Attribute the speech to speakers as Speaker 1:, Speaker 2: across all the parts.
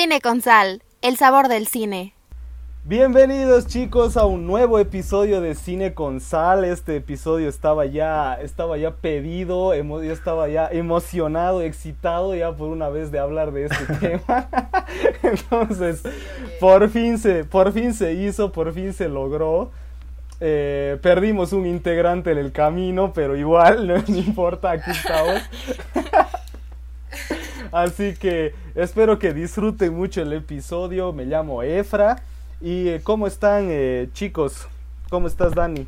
Speaker 1: Cine con sal, el sabor del cine.
Speaker 2: Bienvenidos chicos a un nuevo episodio de Cine con Sal. Este episodio estaba ya, estaba ya pedido, yo estaba ya emocionado, excitado ya por una vez de hablar de este tema. Entonces, por fin se, por fin se hizo, por fin se logró. Eh, perdimos un integrante en el camino, pero igual, no importa, aquí estamos. Así que espero que disfruten mucho el episodio. Me llamo Efra. ¿Y eh, cómo están, eh, chicos? ¿Cómo estás, Dani?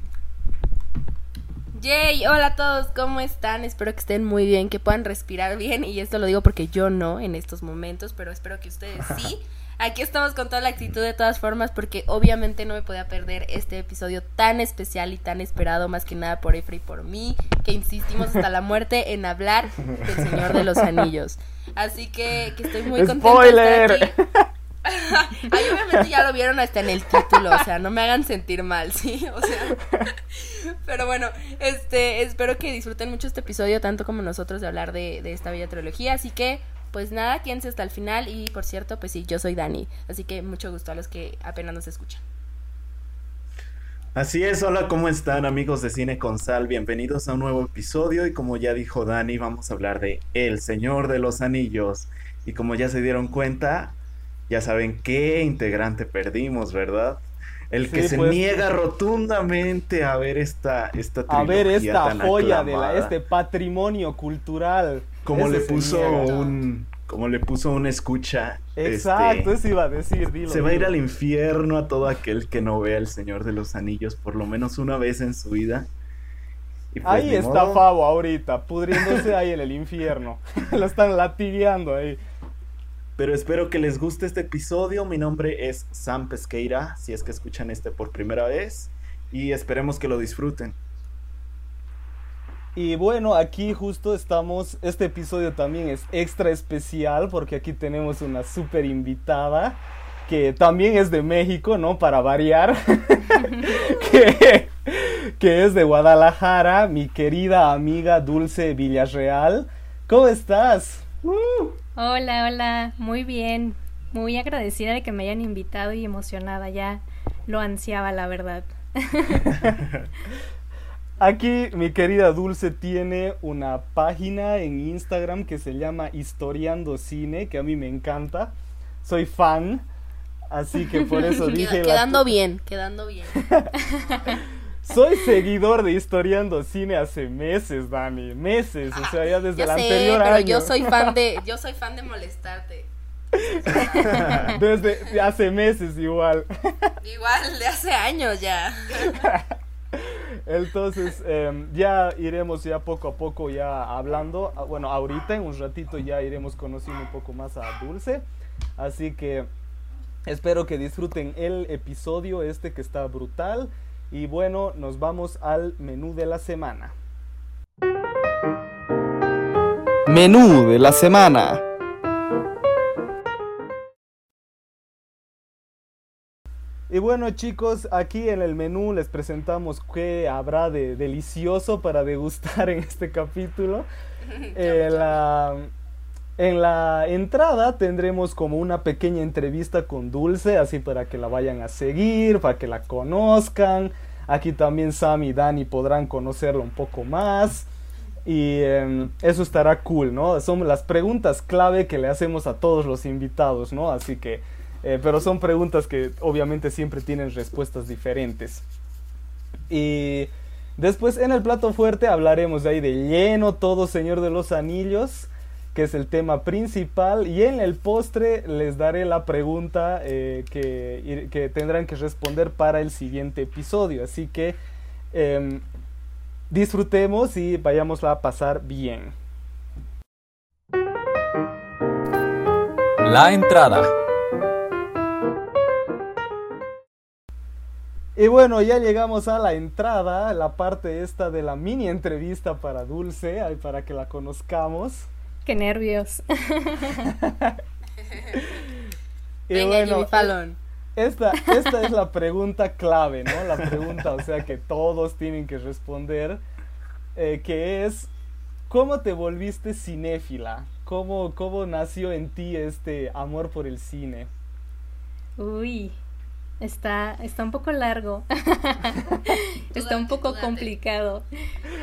Speaker 3: Yay, hola a todos, ¿cómo están? Espero que estén muy bien, que puedan respirar bien. Y esto lo digo porque yo no en estos momentos, pero espero que ustedes sí. Aquí estamos con toda la actitud de todas formas porque obviamente no me podía perder este episodio tan especial y tan esperado más que nada por Efra y por mí, que insistimos hasta la muerte en hablar del Señor de los Anillos. Así que, que estoy muy contenta
Speaker 2: ¡Spoiler!
Speaker 3: de estar aquí. Ahí obviamente ya lo vieron hasta en el título, o sea, no me hagan sentir mal, ¿sí? O sea, pero bueno, este, espero que disfruten mucho este episodio, tanto como nosotros de hablar de, de esta bella trilogía, así que, pues nada, quédense hasta el final y, por cierto, pues sí, yo soy Dani, así que mucho gusto a los que apenas nos escuchan.
Speaker 4: Así es, hola, ¿cómo están amigos de Cine con Sal? Bienvenidos a un nuevo episodio y como ya dijo Dani, vamos a hablar de El Señor de los Anillos. Y como ya se dieron cuenta, ya saben qué integrante perdimos, ¿verdad? El que
Speaker 2: Sí,
Speaker 4: se
Speaker 2: pues.
Speaker 4: niega rotundamente a ver esta, esta
Speaker 2: A ver esta
Speaker 4: tan
Speaker 2: joya de la, este patrimonio cultural.
Speaker 4: Como
Speaker 2: Ese
Speaker 4: le puso
Speaker 2: niega.
Speaker 4: un... Como le puso un escucha.
Speaker 2: Exacto,
Speaker 4: este,
Speaker 2: eso iba a decir, dilo.
Speaker 4: Se va a ir al infierno a todo aquel que no vea El Señor de los Anillos por lo menos una vez en su vida. Pues,
Speaker 2: Ahí está
Speaker 4: modo.
Speaker 2: Fabo ahorita, pudriéndose ahí en el infierno. Lo están latigueando ahí.
Speaker 4: Pero espero que les guste este episodio. Mi nombre es Sam Pesqueira, si es que escuchan este por primera vez. Y esperemos que lo disfruten.
Speaker 2: Y bueno, aquí justo estamos, este episodio también es extra especial porque aquí tenemos una super invitada que también es de México, ¿no? Para variar, que, que es de Guadalajara, mi querida amiga Dulce Villarreal. ¿Cómo estás?
Speaker 5: Hola, hola, muy bien. Muy agradecida de que me hayan invitado y emocionada, ya lo ansiaba, la verdad.
Speaker 2: Aquí mi querida Dulce tiene una página en Instagram que se llama Historiando Cine, que a mí me encanta. Soy fan, así que por eso dije... la-
Speaker 3: quedando bien, quedando bien.
Speaker 2: Soy seguidor de Historiando Cine hace meses, Dani, meses, o sea, ya desde
Speaker 3: Ya
Speaker 2: el
Speaker 3: sé,
Speaker 2: anterior
Speaker 3: pero
Speaker 2: año.
Speaker 3: yo soy fan de, yo soy fan de molestarte.
Speaker 2: Desde hace meses igual.
Speaker 3: Igual de hace años ya.
Speaker 2: Entonces, em, ya iremos ya poco a poco ya hablando. Ah, Bueno, ahorita en un ratito ya iremos conociendo un poco más a Dulce. Así que espero que disfruten el episodio este que está brutal. Y bueno, nos vamos al menú de la semana. Menú de la semana. Y bueno chicos, aquí en el menú les presentamos qué habrá de delicioso para degustar en este capítulo. En la, en la entrada tendremos como una pequeña entrevista con Dulce, así para que la vayan a seguir, para que la conozcan. Aquí también Sam y Dani podrán conocerla un poco más. Y em, eso estará cool, ¿no? Son las preguntas clave que le hacemos a todos los invitados, ¿no? Así que, eh, pero son preguntas que obviamente siempre tienen respuestas diferentes. Y después en el plato fuerte hablaremos de ahí de lleno todo Señor de los Anillos, que es el tema principal. Y en el postre les daré la pregunta eh, que, que tendrán que responder para el siguiente episodio. Así que em, disfrutemos y vayamos a pasar bien.
Speaker 6: La entrada.
Speaker 2: Y bueno, ya llegamos a la entrada, la parte esta de la mini entrevista para Dulce, para que la conozcamos.
Speaker 5: Qué nervios.
Speaker 2: Y
Speaker 3: Venga,
Speaker 2: bueno,
Speaker 3: Jimmy Fallon.
Speaker 2: Esta, esta es la pregunta clave, ¿no? La pregunta, o sea, que todos tienen que responder, eh, que es, ¿cómo te volviste cinéfila? ¿Cómo, ¿Cómo nació en ti este amor por el cine?
Speaker 5: Uy, está, está un poco largo. está un poco complicado.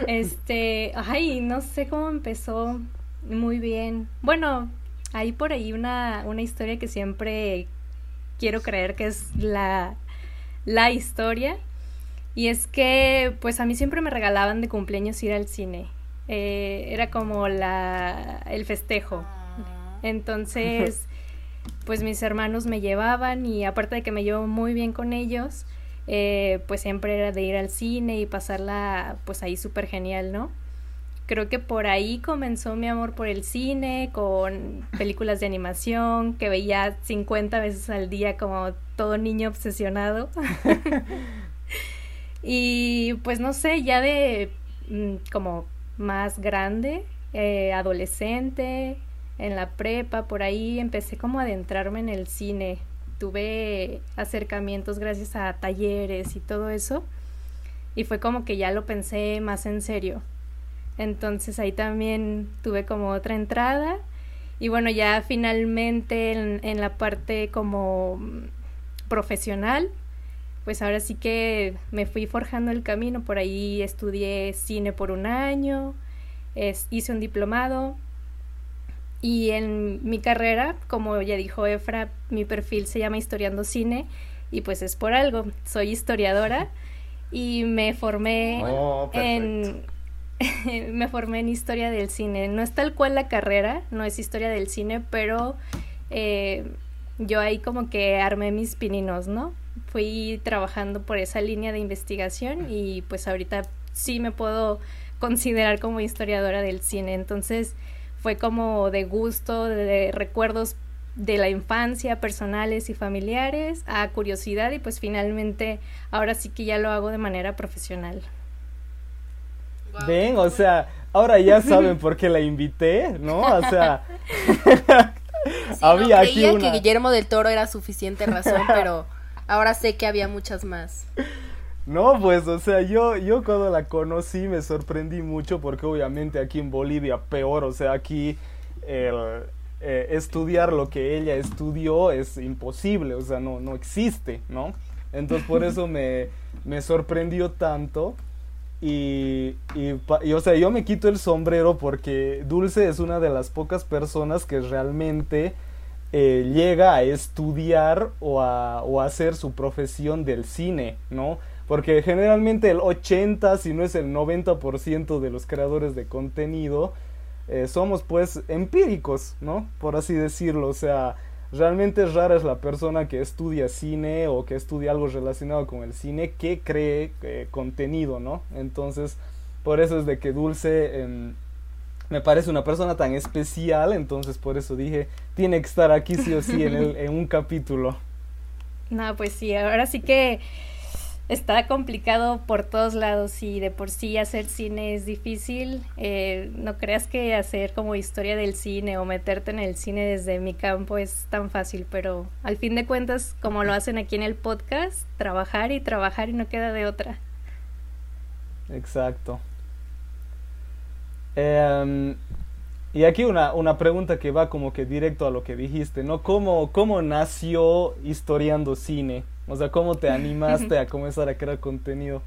Speaker 5: Este, ay, no sé cómo empezó muy bien. Bueno, hay por ahí una, una historia que siempre quiero creer que es la, la historia. Y es que, pues a mí siempre me regalaban de cumpleaños ir al cine. Eh, era como la, el festejo. Ah. Entonces, pues mis hermanos me llevaban y aparte de que me llevo muy bien con ellos, eh, pues siempre era de ir al cine y pasarla pues ahí súper genial, ¿no? Creo que por ahí comenzó mi amor por el cine, con películas de animación que veía 50 veces al día como todo niño obsesionado. y pues no sé, ya de mm, como más grande, eh, adolescente, en la prepa, por ahí empecé como a adentrarme en el cine. Tuve acercamientos gracias a talleres y todo eso. Y fue como que ya lo pensé más en serio. Entonces ahí también tuve como otra entrada. Y bueno, ya finalmente en, la parte como profesional, pues ahora sí que me fui forjando el camino. Por ahí estudié cine por un año, hice un diplomado. Y en mi carrera, como ya dijo Efra, mi perfil se llama Historiando Cine y pues es por algo. Soy historiadora y me formé oh, en me formé en historia del cine. No es tal cual la carrera, no es historia del cine, pero eh, yo ahí como que armé mis pininos, ¿no? Fui trabajando por esa línea de investigación y pues ahorita sí me puedo considerar como historiadora del cine. Entonces fue como de gusto, de recuerdos de la infancia, personales y familiares, a curiosidad y pues finalmente ahora sí que ya lo hago de manera profesional.
Speaker 2: Ven, o sea, ahora ya saben por qué la invité, ¿no? O sea,
Speaker 3: había aquí una... que Guillermo del Toro era suficiente razón, pero ahora sé que había muchas más.
Speaker 2: No, pues, o sea, yo, yo cuando la conocí me sorprendí mucho porque obviamente aquí en Bolivia peor, o sea, aquí el, eh, estudiar lo que ella estudió es imposible, o sea, no, no existe, ¿no? Entonces por eso me, me sorprendió tanto y, y, o sea, yo me quito el sombrero porque Dulce es una de las pocas personas que realmente eh, llega a estudiar o a, o a hacer su profesión del cine, ¿no? Porque generalmente el 80, si no es el 90% de los creadores de contenido, eh, somos pues empíricos, ¿no? Por así decirlo, o sea, realmente rara es la persona que estudia cine o que estudia algo relacionado con el cine que cree eh, contenido, ¿no? Entonces, por eso es de que Dulce em, me parece una persona tan especial, entonces por eso dije, tiene que estar aquí sí o sí en, el, en un capítulo.
Speaker 5: No, pues sí, ahora sí que está complicado por todos lados y de por sí hacer cine es difícil. Eh, no creas que hacer como historia del cine o meterte en el cine desde mi campo es tan fácil, pero al fin de cuentas, como lo hacen aquí en el podcast, trabajar y trabajar y no queda de otra.
Speaker 2: Exacto. Em, y aquí una, una, pregunta que va como que directo a lo que dijiste, ¿no? ¿Cómo, cómo nació historiando cine? O sea, ¿cómo te animaste a comenzar a crear contenido?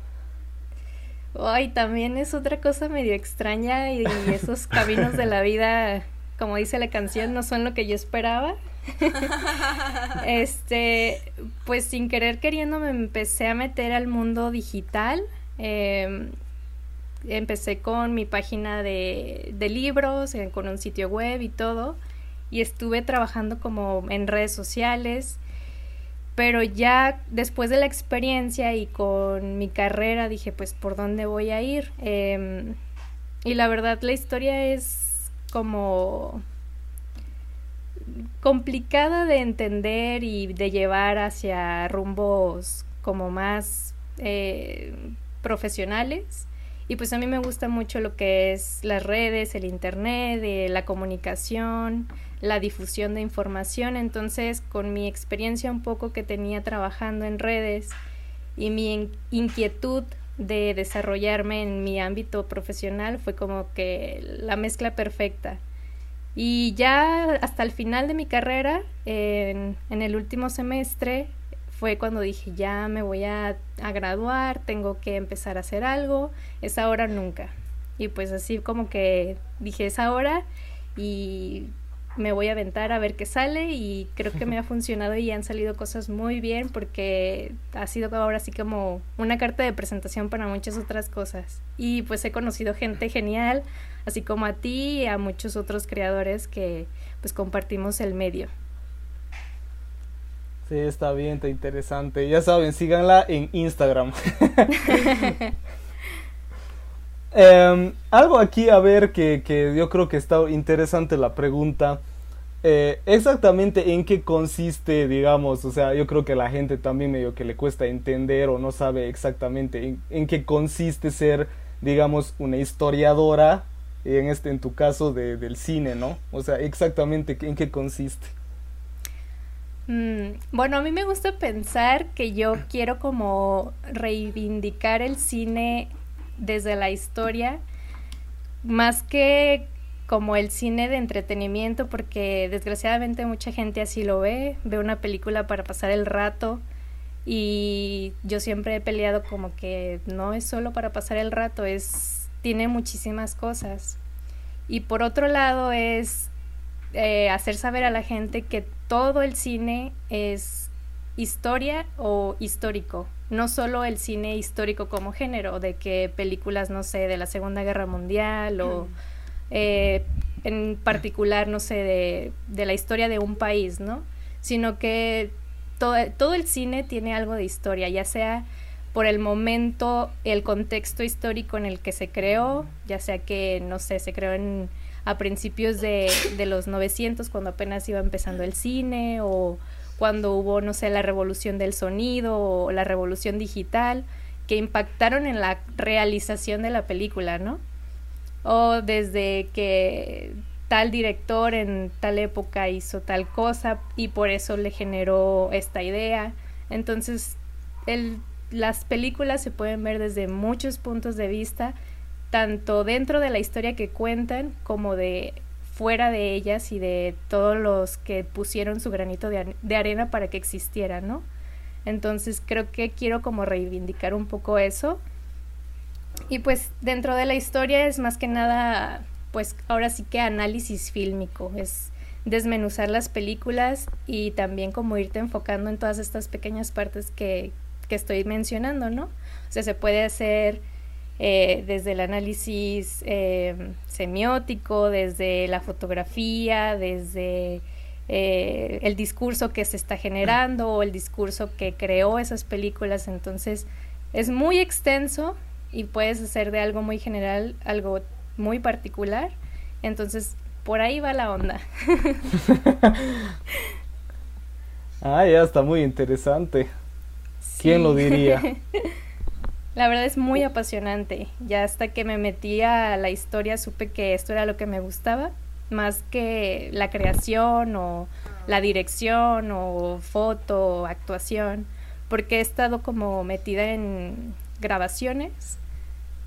Speaker 5: Ay, también es otra cosa medio extraña y, esos caminos de la vida, como dice la canción, no son lo que yo esperaba. este, pues sin querer queriendo me empecé a meter al mundo digital. Em, empecé con mi página de, de libros, eh, con un sitio web y todo. Y estuve trabajando como en redes sociales pero ya después de la experiencia y con mi carrera dije, pues, ¿por dónde voy a ir? Em, y la verdad, la historia es como complicada de entender y de llevar hacia rumbos como más eh, profesionales. Y pues a mí me gusta mucho lo que es las redes, el internet, eh, la comunicación, la difusión de información. Entonces, con mi experiencia un poco que tenía trabajando en redes y mi inquietud de desarrollarme en mi ámbito profesional fue como que la mezcla perfecta. Y ya hasta el final de mi carrera, en, el último semestre, fue cuando dije, ya me voy a, a, graduar, tengo que empezar a hacer algo, es ahora nunca. Y pues así como que dije, es ahora y me voy a aventar a ver qué sale y creo que me ha funcionado y han salido cosas muy bien porque ha sido ahora así como una carta de presentación para muchas otras cosas. Y pues he conocido gente genial, así como a ti y a muchos otros creadores que pues compartimos el medio.
Speaker 2: Sí, está bien, está interesante. Ya saben, síganla en Instagram. Em, algo aquí a ver que, que, yo creo que está interesante la pregunta. Eh, exactamente en qué consiste, digamos, o sea, yo creo que la gente también medio que le cuesta entender o no sabe exactamente en, qué consiste ser, digamos, una historiadora, en este, en tu caso, de, del cine, ¿no? O sea, exactamente en qué consiste.
Speaker 5: Mm, bueno, a mí me gusta pensar que yo quiero como reivindicar el cine desde la historia, más que como el cine de entretenimiento, porque desgraciadamente mucha gente así lo ve, ve una película para pasar el rato y yo siempre he peleado como que no es solo para pasar el rato, es tiene muchísimas cosas. Y por otro lado es eh, hacer saber a la gente que todo el cine es historia o histórico, no solo el cine histórico como género, de que películas, no sé, de la Segunda Guerra Mundial o eh, en particular, no sé, de, de, la historia de un país, ¿no? Sino que todo, todo el cine tiene algo de historia, ya sea por el momento, el contexto histórico en el que se creó, ya sea que, no sé, se creó en, a principios de, de los 900, cuando apenas iba empezando el cine, o cuando hubo, no sé, la revolución del sonido o la revolución digital, que impactaron en la realización de la película, ¿no? O desde que tal director en tal época hizo tal cosa y por eso le generó esta idea. Entonces, las películas se pueden ver desde muchos puntos de vista, tanto dentro de la historia que cuentan como de fuera de ellas y de todos los que pusieron su granito de, arena para que existiera, ¿no? Entonces creo que quiero como reivindicar un poco eso. Y pues dentro de la historia es más que nada, pues ahora sí que análisis fílmico, es desmenuzar las películas y también como irte enfocando en todas estas pequeñas partes que, que estoy mencionando, ¿no? O sea, se puede hacer eh, desde el análisis eh, semiótico, desde la fotografía, desde eh, el discurso que se está generando o el discurso que creó esas películas. Entonces es muy extenso y puedes hacer de algo muy general algo muy particular. Entonces por ahí va la onda.
Speaker 2: ah, ya está muy interesante. ¿Quién lo diría?
Speaker 5: La verdad es muy apasionante. Ya hasta que me metí a la historia supe que esto era lo que me gustaba, más que la creación o la dirección o foto o actuación, porque he estado como metida en grabaciones.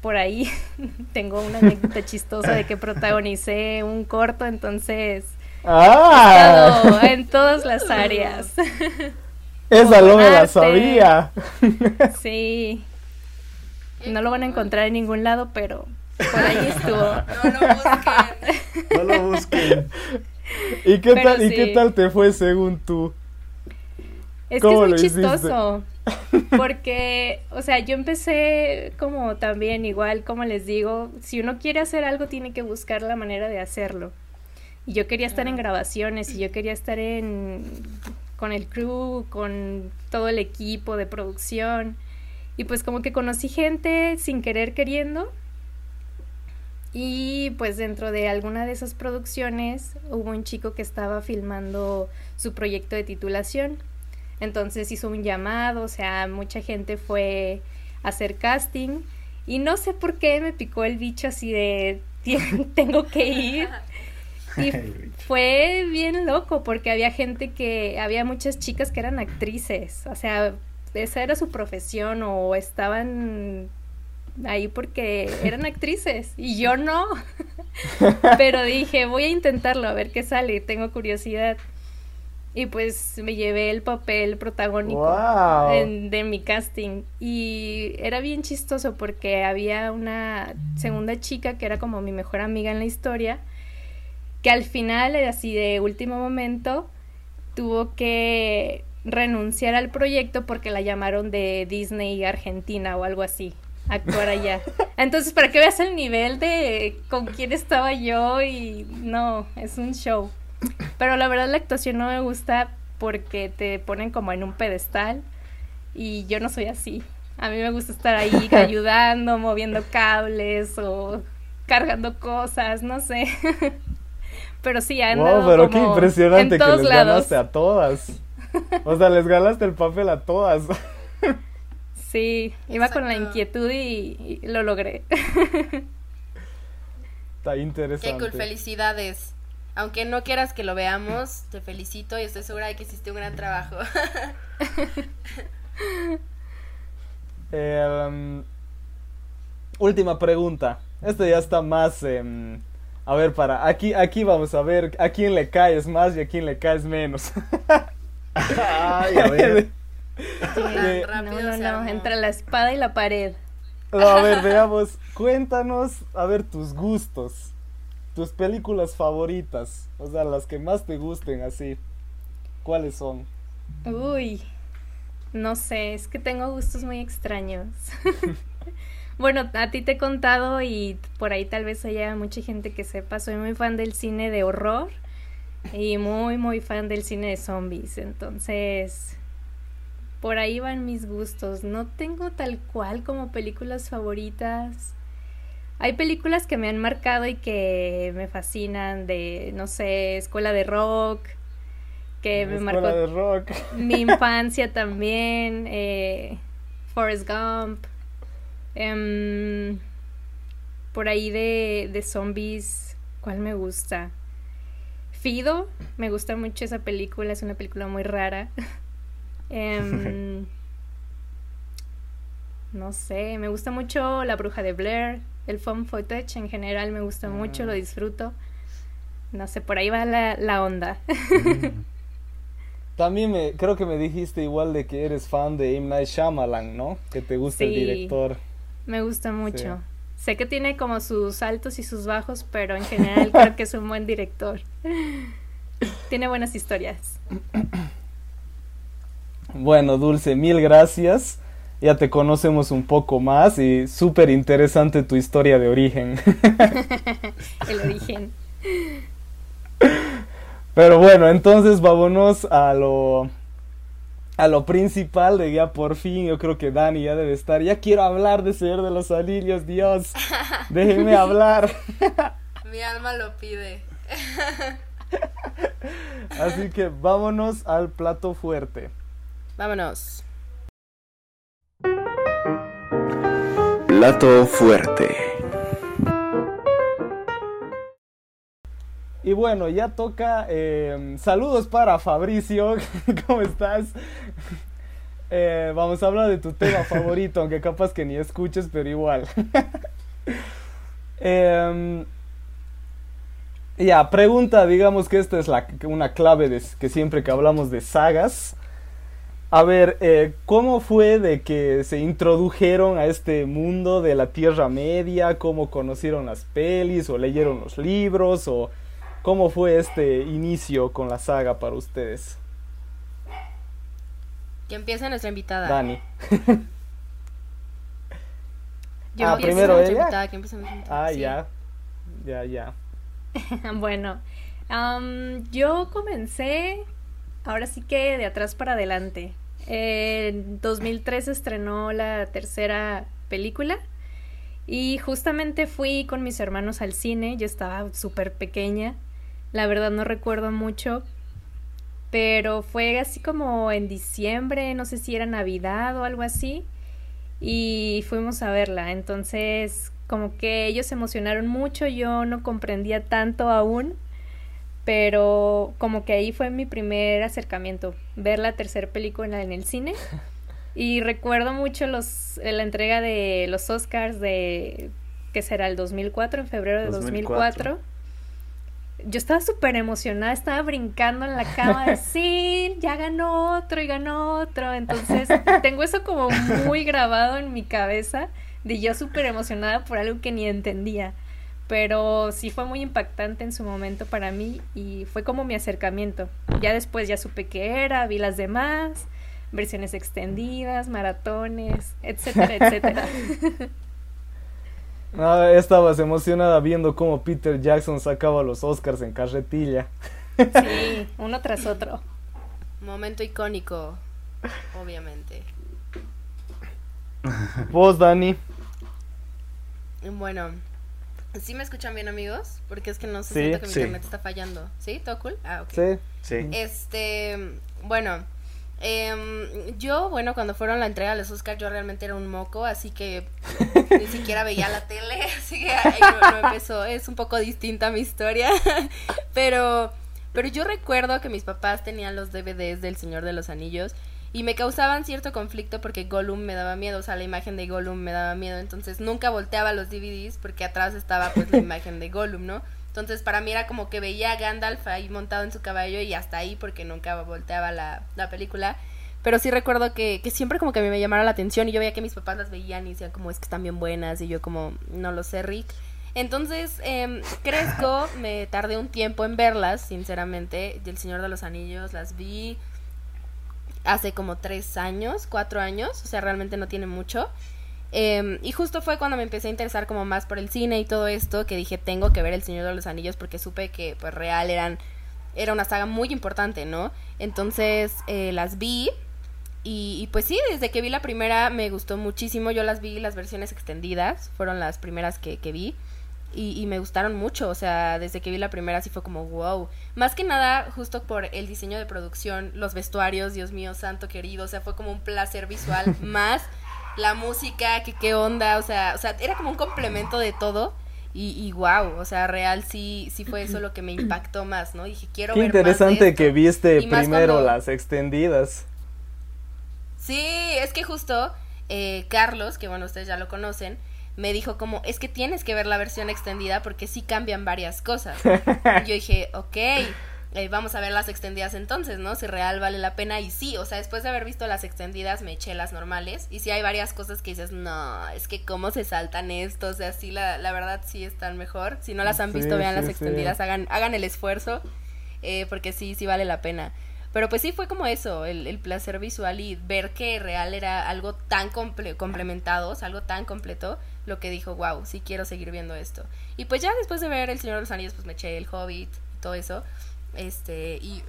Speaker 5: Por ahí tengo una anécdota chistosa de que protagonicé un corto, entonces
Speaker 2: ah.
Speaker 5: he estado en todas las áreas.
Speaker 2: Esa no me la sabía.
Speaker 5: Sí. No lo van a encontrar en ningún lado, pero por ahí estuvo.
Speaker 3: No lo busquen.
Speaker 4: No lo busquen.
Speaker 2: ¿Y qué, tal, ¿Y qué tal te fue según tú?
Speaker 5: Es que es muy chistoso. Porque, o sea, yo empecé como también igual, como les digo, si uno quiere hacer algo tiene que buscar la manera de hacerlo. Y yo quería estar en grabaciones y yo quería estar en con el crew, con todo el equipo de producción. Y pues como que conocí gente sin querer queriendo. Y pues dentro de alguna de esas producciones hubo un chico que estaba filmando su proyecto de titulación. Entonces hizo un llamado, o sea, mucha gente fue a hacer casting. Y no sé por qué me picó el bicho así de tengo que ir. Y fue bien loco porque había gente que, había muchas chicas que eran actrices, o sea, esa era su profesión o estaban ahí porque eran actrices y yo no. Pero dije, voy a intentarlo, a ver qué sale, tengo curiosidad. Y pues me llevé el papel protagónico de mi casting. Y era bien chistoso porque había una segunda chica que era como mi mejor amiga en la historia, que al final, así de último momento, tuvo que renunciar al proyecto porque la llamaron de Disney Argentina o algo así, actuar allá. Entonces, para que veas el nivel de con quién estaba yo y no, es un show. Pero la verdad la actuación no me gusta porque te ponen como en un pedestal y yo no soy así. A mí me gusta estar ahí ayudando, moviendo cables o cargando cosas, no sé. pero sí, han wow,
Speaker 2: pero qué impresionante que les ganaste a todas. O sea, les ganaste el papel a todas.
Speaker 5: Sí, iba con la inquietud y, y lo logré.
Speaker 2: Está interesante.
Speaker 3: Qué cool, felicidades. Aunque no quieras que lo veamos, te felicito y estoy segura de que hiciste un gran trabajo.
Speaker 2: Em, última pregunta. Esto ya está más... Em, a ver, para... Aquí, aquí vamos a ver a quién le caes más y a quién le caes menos.
Speaker 5: Ay, a ver. no, no, no, entre la espada y la pared.
Speaker 2: a ver, veamos. Cuéntanos, a ver, tus gustos tus películas favoritas, o sea, las que más te gusten así, ¿cuáles son?
Speaker 5: Uy, no sé, es que tengo gustos muy extraños. bueno, a ti te he contado y por ahí tal vez haya mucha gente que sepa, soy muy fan del cine de horror y muy, muy fan del cine de zombies, entonces por ahí van mis gustos. No tengo tal cual como películas favoritas. Hay películas que me han marcado y que me fascinan de, no sé, Escuela de Rock, que me marcó
Speaker 2: de rock.
Speaker 5: mi infancia también, eh, Forrest Gump, em, por ahí de, de zombies, ¿cuál me gusta? Fido, me gusta mucho esa película, es una película muy rara. Em, no sé, me gusta mucho La Bruja de Blair, el foam footage en general me gusta mucho, lo ah. disfruto. No sé, por ahí va la, onda.
Speaker 2: También me, creo que me dijiste igual de que eres fan de M. Night Shyamalan, ¿no? Que te gusta el director.
Speaker 5: Me gusta mucho. Sé que tiene como sus altos y sus bajos, pero en general creo que es un buen director. tiene buenas historias.
Speaker 2: Bueno, Dulce, mil gracias ya te conocemos un poco más y súper interesante tu historia de origen.
Speaker 5: El origen.
Speaker 2: Pero bueno, entonces vámonos a lo a lo principal de ya por fin, yo creo que Dani ya debe estar. Ya quiero hablar de Señor de los Anillos, Dios. Déjenme hablar.
Speaker 3: Mi alma lo pide.
Speaker 2: Así que vámonos al plato fuerte.
Speaker 3: Vámonos.
Speaker 4: Plato fuerte.
Speaker 2: Y bueno, ya toca. Eh, saludos para Fabricio. ¿Cómo estás? Eh, vamos a hablar de tu tema favorito, aunque capaz que ni escuches, pero igual. Em, ya, pregunta, digamos que esta es la, una clave que siempre que hablamos de sagas. A ver, eh, ¿cómo fue de que se introdujeron a este mundo de la Tierra Media? ¿Cómo conocieron las pelis o leyeron los libros? ¿O cómo fue este inicio con la saga para ustedes?
Speaker 3: Que empiece nuestra invitada.
Speaker 2: Dani.
Speaker 3: Yo ah, primero ella. Invitada, que nuestra invitada.
Speaker 2: Ah, ya. Ya, ya.
Speaker 5: bueno, yo comencé ahora sí que de atrás para adelante. En 2003 estrenó la tercera película y justamente fui con mis hermanos al cine, yo estaba súper pequeña, la verdad no recuerdo mucho, pero fue así como en diciembre, no sé si era Navidad o algo así, y fuimos a verla, entonces como que ellos se emocionaron mucho, yo no comprendía tanto aún, pero como que ahí fue mi primer acercamiento, ver la tercera película en el cine. Y recuerdo mucho los, la entrega de los Oscars de, ¿qué será? El 2004, en febrero de 2004. Yo estaba súper emocionada, estaba brincando en la cama de, sí, ya ganó otro y ganó otro. Entonces, tengo eso como muy grabado en mi cabeza, de yo súper emocionada por algo que ni entendía. Pero sí fue muy impactante en su momento para mí y fue como mi acercamiento. Ya después ya supe qué era, vi las demás versiones extendidas, maratones, etcétera, etcétera.
Speaker 2: Ah, estabas emocionada viendo cómo Peter Jackson sacaba los Oscars en carretilla.
Speaker 5: Sí, uno tras otro.
Speaker 3: Momento icónico, obviamente.
Speaker 2: Vos, Dani.
Speaker 3: Bueno, ¿sí me escuchan bien, amigos? Porque es que no sé, siento que mi internet está fallando. ¿Sí? ¿Todo cool? Ah, ok.
Speaker 2: Sí.
Speaker 4: Sí.
Speaker 3: Este, bueno, Em, yo, bueno, cuando fueron la entrega de los Oscars, yo realmente era un moco, así que ni siquiera veía la tele, así que ahí no, empezó. Es un poco distinta mi historia, pero, pero yo recuerdo que mis papás tenían los DVDs del Señor de los Anillos y me causaban cierto conflicto porque Gollum me daba miedo, o sea, la imagen de Gollum me daba miedo, entonces nunca volteaba los DVDs porque atrás estaba pues la imagen de Gollum, ¿no? Entonces para mí era como que veía a Gandalf ahí montado en su caballo y hasta ahí porque nunca volteaba la, la película. Pero sí recuerdo que, que, siempre como que a mí me llamara la atención y yo veía que mis papás las veían y decían como es que están bien buenas y yo como no lo sé Rick. Entonces eh, crezco, me tardé un tiempo en verlas, sinceramente. El Señor de los Anillos las vi hace como tres años, cuatro años, o sea realmente no tiene mucho. Em, y justo fue cuando me empecé a interesar como más por el cine y todo esto, que dije, tengo que ver El Señor de los Anillos porque supe que pues real eran, era una saga muy importante, ¿no? Entonces eh, las vi y, pues sí, desde que vi la primera me gustó muchísimo, yo las vi, las versiones extendidas, fueron las primeras que, que vi. Y, y, me gustaron mucho, o sea, desde que vi la primera sí fue como wow. Más que nada, justo por el diseño de producción, los vestuarios, Dios mío, santo querido, o sea, fue como un placer visual más la música, que qué onda, o sea, o sea, era como un complemento de todo. Y, y wow, o sea, real sí, sí fue eso lo que me impactó más, ¿no? Dije, quiero
Speaker 2: qué
Speaker 3: ver
Speaker 2: interesante
Speaker 3: más
Speaker 2: que viste primero las extendidas.
Speaker 3: Sí, es que justo eh, Carlos, que bueno, ustedes ya lo conocen, me dijo como, es que tienes que ver la versión extendida porque sí cambian varias cosas. y yo dije, ok, eh, vamos a ver las extendidas entonces, ¿no? Si real vale la pena. Y sí, o sea, después de haber visto las extendidas, me eché las normales. Y sí hay varias cosas que dices, no, es que cómo se saltan estos. O sea, sí, la, la verdad sí están mejor. Si no las han visto, vean las extendidas, hagan, hagan el esfuerzo. Eh, porque sí, sí vale la pena. Pero pues sí fue como eso, el, el placer visual y ver que real era algo tan comple complementado, algo tan completo, lo que dijo, wow, sí quiero seguir viendo esto. Y pues ya después de ver El Señor de los Anillos, pues me eché El Hobbit y todo eso. Este, y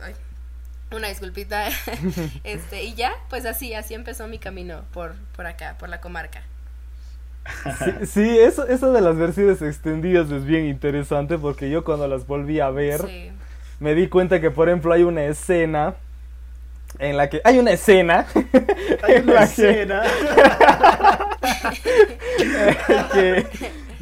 Speaker 3: una disculpita. este, y ya, pues así, así empezó mi camino por, por acá, por la comarca.
Speaker 2: Sí, sí, eso, eso de las versiones extendidas es bien interesante porque yo cuando las volví a ver me di cuenta que por ejemplo hay una escena en la que hay una escena
Speaker 4: hay una escena
Speaker 2: que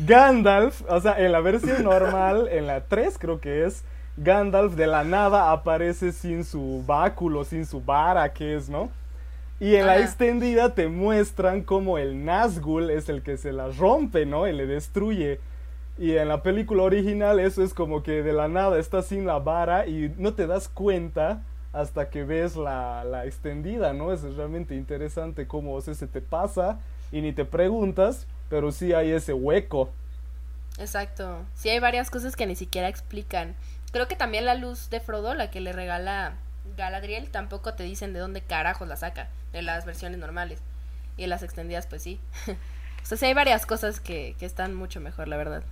Speaker 2: Gandalf, o sea, en la versión normal, en la 3 creo que es, Gandalf de la nada aparece sin su báculo, sin su vara, que es, ¿no? Y en la extendida te muestran como el Nazgul es el que se la rompe, ¿no? Y le destruye. Y en la película original eso es como que de la nada está sin la vara y no te das cuenta hasta que ves la, la extendida, ¿no? Es realmente interesante cómo se te pasa y ni te preguntas, pero sí hay ese hueco.
Speaker 3: Exacto. Sí hay varias cosas que ni siquiera explican. Creo que también la luz de Frodo, la que le regala Galadriel, tampoco te dicen de dónde carajos la saca, de las versiones normales. Y en las extendidas, pues sí. o sea, sí hay varias cosas que, que están mucho mejor, la verdad.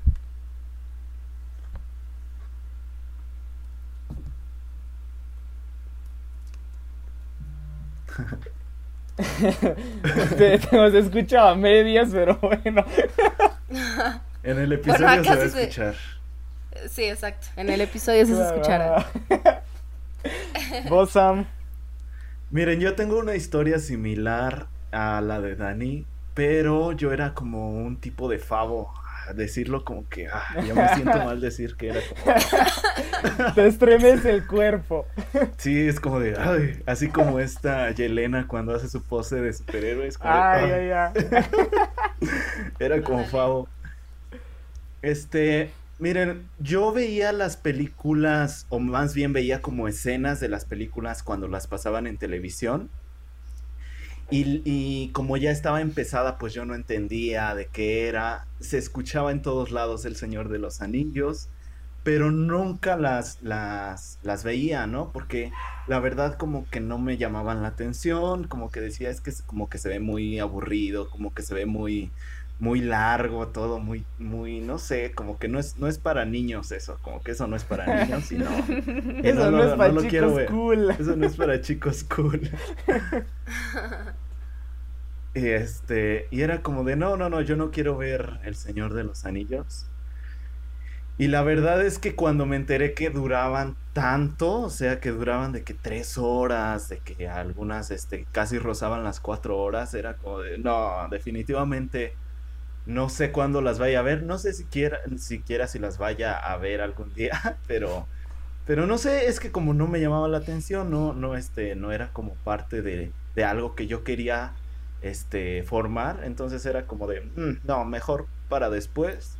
Speaker 2: Te, te escuchado a medias, pero bueno.
Speaker 4: en el episodio se va a escuchar.
Speaker 3: Sí, exacto. En el episodio se escuchará.
Speaker 2: Vos, Sam.
Speaker 4: Miren, yo tengo una historia similar a la de Dani, pero yo era como un tipo de favo. Decirlo como que, ah, ya me siento mal decir que era como...
Speaker 2: Te estremece el cuerpo.
Speaker 4: Sí, es como de, ay, así como esta Yelena cuando hace su pose de superhéroes.
Speaker 2: ay, ay, ay.
Speaker 4: Era como Favo. Este, miren, yo veía las películas, o más bien veía como escenas de las películas cuando las pasaban en televisión. Y, como ya estaba empezada, pues yo no entendía de qué era. Se escuchaba en todos lados El Señor de los Anillos, pero nunca las, las, las veía, ¿no? Porque la verdad como que no me llamaban la atención, como que decía, es que como que se ve muy aburrido, como que se ve muy, muy largo todo, muy, muy, no sé, como que no es, no es para niños eso, como que eso no es para niños, sino...
Speaker 2: eso no, es para chicos cool.
Speaker 4: Eso no es para chicos cool. Y este, y era como de, no, no, no, yo no quiero ver El Señor de los Anillos. Y la verdad es que cuando me enteré que duraban tanto, o sea, que duraban de que tres horas, de que algunas este, casi rozaban las cuatro horas, era como de, no, definitivamente no sé cuándo las vaya a ver, no sé siquiera, siquiera si las vaya a ver algún día, pero, pero no sé, es que como no me llamaba la atención, no, no, este, no era como parte de, de algo que yo quería este, formar. Entonces era como de, mm, no, mejor para después.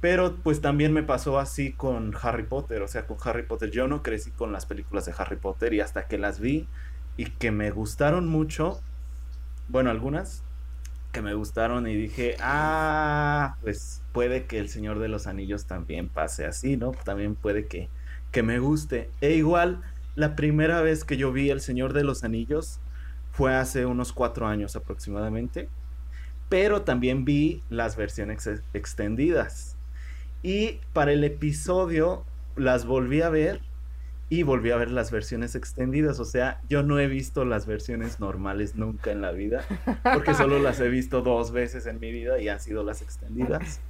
Speaker 4: Pero pues también me pasó así con Harry Potter. O sea, con Harry Potter yo no crecí con las películas de Harry Potter y hasta que las vi y que me gustaron mucho, bueno, algunas que me gustaron y dije, ah, pues puede que el Señor de los Anillos también pase así, ¿no? También puede que, que me guste. E igual, la primera vez que yo vi El Señor de los Anillos, fue hace unos cuatro años aproximadamente, pero también vi las versiones extendidas. Y para el episodio las volví a ver y volví a ver las versiones extendidas. O sea, yo no he visto las versiones normales nunca en la vida, porque solo las he visto dos veces en mi vida y han sido las extendidas.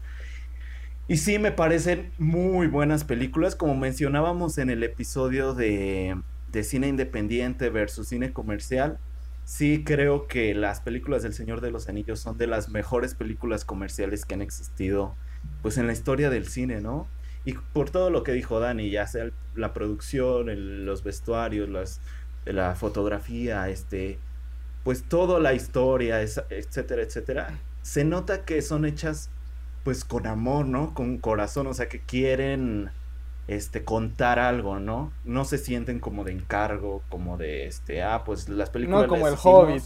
Speaker 4: Y sí, me parecen muy buenas películas, como mencionábamos en el episodio de, de cine independiente versus cine comercial sí creo que las películas del Señor de los Anillos son de las mejores películas comerciales que han existido pues en la historia del cine, ¿no? Y por todo lo que dijo Dani, ya sea la producción, los vestuarios, las, la fotografía, este, pues toda la historia, etcétera, etcétera, se nota que son hechas pues con amor, ¿no? Con corazón, o sea, que quieren este, contar algo, ¿no? No se sienten como de encargo, como de, este, ah, pues las películas...
Speaker 2: No como el Hobbit.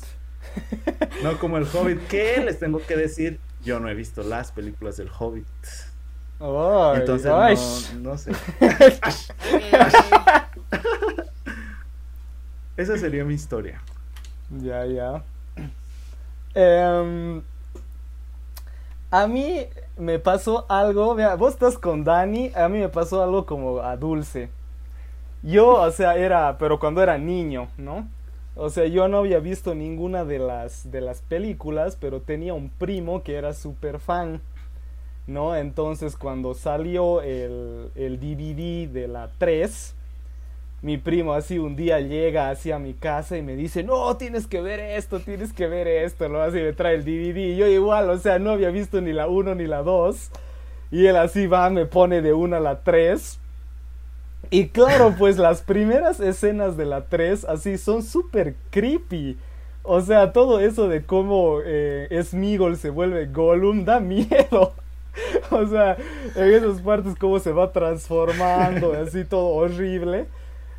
Speaker 4: No como el Hobbit. ¿Qué les tengo que decir? Yo no he visto las películas del Hobbit. Entonces No, sé. Esa sería mi historia.
Speaker 2: Ya, ya. Eh, a mí me pasó algo, mira, vos estás con Dani, a mí me pasó algo como a Dulce. Yo, o sea, era, pero cuando era niño, ¿no? O sea, yo no había visto ninguna de las, de las películas, pero tenía un primo que era súper fan, ¿no? Entonces cuando salió el, el DVD de la 3, mi primo así un día llega así a mi casa y me dice, no, tienes que ver esto, tienes que ver esto, ¿no? Así me trae el DVD. Y yo igual, o sea, no había visto ni la 1 ni la 2. Y él así va, me pone de una a la 3. Y claro, pues las primeras escenas de la 3 así son súper creepy. O sea, todo eso de cómo eh, Smigol se vuelve Gollum da miedo. o sea, en esas partes cómo se va transformando, así todo horrible.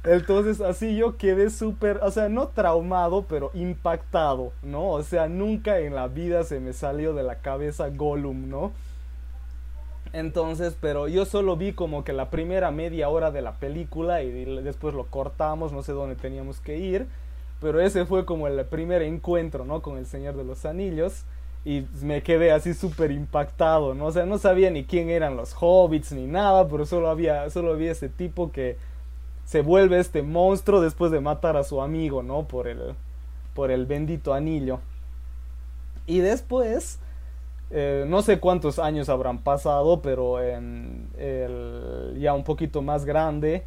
Speaker 2: Entonces así yo quedé súper, o sea, no traumado, pero impactado, ¿no? O sea, nunca en la vida se me salió de la cabeza Gollum, ¿no? Entonces, pero yo solo vi como que la primera media hora de la película y después lo cortamos, no sé dónde teníamos que ir. Pero ese fue como el primer encuentro, ¿no? Con el Señor de los Anillos. Y me quedé así súper impactado, ¿no? O sea, no sabía ni quién eran los hobbits ni nada, pero solo había, solo había ese tipo que se vuelve este monstruo después de matar a su amigo, ¿no? Por el, por el bendito anillo. Y después, eh, no sé cuántos años habrán pasado, pero en ya un poquito más grande,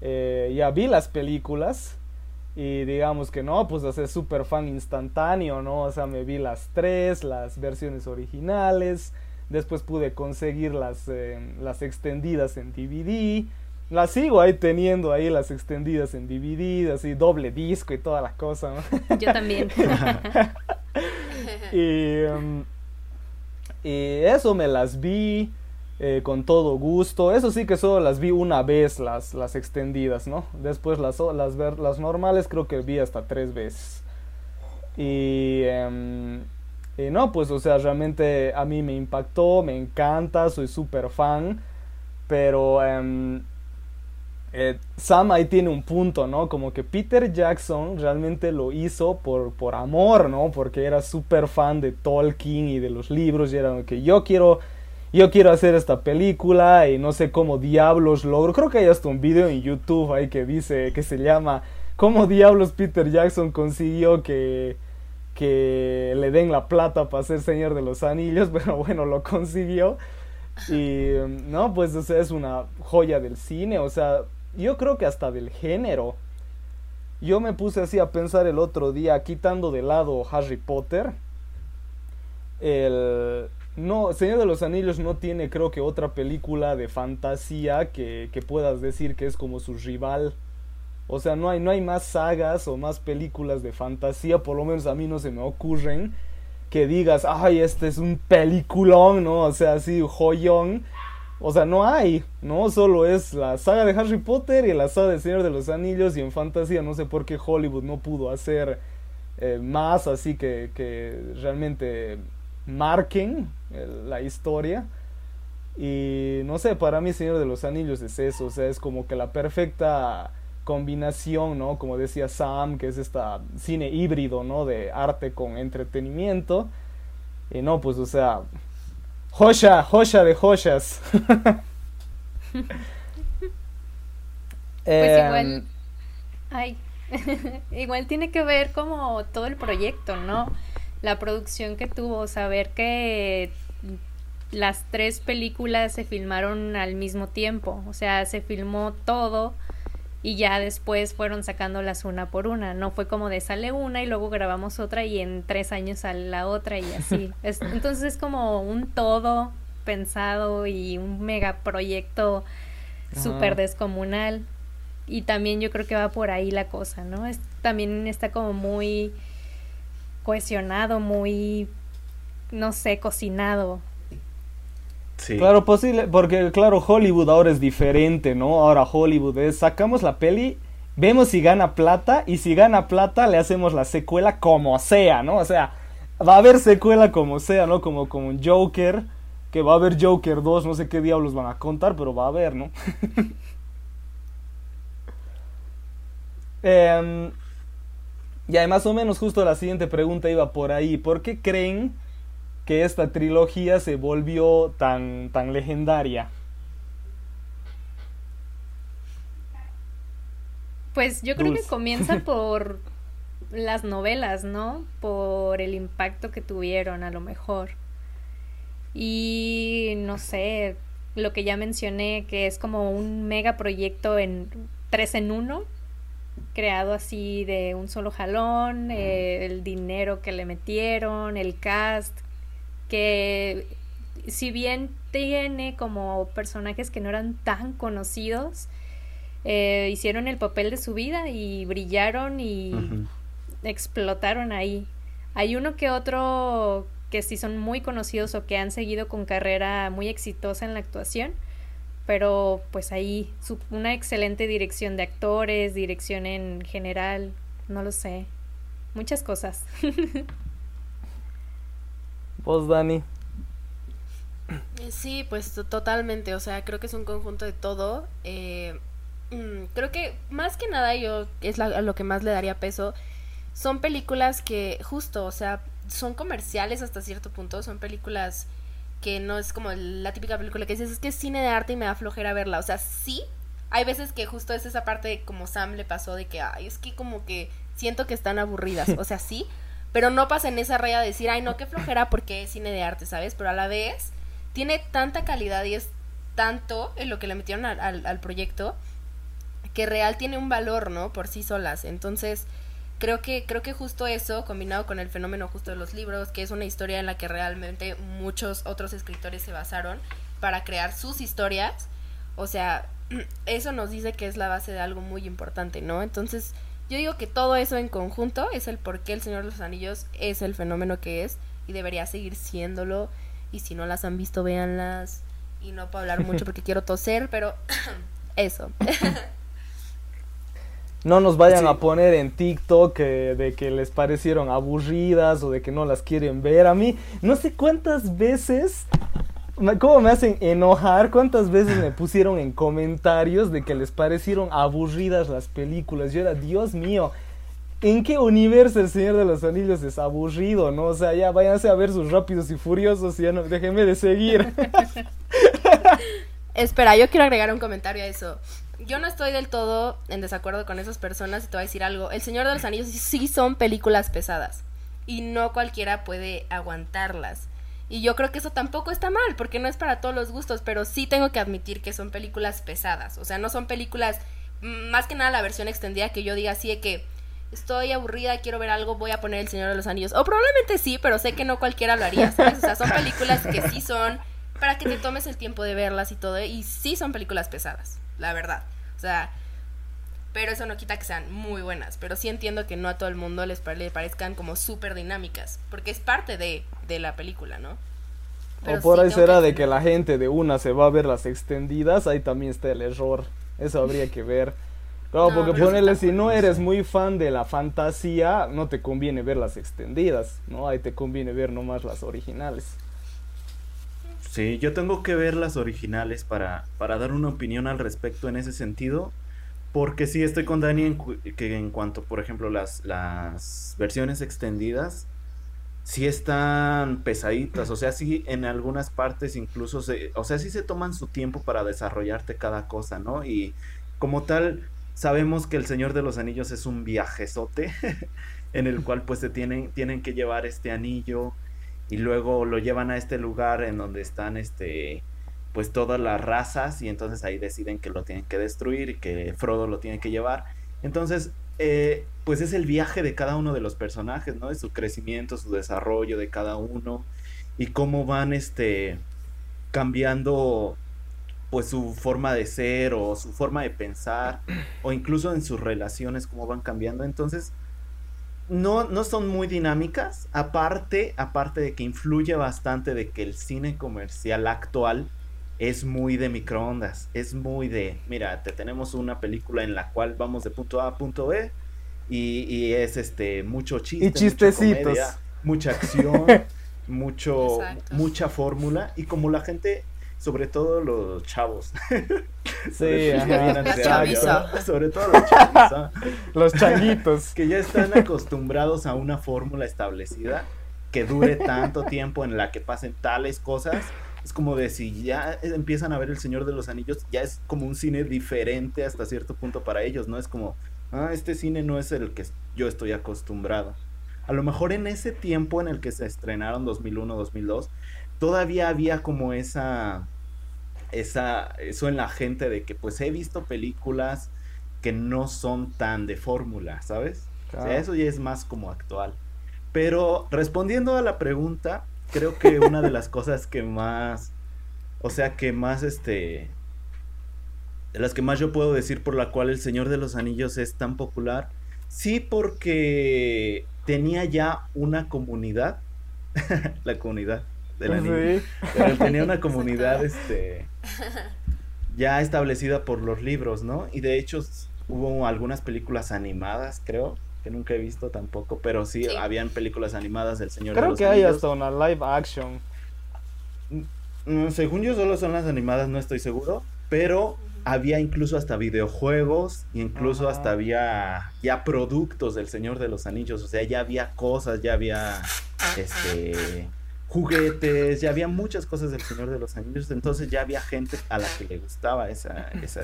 Speaker 2: eh, ya vi las películas. Y digamos que no, pues es súper fan instantáneo, ¿no? O sea, me vi las tres, las versiones originales, Después pude conseguir las, eh, las extendidas en DVD. Las sigo ahí teniendo ahí las extendidas en DVD, así doble disco y toda la cosa.
Speaker 5: Yo también.
Speaker 2: y, em, y, eso me las vi eh, con todo gusto. Eso sí que solo las vi una vez, las, las extendidas, ¿no? Después las, las, las normales creo que vi hasta tres veces. Y... Em, y no, pues, o sea, realmente a mí me impactó, me encanta, soy súper fan, pero em, eh, Sam ahí tiene un punto, ¿no? Como que Peter Jackson realmente lo hizo por, por amor, ¿no? Porque era súper fan de Tolkien y de los libros y era que yo quiero, yo quiero hacer esta película y no sé cómo diablos logro. Creo que hay hasta un video en YouTube ahí que dice, que se llama, ¿cómo diablos Peter Jackson consiguió que que le den la plata para ser Señor de los Anillos, pero bueno, lo consiguió. Y no, pues o es una joya del cine, o sea, yo creo que hasta del género. Yo me puse así a pensar el otro día, quitando de lado Harry Potter. El no, Señor de los Anillos no tiene creo que otra película de fantasía que, que puedas decir que es como su rival o sea, no hay, no hay más sagas o más películas de fantasía, por lo menos a mí no se me ocurren, que digas, ay, este es un peliculón, ¿no? O sea, así, joyón. O sea, no hay, ¿no? Solo es la saga de Harry Potter y la saga de Señor de los Anillos y en fantasía no sé por qué Hollywood no pudo hacer eh, más así que, que realmente marquen la historia. Y no sé, para mí Señor de los Anillos es eso, o sea, es como que la perfecta combinación, ¿no? Como decía Sam, que es esta cine híbrido, ¿no? De arte con entretenimiento. Y no, pues, o sea, joya, joya de joyas.
Speaker 5: pues igual, em, ay, igual tiene que ver como todo el proyecto, ¿no? La producción que tuvo, saber que las tres películas se filmaron al mismo tiempo, o sea, se filmó todo y ya después fueron sacándolas una por una. No fue como de sale una y luego grabamos otra y en tres años sale la otra y así. entonces es como un todo pensado y un megaproyecto súper descomunal. Y también yo creo que va por ahí la cosa, ¿no? Es, también está como muy cohesionado, muy, no sé, cocinado
Speaker 2: Claro, posible, porque claro, Hollywood ahora es diferente, ¿no? Ahora Hollywood es, sacamos la peli, vemos si gana plata y si gana plata le hacemos la secuela como sea, ¿no? O sea, va a haber secuela como sea, ¿no? Como como un Joker, que va a haber Joker 2, no sé qué diablos van a contar, pero va a haber, ¿no? eh, y más o menos justo la siguiente pregunta iba por ahí, ¿por qué creen que esta trilogía se volvió tan, tan legendaria?
Speaker 5: Pues yo creo que comienza por las novelas, ¿no? Por el impacto que tuvieron a lo mejor. Y no sé, lo que ya mencioné, que es como un mega proyecto en tres en uno, creado así de un solo jalón, eh, el dinero que le metieron, el cast, que si bien tiene como personajes que no eran tan conocidos, eh, hicieron el papel de su vida y brillaron y explotaron ahí. Hay uno que otro que sí son muy conocidos o que han seguido con carrera muy exitosa en la actuación, pero pues ahí una excelente dirección de actores, dirección en general, no lo sé, muchas cosas.
Speaker 2: ¿Vos, Dani?
Speaker 3: Eh, sí, pues totalmente, o sea, creo que es un conjunto de todo. Eh, mm, creo que más que nada yo es lo que más le daría peso. Son películas que justo, o sea, son comerciales hasta cierto punto, son películas que no es como la típica película que dices, es que es cine de arte y me da flojera verla. O sea, sí, hay veces que justo es esa parte como Sam le pasó de que, ay, es que como que siento que están aburridas. O sea, sí, pero no pasa en esa raya de decir, ay, no, qué flojera porque es cine de arte, ¿sabes? Pero a la vez tiene tanta calidad y es tanto en lo que le metieron al, proyecto que real tiene un valor, ¿no? Por sí solas. Entonces, creo que creo que justo eso combinado con el fenómeno justo de los libros que es una historia en la que realmente muchos otros escritores se basaron para crear sus historias o sea eso nos dice que es la base de algo muy importante no entonces yo digo que todo eso en conjunto es el por qué el Señor de los Anillos es el fenómeno que es y debería seguir siéndolo y si no las han visto véanlas y no puedo hablar mucho porque quiero toser pero eso
Speaker 2: No nos vayan a poner en TikTok eh, de que les parecieron aburridas o de que no las quieren ver. A mí, no sé cuántas veces, ¿cómo me hacen enojar? ¿Cuántas veces me pusieron en comentarios de que les parecieron aburridas las películas? Yo era, Dios mío, ¿en qué universo el Señor de los Anillos es aburrido? ¿No? O sea, ya váyanse a ver sus rápidos y furiosos y ya no, déjenme de seguir.
Speaker 3: Espera, yo quiero agregar un comentario a eso yo no estoy del todo en desacuerdo con esas personas y te voy a decir algo. El Señor de los Anillos sí son películas pesadas y no cualquiera puede aguantarlas. Y yo creo que eso tampoco está mal, porque no es para todos los gustos, pero sí tengo que admitir que son películas pesadas. O sea, no son películas, mm, más que nada la versión extendida que yo diga así de que estoy aburrida, quiero ver algo, voy a poner El Señor de los Anillos. O probablemente sí, pero sé que no cualquiera lo haría. O sea, son películas que sí son para que te tomes el tiempo de verlas y todo, y sí son películas pesadas la verdad. O sea, pero eso no quita que sean muy buenas. Pero sí entiendo que no a todo el mundo les le parezcan como súper dinámicas, porque es parte de, de la película, ¿no?
Speaker 2: o por ahí será de que la gente de una se va a ver las extendidas, ahí también está el error. Eso habría que ver. Claro, porque ponerle, si no eres muy fan de la fantasía, no te conviene ver las extendidas, ¿no? Ahí te conviene ver nomás las originales.
Speaker 4: Sí, yo tengo que ver las originales para, para dar una opinión al respecto en ese sentido. Porque sí estoy con Dani en, que en cuanto, por ejemplo, las, las versiones extendidas, sí están pesaditas. O sea, sí en algunas partes incluso se, o sea, sí se toman su tiempo para desarrollarte cada cosa, ¿no? Y como tal, sabemos que el Señor de los Anillos es un viajezote en el cual pues se tienen, tienen que llevar este anillo y luego lo llevan a este lugar en donde están este pues todas las razas y entonces ahí deciden que lo tienen que destruir y que Frodo lo tiene que llevar. Entonces, eh, pues es el viaje de cada uno de los personajes, ¿no? De su crecimiento, su desarrollo de cada uno y cómo van este cambiando pues su forma de ser o su forma de pensar o incluso en sus relaciones cómo van cambiando. Entonces, no, no son muy dinámicas, aparte, aparte de que influye bastante de que el cine comercial actual es muy de microondas, es muy de, mira, te tenemos una película en la cual vamos de punto A a punto B y, es este mucho chiste,
Speaker 2: y chistecitos,
Speaker 4: mucha acción, mucho mucha fórmula y como la gente sobre todo los chavos.
Speaker 2: Sí,
Speaker 4: sobre todo los chavos.
Speaker 2: Los changuitos.
Speaker 4: Que ya están acostumbrados a una fórmula establecida que dure tanto tiempo en la que pasen tales cosas. Es como de si ya empiezan a ver El Señor de los Anillos, ya es como un cine diferente hasta cierto punto para ellos, ¿no? Es como, ah, este cine no es el que yo estoy acostumbrado. A lo mejor en ese tiempo en el que se estrenaron 2001, 2002, todavía había como esa, esa, eso en la gente de que pues he visto películas que no son tan de fórmula, ¿sabes? O sea, eso ya es más como actual. Pero respondiendo a la pregunta, creo que una de las cosas que más, o sea, que más este, de las que más yo puedo decir por la cual El Señor de los Anillos es tan popular, sí porque tenía ya una comunidad, la comunidad, de la niña. Pero tenía una comunidad este ya establecida por los libros, ¿no? Y de hecho hubo algunas películas animadas, creo, que nunca he visto tampoco, pero sí, habían películas animadas del Señor
Speaker 2: creo
Speaker 4: de los
Speaker 2: que hay hasta una live action.
Speaker 4: Mm, según yo solo son las animadas, no estoy seguro, pero había incluso hasta videojuegos, incluso hasta había ya productos del Señor de los Anillos, o sea, ya había cosas, ya había este juguetes, ya había muchas cosas del Señor de los Anillos, entonces ya había gente a la que le gustaba esa, esa,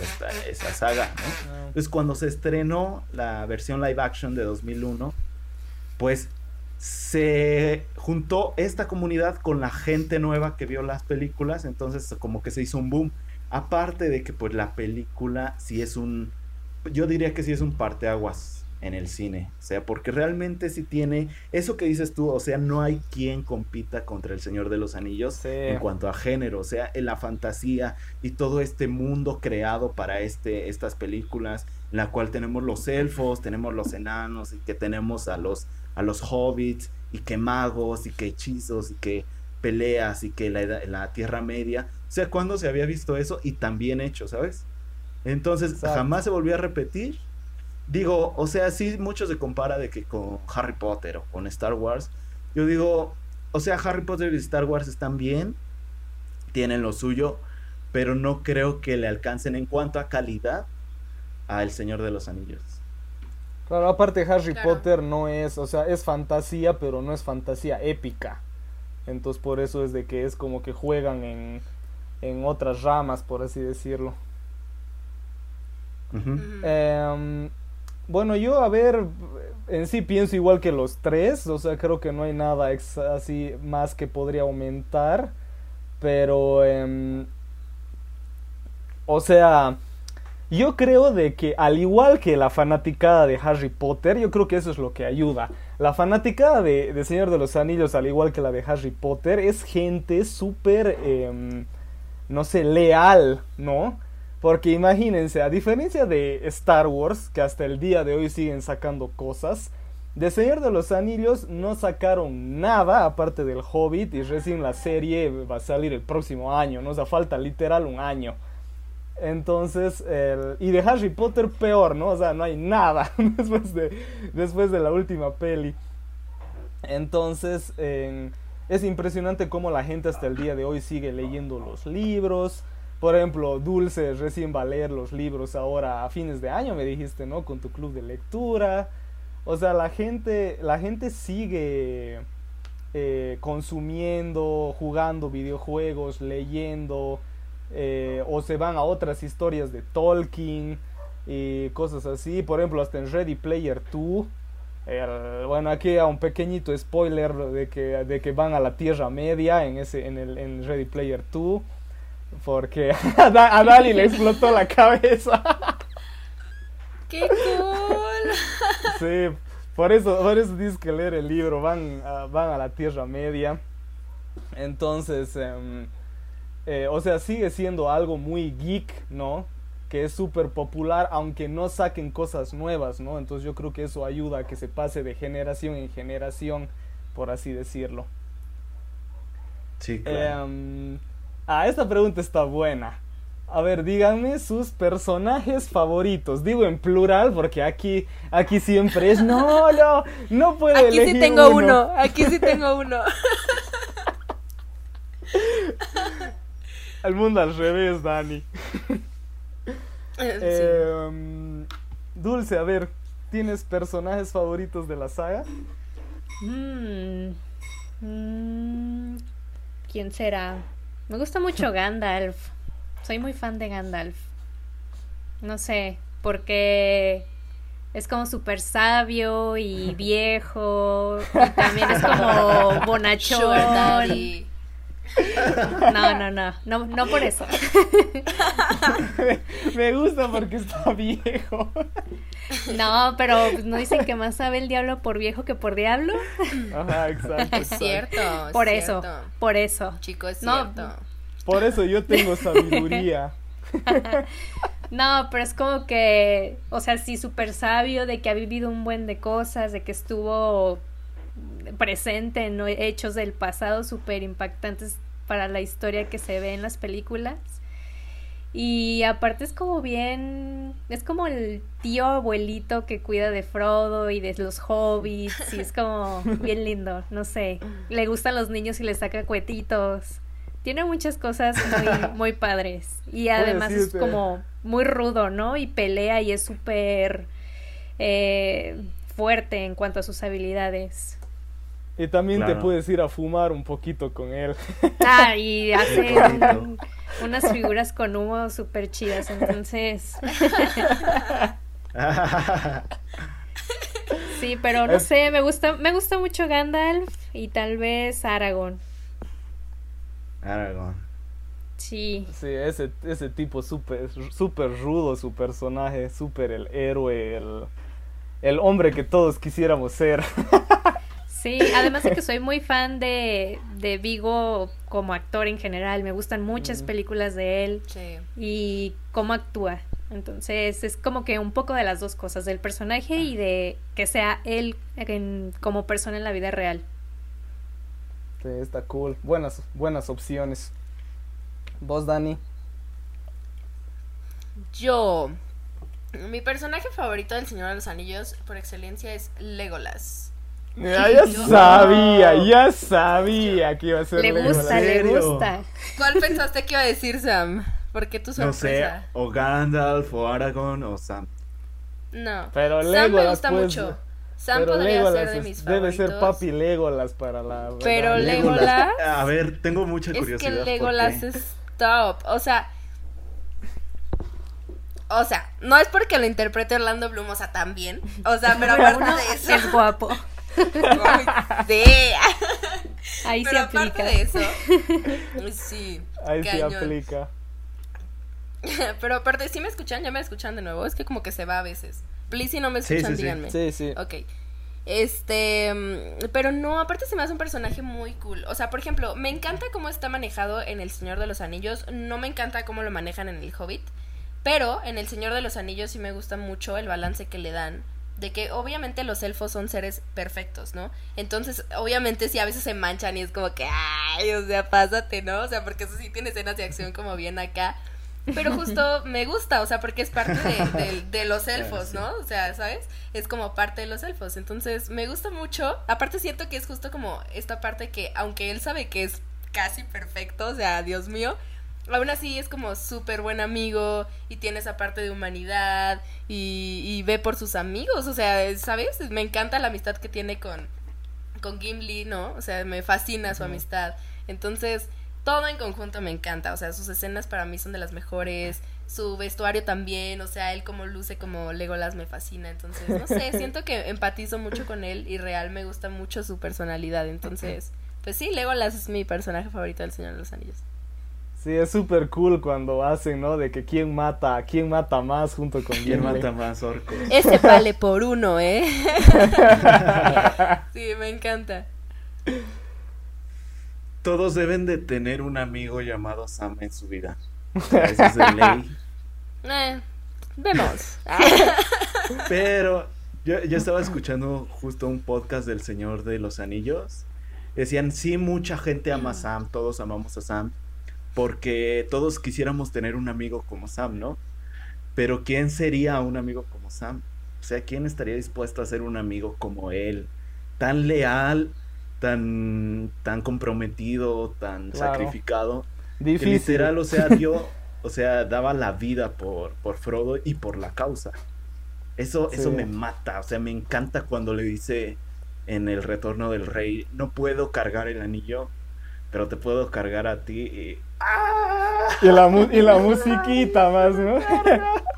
Speaker 4: esa saga, ¿no? Ah. Entonces cuando se estrenó la versión live action de 2001, pues se juntó esta comunidad con la gente nueva que vio las películas, entonces como que se hizo un boom. Aparte de que pues la película sí es un, yo diría que sí es un parteaguas en el cine. O sea, porque realmente si tiene eso que dices tú, o sea, no hay quien compita contra el Señor de los Anillos en cuanto a género, o sea, en la fantasía y todo este mundo creado para este, estas películas, en la cual tenemos los elfos, tenemos los enanos y que tenemos a los, a los hobbits y que magos y que hechizos y que peleas y que la, la Tierra Media. O sea, ¿cuándo se había visto eso y tan bien hecho, sabes? Entonces, jamás se volvió a repetir digo, o sea, sí, mucho se compara de que con Harry Potter o con Star Wars. Yo digo, o sea, Harry Potter y Star Wars están bien, tienen lo suyo, pero no creo que le alcancen en cuanto a calidad a El Señor de los Anillos.
Speaker 2: Claro, aparte Harry Potter no es, o sea, es fantasía, pero no es fantasía épica. Entonces por eso es de que es como que juegan en, en otras ramas, por así decirlo. Bueno, yo a ver, en sí pienso igual que los tres, o sea, creo que no hay nada así más que podría aumentar, pero, em, o sea, yo creo de que al igual que la fanaticada de Harry Potter, yo creo que eso es lo que ayuda. La fanaticada de, Señor de los Anillos, al igual que la de Harry Potter, es gente súper, em, no sé, leal, ¿no? Porque imagínense, a diferencia de Star Wars, que hasta el día de hoy siguen sacando cosas, de Señor de los Anillos no sacaron nada aparte del Hobbit y recién la serie va a salir el próximo año, ¿no? O sea, falta literal un año. Entonces, y de Harry Potter peor, ¿no? O sea, no hay nada después de, después de la última peli. Entonces, es impresionante cómo la gente hasta el día de hoy sigue leyendo los libros. Por ejemplo, Dulce recién va a leer los libros ahora a fines de año, me dijiste, ¿no? Con tu club de lectura. O sea, la gente, la gente sigue eh, consumiendo, jugando videojuegos, leyendo, eh, o se van a otras historias de Tolkien y cosas así. Por ejemplo, hasta en Ready Player 2. bueno, aquí a un pequeñito spoiler de que, de que van a la Tierra Media en, ese, en, el, en Ready Player 2. Porque a, Dani le explotó la cabeza.
Speaker 3: ¡Qué cool!
Speaker 2: Sí, por eso, por eso tienes que leer el libro. Van a, van a la Tierra Media. Entonces, em, eh, o sea, sigue siendo algo muy geek, ¿no? Que es súper popular, aunque no saquen cosas nuevas, ¿no? Entonces yo creo que eso ayuda a que se pase de generación en generación, por así decirlo.
Speaker 4: Sí, claro.
Speaker 2: Em, Ah, esta pregunta está buena. A ver, díganme sus personajes favoritos. Digo en plural porque aquí, aquí siempre es no, no, no puedo
Speaker 3: aquí sí tengo uno. Aquí sí tengo uno.
Speaker 2: Al mundo al revés, Dani. Em, Dulce, a ver, ¿tienes personajes favoritos de la saga?
Speaker 5: Mm, mm, ¿Quién será? Me gusta mucho Gandalf. Soy muy fan de Gandalf. No sé, porque es como súper sabio y viejo. Y también es como bonachón. No, no, no, no, no por eso.
Speaker 2: Me gusta porque está viejo.
Speaker 5: No, pero no dicen que más sabe el diablo por viejo que por diablo.
Speaker 2: Ajá, exacto.
Speaker 3: Es cierto.
Speaker 5: Por eso, por eso.
Speaker 3: Chico, es cierto.
Speaker 2: Por eso yo tengo sabiduría.
Speaker 5: no, pero es como que, o sea, sí, súper sabio de que ha vivido un buen de cosas, de que estuvo presente en hechos del pasado súper impactantes para la historia que se ve en las películas. Y aparte es como bien, es como el tío abuelito que cuida de Frodo y de los hobbits y es como bien lindo, no sé. Le gustan los niños y le saca cuetitos. Tiene muchas cosas muy, muy padres y además es como muy rudo, ¿no? Y pelea y es súper eh, fuerte en cuanto a sus habilidades.
Speaker 2: Y también te puedes ir a fumar un poquito con él.
Speaker 5: Ah, y hace unas figuras con humo súper chidas, entonces... sí, pero no sé, me gusta, me gusta mucho Gandalf y tal vez Aragorn.
Speaker 4: Aragorn.
Speaker 5: Sí.
Speaker 2: Sí, ese, ese tipo súper super rudo, su personaje, súper el héroe, el el hombre que todos quisiéramos ser.
Speaker 5: Sí, además de que soy muy fan de, de Vigo como actor en general, me gustan muchas películas de él
Speaker 3: Sí.
Speaker 5: y cómo actúa. Entonces es como que un poco de las dos cosas, del personaje y de que sea él en- como persona en la vida real.
Speaker 2: Sí, está cool. Buenas, buenas opciones. ¿Vos, Dani?
Speaker 3: Yo. Mi personaje favorito del Señor de los Anillos por excelencia es Legolas.
Speaker 2: Ya, ya
Speaker 3: Yo-
Speaker 2: sabía, ya sabía que iba a ser
Speaker 5: Le
Speaker 2: Legolas.
Speaker 5: gusta, le gusta.
Speaker 3: ¿Cuál pensaste que iba a decir Sam? ¿Por qué tu
Speaker 4: No sé,
Speaker 3: sorpresa?
Speaker 4: o Gandalf, o Aragorn, o Sam.
Speaker 3: No.
Speaker 2: Pero
Speaker 3: Sam me
Speaker 2: Legolas,
Speaker 3: gusta
Speaker 2: pues,
Speaker 3: mucho. Sam
Speaker 2: Pero
Speaker 3: podría
Speaker 2: Legolas
Speaker 3: ser de
Speaker 2: es-
Speaker 3: mis
Speaker 2: debe
Speaker 3: favoritos.
Speaker 2: ser papi Legolas para la...
Speaker 3: Pero
Speaker 2: la-
Speaker 3: Legolas-
Speaker 4: A ver, tengo mucha
Speaker 3: Es
Speaker 4: curiosidad.
Speaker 3: que
Speaker 4: ¿por
Speaker 3: Legolas es top. O sea. O sea, no es porque lo interprete Orlando Bloom, o sea, tan bien. O sea, pero aparte
Speaker 5: uno,
Speaker 3: de eso.
Speaker 5: es guapo.
Speaker 3: Sí.
Speaker 5: Ahí
Speaker 3: Pero
Speaker 5: se
Speaker 3: aparte
Speaker 5: aplica.
Speaker 3: de eso. Sí.
Speaker 2: Ahí sí
Speaker 3: cañón.
Speaker 2: aplica.
Speaker 3: Pero aparte, ¿sí me escuchan? ¿Ya me escuchan de nuevo? Es que como que se va a veces. Please, si no me
Speaker 4: Sí,
Speaker 3: escuchan,
Speaker 4: sí, sí.
Speaker 3: díganme.
Speaker 2: Sí, sí.
Speaker 3: Ok. Este, mm, pero no, aparte se me hace un personaje muy cool. O sea, por ejemplo, me encanta cómo está manejado en El Señor de los Anillos. No me encanta cómo lo manejan en El Hobbit. Pero en El Señor de los Anillos sí me gusta mucho el balance que le dan. De que obviamente los elfos son seres perfectos, ¿no? Entonces, obviamente sí a veces se manchan y es como que, ay, o sea, pásate, ¿no? O sea, porque eso sí tiene escenas de acción como bien acá. Pero justo me gusta, o sea, porque es parte de, de- de los elfos, ¿no? O sea, ¿sabes? Es como parte de los elfos. Entonces, me gusta mucho. Aparte, siento que es justo como esta parte que, aunque él sabe que es casi perfecto, o sea, Dios mío, aún así es como súper buen amigo y tiene esa parte de humanidad y, y ve por sus amigos, o sea, ¿sabes? Me encanta la amistad que tiene con, con Gimli, ¿no? O sea, me fascina su amistad. Entonces, todo en conjunto me encanta, o sea, sus escenas para mí son de las mejores, su vestuario también, o sea, él como luce como Legolas me fascina, entonces, no sé, siento que empatizo mucho con él y real me gusta mucho su personalidad, entonces, pues sí, Legolas es mi personaje favorito del Señor de los Anillos.
Speaker 2: Sí, es súper cool cuando hacen, ¿no? De que quién mata, quién mata más junto con
Speaker 4: ¿Quién
Speaker 2: Gimli.
Speaker 4: mata más orcos?
Speaker 3: Ese vale por uno, ¿eh? sí, me encanta.
Speaker 4: Todos deben de tener un amigo llamado Sam en su vida. O sea, Eso es de ley.
Speaker 3: Eh, vemos.
Speaker 4: Pero yo, yo estaba escuchando justo un podcast del Señor de los Anillos. Decían, sí, mucha gente ama a Sam, todos amamos a Sam, porque todos quisiéramos tener un amigo como Sam, ¿no? Pero ¿quién sería un amigo como Sam? O sea, ¿quién estaría dispuesto a ser un amigo como él? Tan leal, tan, tan comprometido, tan
Speaker 2: Claro.
Speaker 4: sacrificado. Que
Speaker 2: Difícil.
Speaker 4: literal, o sea, dio, o sea, daba la vida por, por Frodo y por la causa. Eso, eso me mata, o sea, me encanta cuando le dice en el retorno del rey, no puedo cargar el anillo, pero te puedo cargar a ti y...
Speaker 2: Y la, y la musiquita más, ¿no?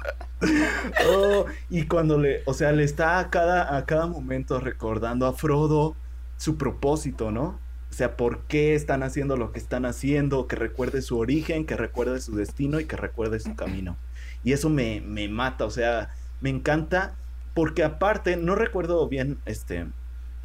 Speaker 4: Oh, y cuando le, o sea, le está a cada, a cada momento recordando a Frodo su propósito, ¿no? O sea, por qué están haciendo lo que están haciendo, que recuerde su origen, que recuerde su destino y que recuerde su camino. Y eso me, me mata, o sea, me encanta porque aparte, no recuerdo bien, este,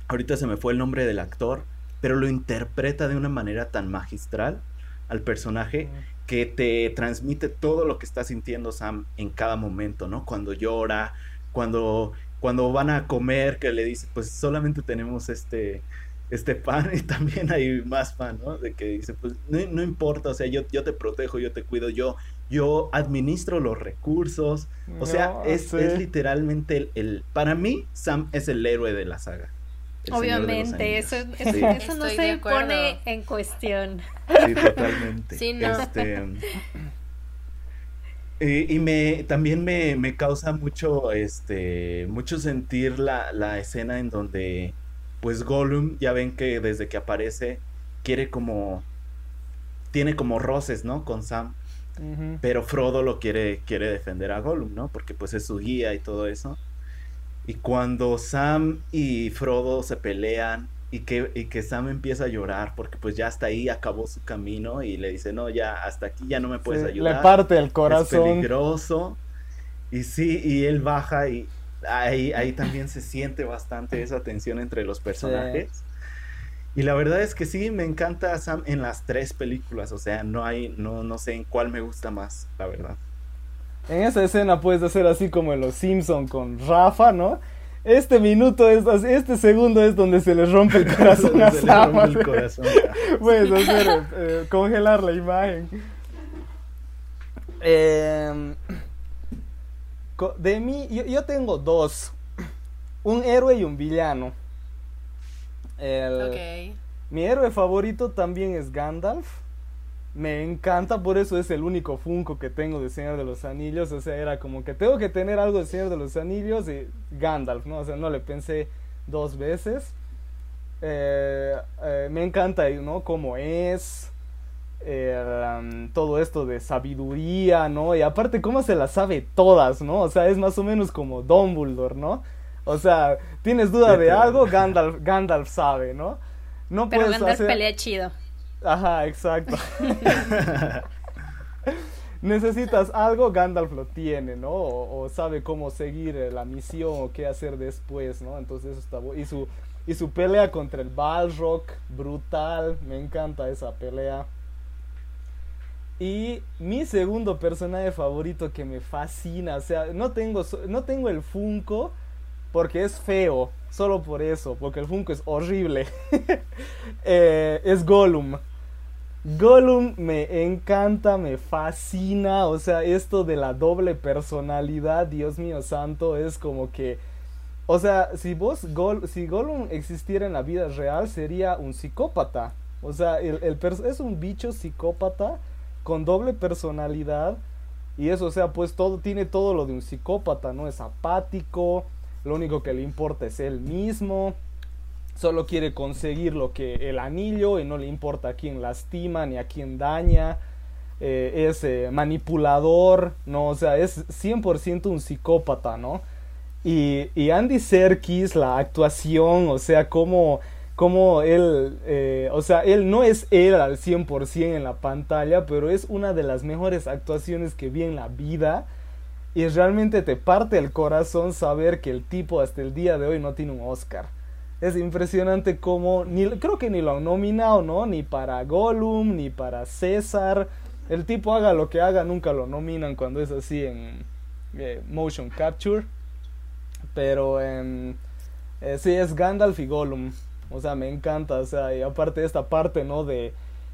Speaker 4: ahorita se me fue el nombre del actor, pero lo interpreta de una manera tan magistral al personaje que te transmite todo lo que está sintiendo Sam en cada momento, ¿no? Cuando llora, cuando, cuando van a comer, que le dice, pues solamente tenemos este, este pan y también hay más pan, ¿no? De que dice, pues no, no importa, o sea, yo, yo te protejo, yo te cuido, yo, yo administro los recursos, o sea, es,
Speaker 2: sí.
Speaker 4: es literalmente el, el- para mí, Sam es el héroe de la saga. El Señor de los
Speaker 5: Obviamente, eso, eso,
Speaker 4: Sí.
Speaker 5: eso no se pone en cuestión.
Speaker 4: Sí, totalmente.
Speaker 3: Sí, no.
Speaker 4: Este, y, y me también me, me causa mucho, este, mucho sentir la, la escena en donde, pues Gollum, ya ven que desde que aparece, quiere como, tiene como roces, ¿no? Con Sam, pero Frodo lo quiere, quiere defender a Gollum, ¿no? Porque pues es su guía y todo eso. Y cuando Sam y Frodo se pelean y que, y que Sam empieza a llorar porque pues ya hasta ahí acabó su camino y le dice, no, ya hasta aquí ya no me puedes
Speaker 2: Sí,
Speaker 4: ayudar.
Speaker 2: le parte el
Speaker 4: Es
Speaker 2: corazón.
Speaker 4: peligroso. Y sí, y él baja y, ahí, ahí también se siente bastante esa tensión entre los personajes. Y la verdad es que sí, me encanta Sam en las tres películas, o sea, no hay, no, no sé en cuál me gusta más, la verdad.
Speaker 2: En esa escena puedes hacer así como en Los Simpson con Rafa, ¿no? Este minuto es este segundo es donde se le rompe el corazón a Sam. el corazón. puedes hacer eh, congelar la imagen. Em, de mí, yo, tengo dos. Un héroe y un villano. Mi héroe favorito también es Gandalf. Me encanta, por eso es el único Funko que tengo de Señor de los Anillos. O sea, era como que tengo que tener algo de Señor de los Anillos y Gandalf, ¿no? O sea, no le pensé dos veces. Eh, eh, me encanta, ¿no? Cómo es. Um, todo esto de sabiduría, ¿no? Y aparte, cómo se las sabe todas, ¿no? O sea, es más o menos como Dumbledore, ¿no? O sea, tienes duda de algo, Gandalf, Gandalf sabe, ¿no?
Speaker 5: No Pero Gandalf pelea chido.
Speaker 2: Ajá, exacto. Necesitas algo, Gandalf lo tiene, ¿no? O, sabe cómo seguir eh, la misión o qué hacer después, ¿no? Entonces eso está y su y su pelea contra el Balrog, brutal, me encanta esa pelea. Y mi segundo personaje favorito que me fascina, o sea, no tengo, no tengo el Funko porque es feo, solo por eso, porque el Funko es horrible. Eh, es Gollum. Gollum me encanta, me fascina, o sea, esto de la doble personalidad, Dios mío santo, es como que... O sea, si vos, si Gollum existiera en la vida real, sería un psicópata. O sea, el, el es un bicho psicópata con doble personalidad. Y eso, o sea, pues todo tiene todo lo de un psicópata, ¿no? Es apático, lo único que le importa es él mismo, solo quiere conseguir lo que el anillo y no le importa a quién lastima ni a quién daña. Eh, es eh, manipulador, ¿no? O sea, es 100% un psicópata, ¿no? Y, y Andy Serkis, la actuación, o sea, cómo como él, eh, o sea, él no es él al 100% en la pantalla, pero es una de las mejores actuaciones que vi en la vida. Y realmente te parte el corazón saber que el tipo hasta el día de hoy no tiene un Oscar. Es impresionante como, ni, creo que ni lo han nominado, ¿no? Ni para Gollum, ni para César. El tipo haga lo que haga, nunca lo nominan cuando es así en eh, motion capture. Pero eh, sí, es Gandalf y Gollum. O sea, me encanta, o sea, y aparte de esta parte, ¿no? De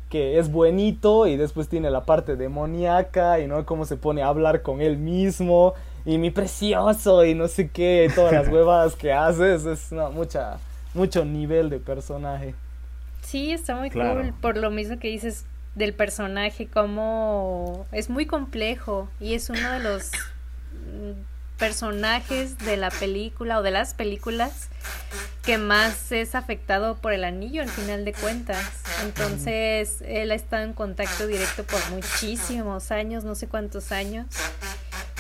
Speaker 2: que es buenito y después tiene la parte demoníaca y no cómo se pone a hablar con él mismo y mi precioso y no sé qué, todas las huevadas que haces, es mucha mucho nivel de personaje.
Speaker 5: Sí, está muy cool por lo mismo que dices del personaje como es muy complejo y es uno de los personajes de la película o de las películas que más es afectado por el anillo al final de cuentas. Entonces, él ha estado en contacto directo por muchísimos años, no sé cuántos años.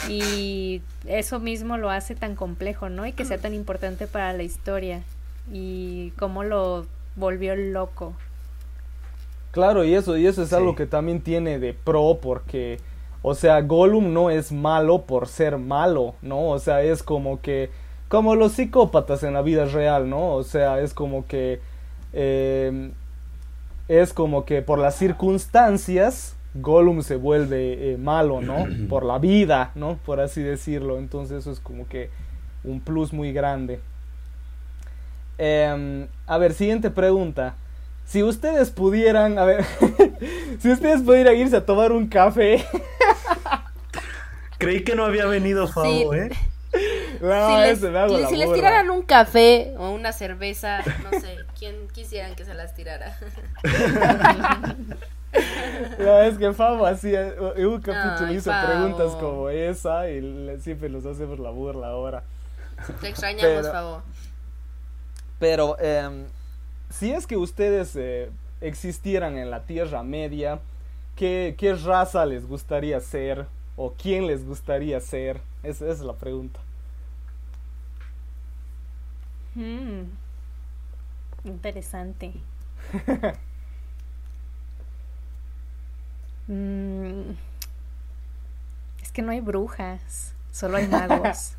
Speaker 5: Y eso mismo lo hace tan complejo, ¿no? Y que sea tan importante para la historia. Y cómo lo volvió loco.
Speaker 2: Claro, y eso, y eso es algo que también tiene de pro porque o sea, Gollum no es malo por ser malo, ¿no? O sea, es como que, como los psicópatas en la vida real, ¿no? O sea, es como que, em, es como que por las circunstancias, Gollum se vuelve eh, malo, ¿no? Por la vida, ¿no? Por así decirlo. Entonces eso es como que un plus muy grande. Em, a ver, siguiente pregunta. Si ustedes pudieran, a ver, si ustedes pudieran irse a tomar un café.
Speaker 4: Creí que no había venido Fabo, ¿eh?
Speaker 3: No, si, les, me si les tiraran un café o una cerveza, no sé, ¿quién quisieran que se las tirara?
Speaker 2: no, es que Fabo hacía, un capítulo hizo preguntas como esa y siempre nos hacemos la burla ahora.
Speaker 3: Te extrañamos, pero, Fabo.
Speaker 2: Pero, eh, si es que ustedes eh, existieran en la Tierra Media, ¿qué, ¿qué, raza les gustaría ser? ¿O quién les gustaría ser? Esa, es la pregunta.
Speaker 5: Hmm. Interesante. Mm. Es que no hay brujas, solo hay magos.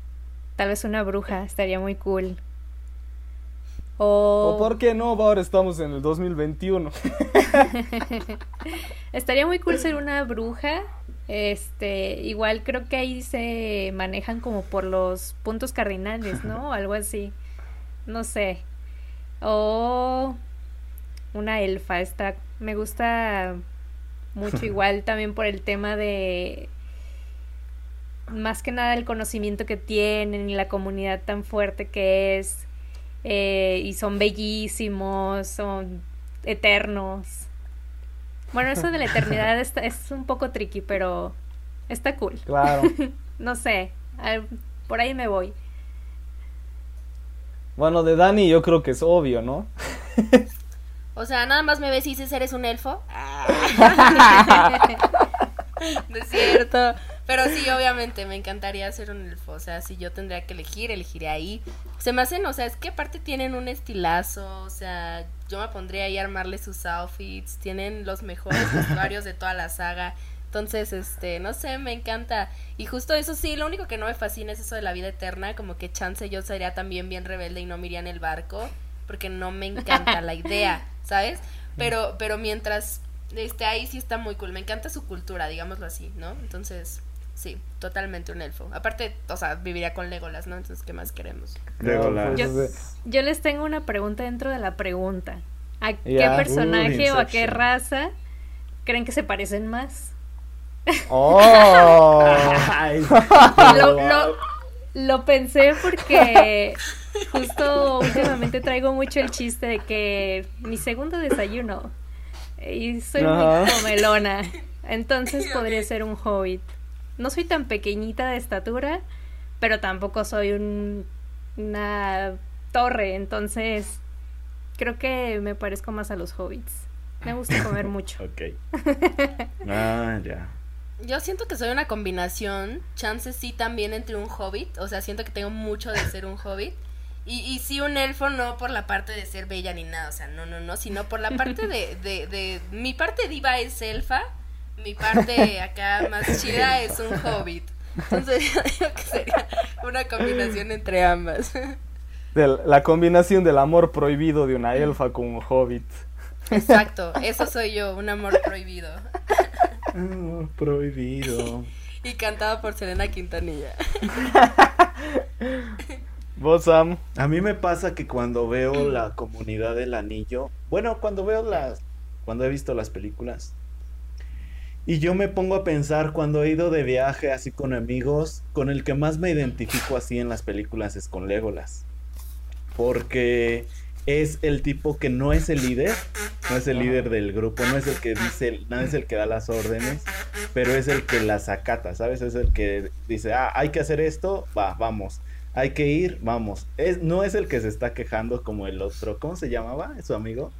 Speaker 5: Tal vez una bruja, estaría muy cool.
Speaker 2: O, por qué no, ahora estamos en el 2021.
Speaker 5: estaría muy cool ser una bruja. Este, igual creo que ahí se manejan como por los puntos cardinales, ¿no? Algo así. No sé. O una elfa, está me gusta mucho igual también por el tema de más que nada el conocimiento que tienen y la comunidad tan fuerte que es eh, y son bellísimos, son eternos. Bueno, eso de la eternidad es un poco tricky, pero está cool.
Speaker 2: Claro.
Speaker 5: no sé, por ahí me voy.
Speaker 2: Bueno, de Dani yo creo que es obvio, ¿no?
Speaker 3: o sea, nada más me ves y dices, ¿eres un elfo? no es cierto. Pero sí, obviamente, me encantaría ser un elfo. O sea, si yo tendría que elegir, elegiría ahí. Se me hacen, o sea, es que aparte tienen un estilazo. O sea, yo me pondría ahí a armarle sus outfits. Tienen los mejores vestuarios de toda la saga. Entonces, este, no sé, me encanta. Y justo eso sí, lo único que no me fascina es eso de la vida eterna. Como que chance yo sería también bien rebelde y no me iría en el barco. Porque no me encanta la idea, ¿sabes? Pero, pero mientras esté ahí sí está muy cool. Me encanta su cultura, digámoslo así, ¿no? Entonces, Sí, totalmente un elfo. Aparte, o sea, viviría con Legolas, ¿no? Entonces, ¿qué más queremos?
Speaker 4: Legolas.
Speaker 5: Yo, les tengo una pregunta dentro de la pregunta. ¿A qué personaje o a qué raza creen que se parecen más?
Speaker 2: ¡Oh!
Speaker 5: lo, lo, pensé porque justo últimamente traigo mucho el chiste de que mi segundo desayuno y soy muy comelona. Entonces podría ser un hobbit no soy tan pequeñita de estatura, pero tampoco soy un, una torre, entonces creo que me parezco más a los hobbits. Me gusta comer mucho.
Speaker 4: ok. Ah, ya.
Speaker 3: Yo siento que soy una combinación, chances sí también entre un hobbit, o sea, siento que tengo mucho de ser un hobbit. Y, y sí un elfo no por la parte de ser bella ni nada, o sea, no, no, no, sino por la parte de, de, de mi parte diva es elfa, mi parte acá más chida es un hobbit. Entonces yo digo que sería una combinación entre ambas.
Speaker 2: la combinación del amor prohibido de una elfa con un hobbit.
Speaker 3: Exacto, eso soy yo, un amor prohibido.
Speaker 4: Amor prohibido.
Speaker 3: Y cantado por Selena Quintanilla.
Speaker 2: ¿Vos, Sam?
Speaker 4: A mí me pasa que cuando veo la comunidad del anillo, bueno, cuando veo las, cuando he visto las películas, y yo me pongo a pensar cuando he ido de viaje así con amigos, con el que más me identifico así en las películas es con Legolas. Porque es el tipo que no es el líder, no es el líder del grupo, no es el que dice, no es el que da las órdenes, pero es el que las acata, ¿sabes? Es el que dice, ah, hay que hacer esto, va, vamos. Hay que ir, vamos. Es, no es el que se está quejando como el otro. ¿Cómo se llamaba? ¿Es su amigo?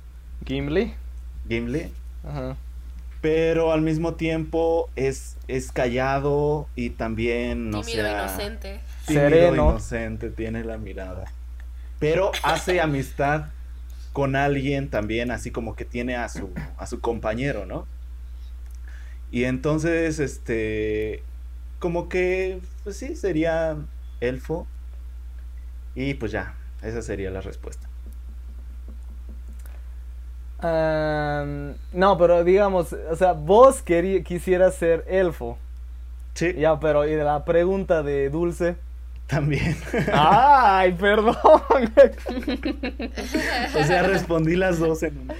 Speaker 2: Gimli.
Speaker 4: Gimli. Ajá pero al mismo tiempo es, es callado y también, no sé,
Speaker 3: inocente.
Speaker 4: Sereno. inocente, tiene la mirada. Pero hace amistad con alguien también, así como que tiene a su, a su compañero, ¿no? Y entonces, este, como que, pues sí, sería elfo. Y pues ya, esa sería la respuesta
Speaker 2: no, pero digamos, o sea, vos quisieras ser elfo.
Speaker 4: Sí.
Speaker 2: Ya, pero y de la pregunta de Dulce.
Speaker 4: También.
Speaker 2: Ay, perdón.
Speaker 4: o sea, respondí las dos en una.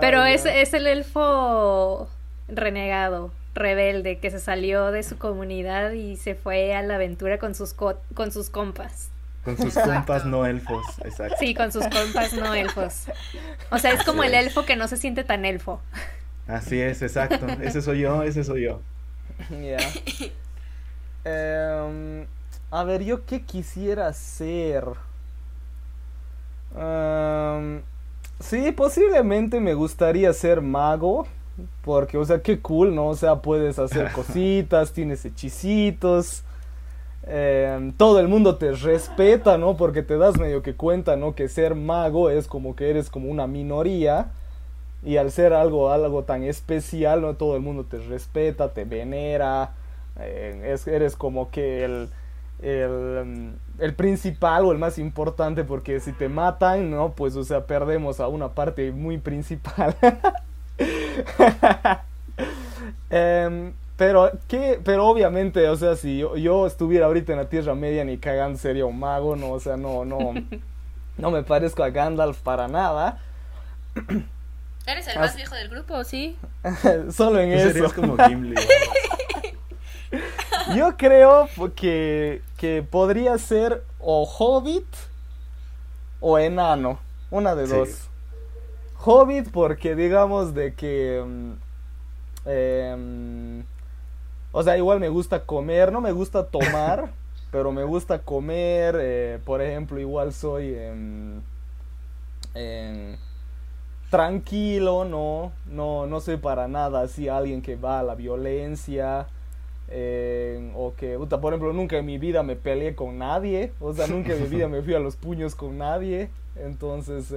Speaker 5: Pero es, es el elfo renegado, rebelde, que se salió de su comunidad y se fue a la aventura con sus, con sus compas.
Speaker 4: Con sus compas no elfos, exacto.
Speaker 5: Sí, con sus compas no elfos. O sea, es como el elfo que no se siente tan elfo.
Speaker 4: Así es, exacto. Ese soy yo, ese soy yo.
Speaker 2: Ya. Em, a ver, yo qué quisiera ser. Em, sí, posiblemente me gustaría ser mago. Porque, o sea, qué cool, ¿no? O sea, puedes hacer cositas, tienes hechicitos. Em, todo el mundo te respeta, ¿no? Porque te das medio que cuenta, ¿no? Que ser mago es como que eres como una minoría. Y al ser algo, algo tan especial, ¿no? Todo el mundo te respeta, te venera. Eh, eres como que el, el, el, principal o el más importante, porque si te matan, ¿no? Pues, o sea, perdemos a una parte muy principal. Em, pero, ¿qué? Pero obviamente, o sea, si yo, estuviera ahorita en la Tierra Media ni cagando sería un mago, no, o sea, no, no, no me parezco a Gandalf para nada.
Speaker 3: ¿Eres el más viejo del grupo, sí?
Speaker 2: Solo en eso.
Speaker 4: Serías como Gimli.
Speaker 2: Yo creo que, que podría ser o Hobbit o Enano. Una de dos. Hobbit porque digamos de que... Mm, em, o sea, igual me gusta comer, no me gusta tomar, pero me gusta comer. Eh, por ejemplo, igual soy... tranquilo, no, no, no soy para nada así alguien que va a la violencia, eh, o que, por ejemplo, nunca en mi vida me peleé con nadie, o sea, nunca en mi vida me fui a los puños con nadie, entonces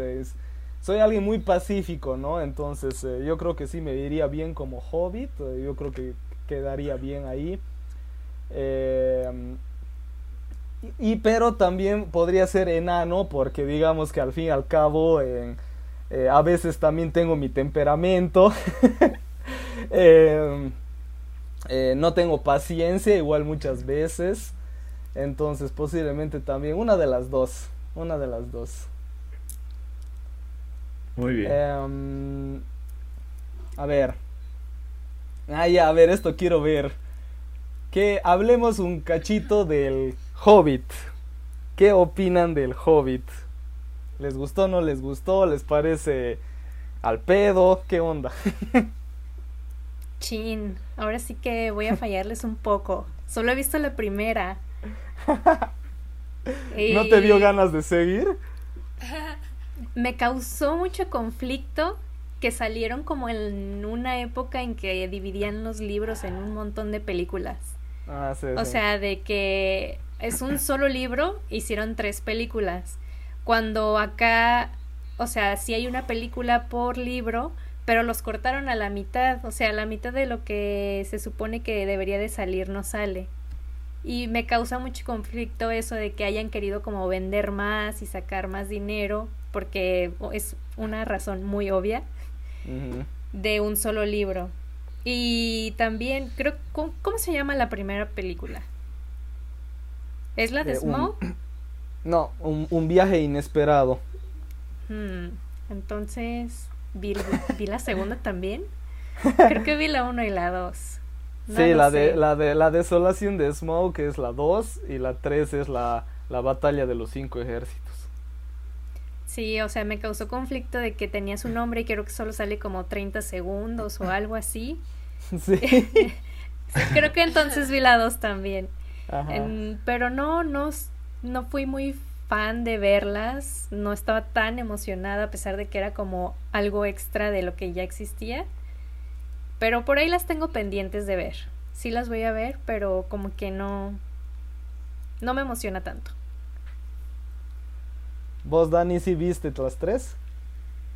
Speaker 2: soy alguien muy pacífico, ¿no? Entonces eh, yo creo que sí me iría bien como hobbit, eh, yo creo que quedaría bien ahí. y, pero también podría ser enano porque digamos que al fin y al cabo a veces también tengo mi temperamento. Eh, no tengo paciencia igual muchas veces. Entonces posiblemente también una de las dos. Una de las dos.
Speaker 4: Muy bien.
Speaker 2: Em, a ver. Ah, ya, a ver, esto quiero ver. Que hablemos un cachito del Hobbit. ¿Qué opinan del Hobbit? ¿Les gustó, no les gustó? ¿Les parece al pedo? ¿Qué onda?
Speaker 5: Chin, ahora sí que voy a fallarles un poco. Solo he visto la primera.
Speaker 2: ¿No te dio ganas de seguir?
Speaker 5: Me causó mucho conflicto que salieron como en una época en que dividían los libros en un montón de películas.
Speaker 2: Ah, sí,
Speaker 5: o sea, de que es un solo libro, hicieron tres películas. Cuando acá, o sea, si hay una película por libro, pero los cortaron a la mitad, o sea, la mitad de lo que se supone que debería de salir no sale. Y me causa mucho conflicto eso de que hayan querido como vender más y sacar más dinero, porque es una razón muy obvia de un solo libro. Y también creo, ¿cómo, se llama la primera película? ¿Es la de eh,
Speaker 2: no, un, viaje inesperado.
Speaker 5: Hmm, entonces, ¿Vi, la segunda también? Creo que vi la 1 y la 2.
Speaker 2: sí, la de, la de la desolación de Smoke es la 2 y la 3 es la, la batalla de los cinco ejércitos.
Speaker 5: Sí, o sea, me causó conflicto de que tenía su nombre y creo que solo sale como 30 segundos o algo así. Sí. creo que entonces vi la 2 también. pero no, no, no fui muy fan de verlas, no estaba tan emocionada a pesar de que era como algo extra de lo que ya existía. Pero por ahí las tengo pendientes de ver. Sí las voy a ver, pero como que no no me emociona tanto.
Speaker 2: ¿Vos, Dani, sí viste las tres?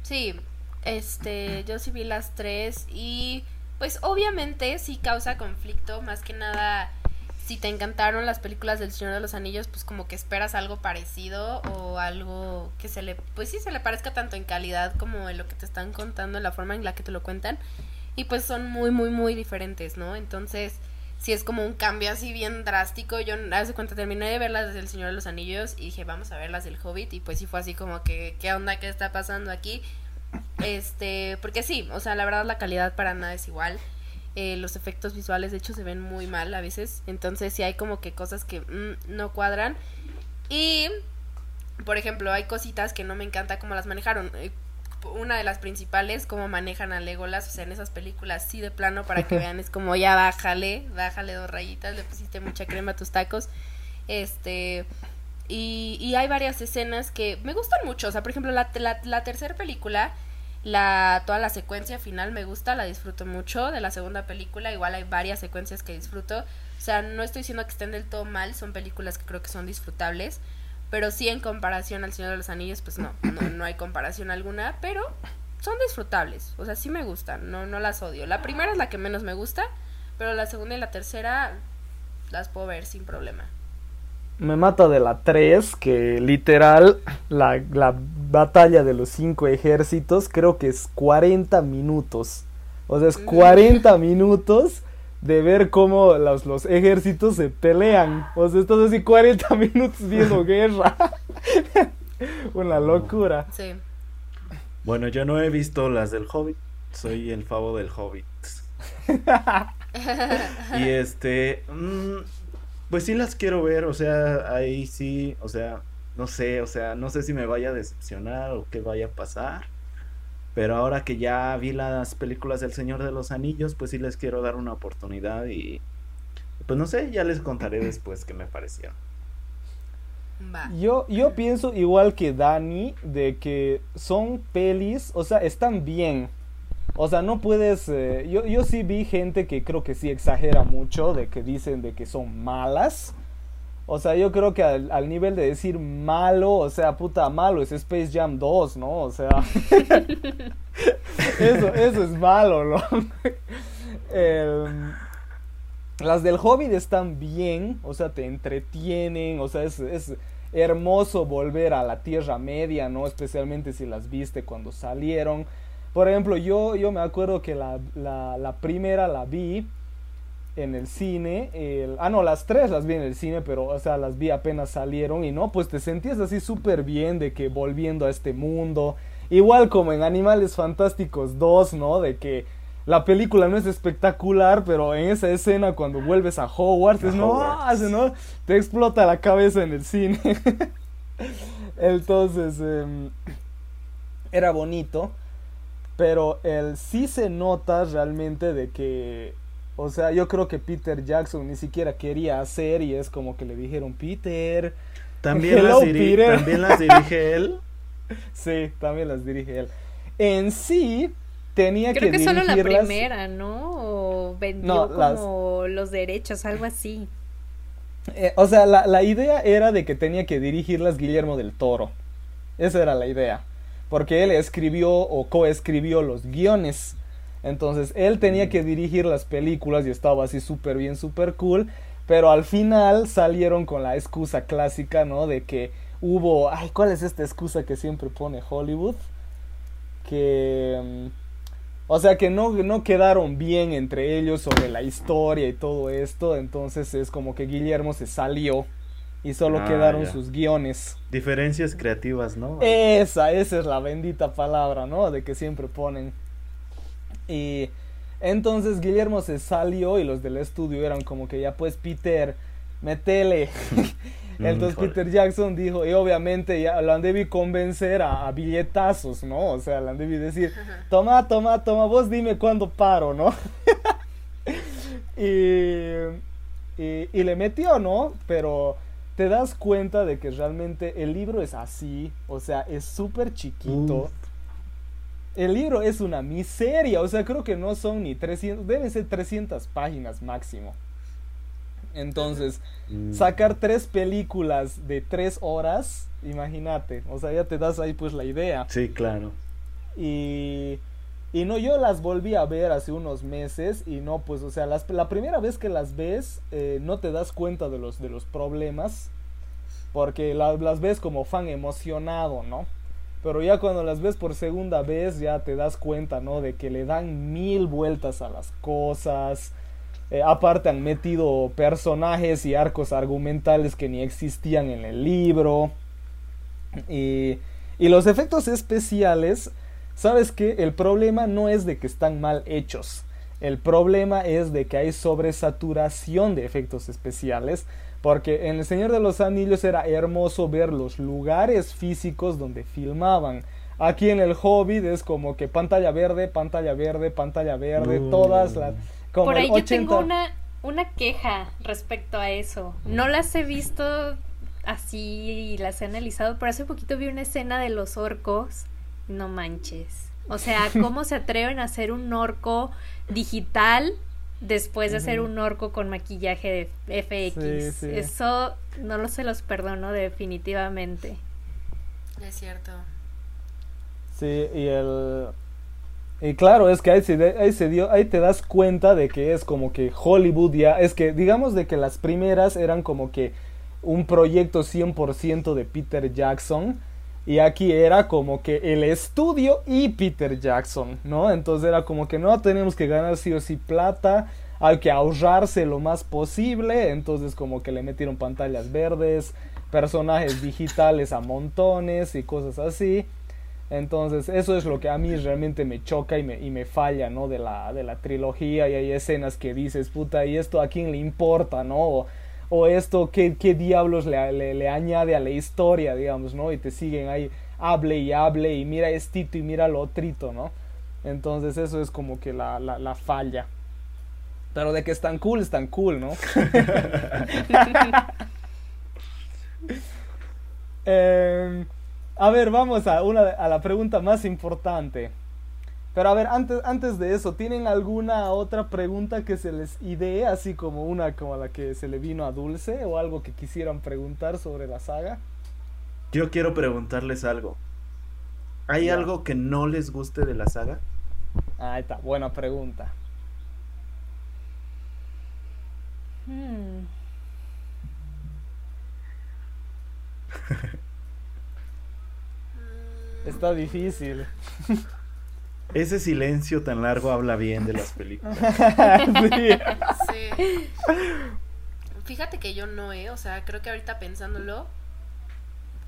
Speaker 3: Sí, este, yo sí vi las tres y pues obviamente sí causa conflicto, más que nada si te encantaron las películas del Señor de los Anillos, pues como que esperas algo parecido o algo que se le, pues sí, se le parezca tanto en calidad como en lo que te están contando, en la forma en la que te lo cuentan. Y pues son muy, muy, muy diferentes, ¿no? Entonces, si es como un cambio así bien drástico. Yo, hace cuenta, terminé de ver las del Señor de los Anillos y dije, vamos a ver las del Hobbit. Y pues sí fue así como que, ¿qué onda? ¿Qué está pasando aquí? Este, porque sí, o sea, la verdad la calidad para nada es igual. Eh, los efectos visuales de hecho se ven muy mal a veces, entonces sí hay como que cosas que mm, no cuadran. Y, por ejemplo, hay cositas que no me encanta cómo las manejaron. Una de las principales, cómo manejan a Legolas, o sea, en esas películas sí de plano para que vean, es como ya bájale, bájale dos rayitas, le pusiste mucha crema a tus tacos. Este, y, y hay varias escenas que me gustan mucho, o sea, por ejemplo, la, la, la tercera película la, toda la secuencia final me gusta, la disfruto mucho. De la segunda película, igual hay varias secuencias que disfruto. O sea, no estoy diciendo que estén del todo mal, son películas que creo que son disfrutables. Pero sí en comparación al Señor de los Anillos, pues no, no, hay comparación alguna, pero son disfrutables. O sea, sí me gustan, no, no las odio. La primera es la que menos me gusta, pero la segunda y la tercera las puedo ver sin problema.
Speaker 2: me mata de la 3, que literal la, la batalla de los cinco ejércitos creo que es 40 minutos. O sea, es 40 minutos de ver cómo los, los ejércitos se pelean. O sea, estás así 40 minutos viendo guerra. Una locura.
Speaker 3: Sí.
Speaker 4: Bueno, yo no he visto las del Hobbit. Soy el favo del Hobbit. y este. mm, pues sí las quiero ver. O sea, ahí sí. O sea, no sé. O sea, no sé si me vaya a decepcionar o qué vaya a pasar. Pero ahora que ya vi las películas del Señor de los Anillos, pues sí les quiero dar una oportunidad y. Pues no sé, ya les contaré después qué me parecieron.
Speaker 2: Yo, yo pienso igual que Dani, de que son pelis, o sea, están bien. O sea, no puedes... eh, yo, yo sí vi gente que creo que sí exagera mucho, de que dicen de que son malas. O sea, yo creo que al, al nivel de decir malo, o sea, puta malo, es Space Jam 2, ¿no? O sea... eso, eso es malo, ¿no? Em, las del Hobbit están bien, o sea, te entretienen, o sea, es, es hermoso volver a la Tierra Media, ¿no? Especialmente si las viste cuando salieron. Por ejemplo, yo, yo me acuerdo que la, la, la primera la vi en el cine. el- ah, no, las tres las vi en el cine, pero, o sea, las vi apenas salieron y no, pues te sentías así súper bien de que volviendo a este mundo. Igual como en Animales Fantásticos 2, ¿no? De que la película no es espectacular, pero en esa escena cuando vuelves a Hogwarts, es no,
Speaker 4: Hogwarts.
Speaker 2: hace, ¿no? Te explota la cabeza en el cine. Entonces, em, era bonito, pero el sí se nota realmente de que, o sea, yo creo que Peter Jackson ni siquiera quería hacer y es como que le dijeron, Peter,
Speaker 4: También,
Speaker 2: Hello,
Speaker 4: las, diri-
Speaker 2: Peter.
Speaker 4: también las dirige él.
Speaker 2: sí, también las dirige él. En sí, tenía
Speaker 5: Creo
Speaker 2: que
Speaker 5: que solo la primera, ¿no? O vendió
Speaker 2: No, las-
Speaker 5: como los derechos, algo así.
Speaker 2: Eh, o sea, la, la idea era de que tenía que dirigirlas Guillermo del Toro. Esa era la idea. Porque él escribió o coescribió los guiones. Entonces, él tenía que dirigir las películas y estaba así súper bien, súper cool. Pero al final salieron con la excusa clásica, ¿no? De que hubo... Ay, ¿cuál es esta excusa que siempre pone Hollywood? Que... mm, O sea que no, no quedaron bien entre ellos sobre la historia y todo esto. Entonces es como que Guillermo se salió y solo
Speaker 4: Ah,
Speaker 2: quedaron
Speaker 4: ya.
Speaker 2: sus guiones.
Speaker 4: Diferencias creativas, ¿no?
Speaker 2: Esa, esa es la bendita palabra, ¿no? De que siempre ponen. Y entonces Guillermo se salió y los del estudio eran como que ya pues Peter, metele. Entonces
Speaker 4: Híjole.
Speaker 2: Peter Jackson dijo, y obviamente ya lo han debido convencer a, a billetazos, ¿no? O sea, le han debido decir, toma, toma, toma, vos dime cuándo paro, ¿no? y, y, y le metió, ¿no? Pero te das cuenta de que realmente el libro es así, o sea, es súper chiquito.
Speaker 4: Uf.
Speaker 2: El libro es una miseria, o sea, creo que no son ni 300, deben ser 300 páginas máximo. Entonces,
Speaker 4: Mm.
Speaker 2: sacar tres películas de tres horas, imagínate, o sea, ya te das ahí pues la idea.
Speaker 4: Sí, claro.
Speaker 2: Y, y no, yo las volví a ver hace unos meses y no, pues, o sea, las, la primera vez que las ves eh, no te das cuenta de los, de los problemas porque la- las ves como fan emocionado, ¿no? Pero ya cuando las ves por segunda vez ya te das cuenta, ¿no? De que le dan mil vueltas a las cosas. Eh, aparte han metido personajes y arcos argumentales que ni existían en el libro. Y, y los efectos especiales, ¿sabes qué? El problema no es de que están mal hechos. El problema es de que hay sobresaturación de efectos especiales. Porque en El Señor de los Anillos era hermoso ver los lugares físicos donde filmaban. Aquí en El Hobbit es como que pantalla verde, pantalla verde, pantalla verde, todas las... como
Speaker 5: Por ahí yo
Speaker 2: 80.
Speaker 5: tengo una, una queja respecto a eso. No las he visto así y las he analizado, pero hace poquito vi una escena de los orcos. No manches. O sea, ¿cómo se atreven a hacer un orco digital después de hacer
Speaker 2: Ujú.
Speaker 5: un orco con maquillaje de FX?
Speaker 2: Sí, sí.
Speaker 5: Eso no lo se los perdono definitivamente.
Speaker 3: Es cierto.
Speaker 2: Sí, y el... Y claro, es que ahí se, de- ahí se dio, ahí te das cuenta de que es como que Hollywood ya, es que digamos de que las primeras eran como que un proyecto 100% de Peter Jackson. Y aquí era como que el estudio y Peter Jackson, ¿no? Entonces era como que no tenemos que ganar sí o sí plata, hay que ahorrarse lo más posible. Entonces como que le metieron pantallas verdes, personajes digitales a montones y cosas así. Entonces, eso es lo que a mí realmente me choca y me, y me falla, ¿no? De la, de la trilogía y hay escenas que dices, puta, ¿y esto a quién le importa, no? Esto, ¿qué, ¿qué, diablos le, le, añade a la historia, digamos, ¿no? Y te siguen ahí, hable y hable y mira estito y mira lo otrito, ¿no? Entonces, eso es como que la, la, la falla. Pero de que es tan cool, es tan cool, ¿no? eh, a ver, vamos a, una, a la pregunta más importante. Pero a ver, antes, antes de eso, ¿tienen alguna otra pregunta que se les idee, así como una como la que se le vino a Dulce o algo que quisieran preguntar sobre la saga?
Speaker 4: Yo quiero preguntarles algo. ¿Hay algo que no les guste de la saga?
Speaker 2: Ahí está, buena pregunta. Hmm. Está difícil.
Speaker 4: Ese silencio tan largo habla bien de las películas.
Speaker 3: sí. Fíjate que yo no, ¿eh? O sea, creo que ahorita pensándolo,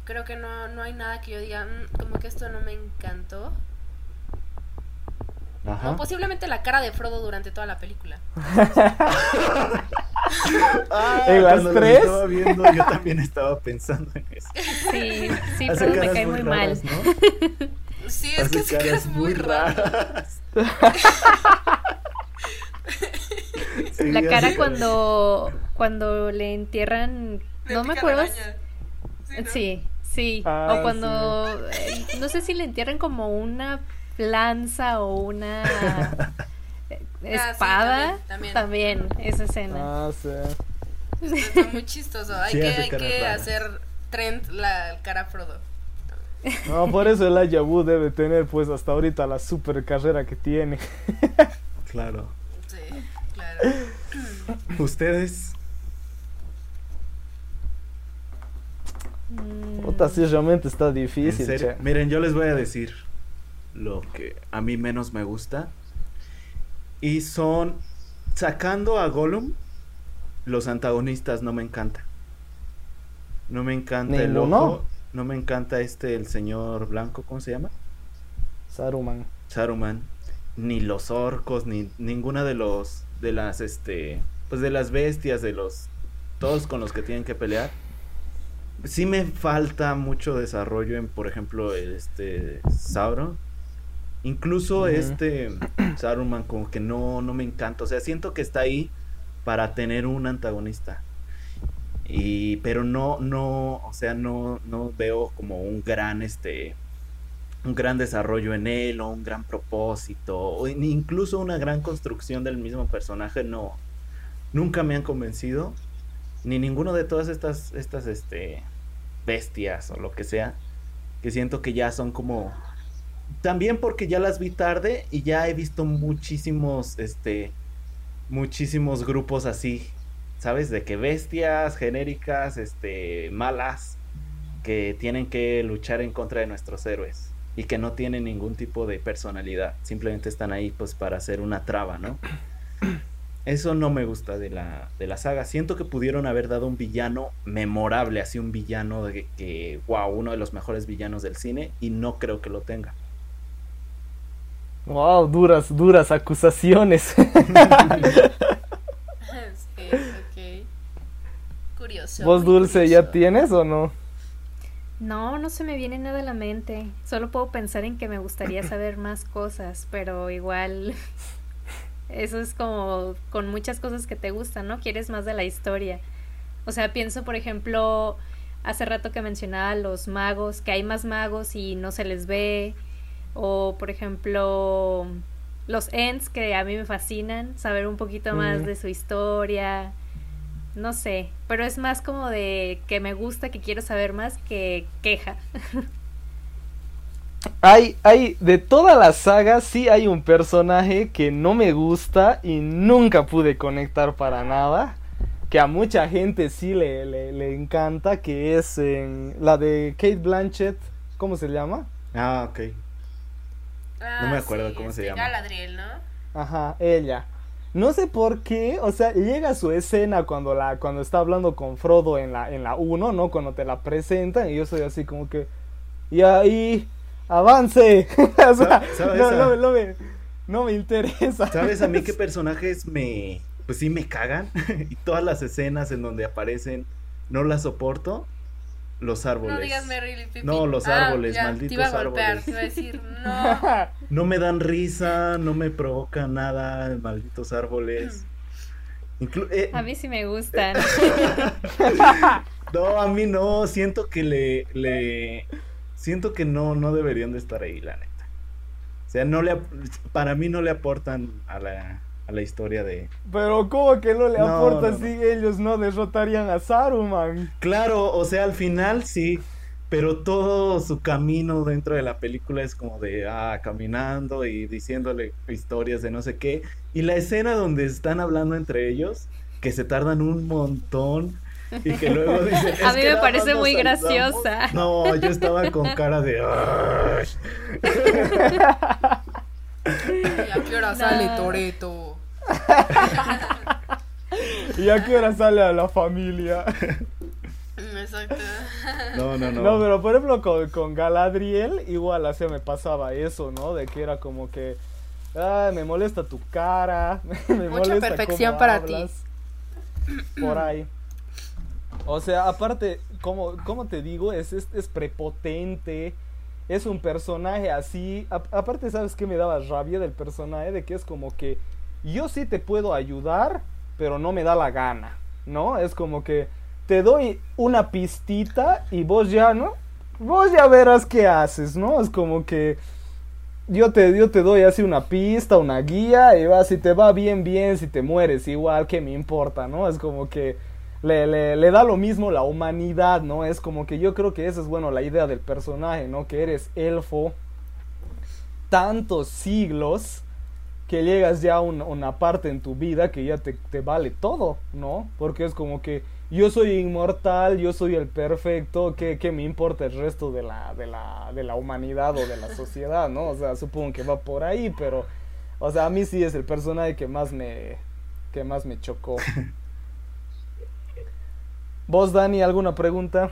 Speaker 3: creo que no, no hay nada que yo diga, mm, como que esto no me encantó. posiblemente la cara de Frodo durante toda la película.
Speaker 4: Ah, en las tres. Estaba viendo, yo también estaba pensando en eso.
Speaker 5: Sí, sí, Frodo me cae muy, mal.
Speaker 3: Sí, es que hace caras muy raras.
Speaker 5: la cara cuando cuando le entierran, no me acuerdo. Sí, sí, ah, o cuando eh, no sé si le entierran como una lanza o una Ah, espada. también, esa escena.
Speaker 2: Ah, sí.
Speaker 3: Está muy chistoso. Hay que, hay que hacer trend la cara Frodo.
Speaker 2: No, por eso el Ayabu debe tener pues hasta ahorita la super carrera que tiene.
Speaker 4: Claro.
Speaker 3: Sí, claro.
Speaker 4: ¿Ustedes?
Speaker 2: Puta, sí, realmente está difícil.
Speaker 4: Miren, yo les voy a decir lo que a mí menos me gusta y son, sacando a Gollum, los antagonistas no me encanta. No me encanta el ojo. No me encanta este, el señor blanco, ¿cómo se llama?
Speaker 2: Saruman.
Speaker 4: Saruman. Ni los orcos, ni ninguna de los, de las, este, pues de las bestias, de los, todos con los que tienen que pelear. Sí me falta mucho desarrollo en, por ejemplo, este Sauron Incluso este Saruman como que no, no me encanta. O sea, siento que está ahí para tener un antagonista. Y, pero no, no, o sea, no, no veo como un gran, este, un gran desarrollo en él o un gran propósito o incluso una gran construcción del mismo personaje. No, nunca me han convencido ni ninguno de todas estas, estas, este, bestias o lo que sea que siento que ya son como también porque ya las vi tarde y ya he visto muchísimos, este, muchísimos grupos así, ¿sabes? De que bestias genéricas, este, malas, que tienen que luchar en contra de nuestros héroes y que no tienen ningún tipo de personalidad, simplemente están ahí pues para hacer una traba, ¿no? Eso no me gusta de la, de la saga. Siento que pudieron haber dado un villano memorable, así un villano de que, wow, uno de los mejores villanos del cine, y no creo que lo tenga.
Speaker 2: Wow, duras, duras acusaciones. sí,
Speaker 3: ok. Curioso.
Speaker 2: ¿Vos, Dulce, ya tienes o no?
Speaker 5: No, no se me viene nada a la mente. Solo puedo pensar en que me gustaría saber más cosas, pero igual eso es como con muchas cosas que te gustan, ¿no? Quieres más de la historia. O sea, pienso, por ejemplo, hace rato que mencionaba los magos, que hay más magos y no se les ve o por ejemplo los Ents que a mí me fascinan, saber un poquito más de su historia, no sé, pero es más como de que me gusta, que quiero saber más que queja.
Speaker 2: Hay, hay, de toda la saga, sí hay un personaje que no me gusta y nunca pude conectar para nada. que a mucha gente sí le, le, encanta, que es en la de Kate Blanchett, ¿cómo se llama?
Speaker 4: Ah, ok. no me ah, acuerdo cómo se
Speaker 3: este,
Speaker 4: llama.
Speaker 3: Galadriel, ¿no?
Speaker 2: Ajá, ella. No sé por qué, o sea, llega su escena cuando la cuando está hablando con Frodo en la en la 1, ¿no? Cuando te la presentan y yo soy así como que y ahí avance. o sea, no, me, no me interesa.
Speaker 4: ¿Sabes a mí qué personajes me pues sí me cagan y todas las escenas en donde aparecen no las soporto? Los árboles.
Speaker 3: No digas Merry
Speaker 4: No, los ah, árboles, malditos te iba a golpear, árboles.
Speaker 3: Te iba a decir, no.
Speaker 4: no me dan risa, no me provocan nada, malditos árboles.
Speaker 5: Eh, a mí sí me gustan.
Speaker 4: no, a mí no, siento que le, le, siento que no, no deberían de estar ahí, la neta. O sea, no le, para mí no le aportan a la, a la historia de...
Speaker 2: Pero ¿cómo que no le aporta si ellos no derrotarían a Saruman?
Speaker 4: Claro, o sea, al final sí, pero todo su camino dentro de la película es como de, ah, caminando y diciéndole historias de no sé qué. Y la escena donde están hablando entre ellos, que se tardan un montón y que luego dicen...
Speaker 5: a mí me parece muy graciosa.
Speaker 4: No, yo estaba con cara de...
Speaker 3: ¿Y a qué hora sale Toreto?
Speaker 2: ¿Y a qué hora sale a la familia?
Speaker 3: Exacto.
Speaker 4: No, no, no.
Speaker 2: No, pero por ejemplo con, Galadriel, igual así me pasaba eso, ¿no? De que era como que. Ay, me molesta tu cara. Me
Speaker 3: Mucha perfección para ti.
Speaker 2: Por ahí. O sea, aparte, como, como te digo, es, es, es prepotente es un personaje así. aparte, ¿sabes qué me daba rabia del personaje? De que es como que yo sí te puedo ayudar, pero no me da la gana, ¿no? Es como que te doy una pistita y vos ya, ¿no? Vos ya verás qué haces, ¿no? Es como que yo te, yo te doy así una pista, una guía, y va, si te va bien, bien, si te mueres, igual, que me importa, ¿no? Es como que le, le, le, da lo mismo la humanidad, ¿no? Es como que yo creo que esa es, bueno, la idea del personaje, ¿no? Que eres elfo tantos siglos que llegas ya a una parte en tu vida que ya te, te, vale todo, ¿no? Porque es como que yo soy inmortal, yo soy el perfecto, ¿qué, qué me importa el resto de la, de, la, de la humanidad o de la sociedad, ¿no? O sea, supongo que va por ahí, pero, o sea, a mí sí es el personaje que más me, que más me chocó. ¿Vos, Dani, alguna pregunta?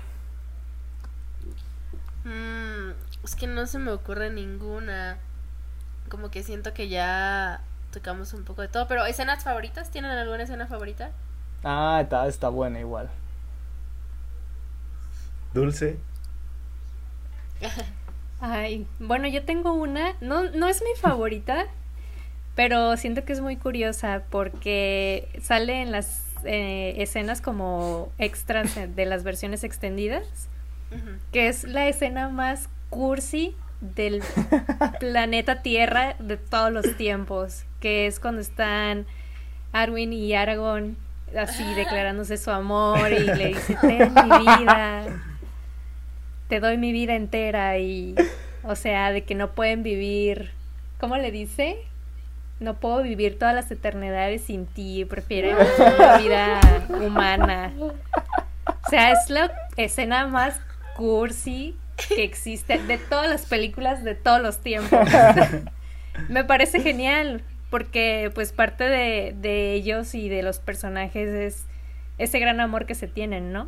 Speaker 3: Mm, es que no se me ocurre ninguna. Como que siento que ya tocamos un poco de todo. Pero, ¿escenas favoritas? ¿Tienen alguna escena favorita?
Speaker 2: Ah, está, está buena igual.
Speaker 4: Dulce.
Speaker 5: Ay, bueno, yo tengo una. No, no es mi favorita, pero siento que es muy curiosa porque sale en las eh, escenas como extras de las versiones extendidas, que es la escena más cursi del planeta Tierra de todos los tiempos, que es cuando están Arwen y Aragorn así declarándose su amor y le dice, ten mi vida, te doy mi vida entera y, o sea, de que no pueden vivir, ¿cómo le dice? no puedo vivir todas las eternidades sin ti, prefiero una vida humana. O sea, es la escena más cursi que existe de todas las películas de todos los tiempos. Me parece genial, porque pues parte de, de ellos y de los personajes es ese gran amor que se tienen, ¿no?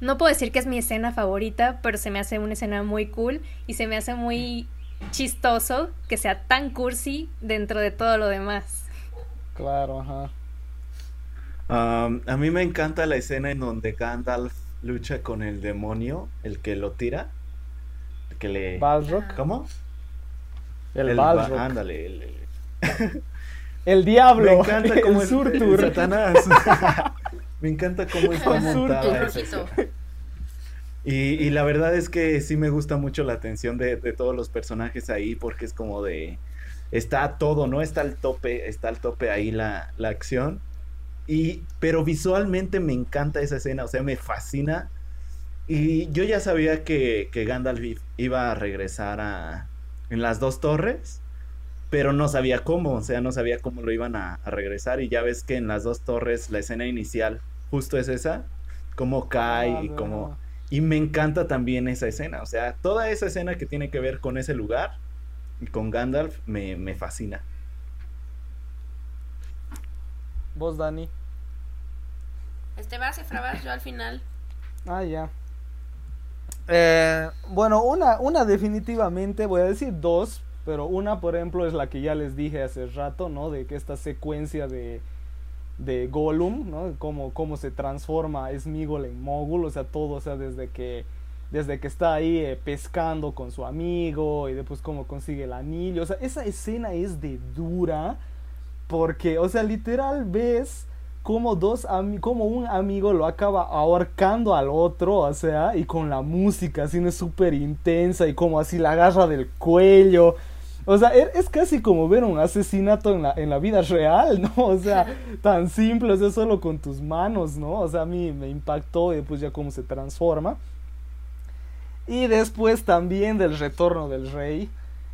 Speaker 5: No puedo decir que es mi escena favorita, pero se me hace una escena muy cool y se me hace muy chistoso que sea tan cursi dentro de todo lo demás.
Speaker 2: Claro, ajá.
Speaker 4: a mí me encanta la escena en donde Gandalf lucha con el demonio, el que lo tira. El que le.
Speaker 2: Balrog.
Speaker 4: ¿Cómo?
Speaker 2: El, Balrog.
Speaker 4: Ándale. El,
Speaker 2: el... diablo.
Speaker 4: Me encanta como el, Surtur. Satanás. me encanta cómo está montada. Y, la verdad es que sí me gusta mucho la atención de, todos los personajes ahí porque es como de... Está todo, ¿no? Está al tope, está al tope ahí la, acción. Y, pero visualmente me encanta esa escena, o sea, me fascina. Y yo ya sabía que, que Gandalf iba a regresar a, en las dos torres. pero no sabía cómo, o sea, no sabía cómo lo iban a, regresar y ya ves que en las dos torres la escena inicial justo es esa, cómo cae y cómo... Y me encanta también esa escena, o sea, toda esa escena que tiene que ver con ese lugar y con Gandalf me, me fascina.
Speaker 2: ¿Vos, Dani?
Speaker 3: Este va a yo al final.
Speaker 2: Ah, ya. Eh, bueno, una, una definitivamente, voy a decir dos, pero una, por ejemplo, es la que ya les dije hace rato, ¿no? De que esta secuencia de, de Gollum, ¿no? Cómo, cómo se transforma Smigol en Mogul, o sea, todo, o sea, desde que, desde que está ahí eh, pescando con su amigo y después cómo consigue el anillo, o sea, esa escena es de dura, porque, o sea, literal ves como dos como un amigo lo acaba ahorcando al otro, o sea, y con la música así es súper intensa y como así la agarra del cuello. O sea, e, es casi como ver un asesinato en la, en la vida real, ¿no? O sea, tan simple, o sea, solo con tus manos, ¿no? O sea, a mí me impactó y después ya cómo se transforma. Y después también del retorno del rey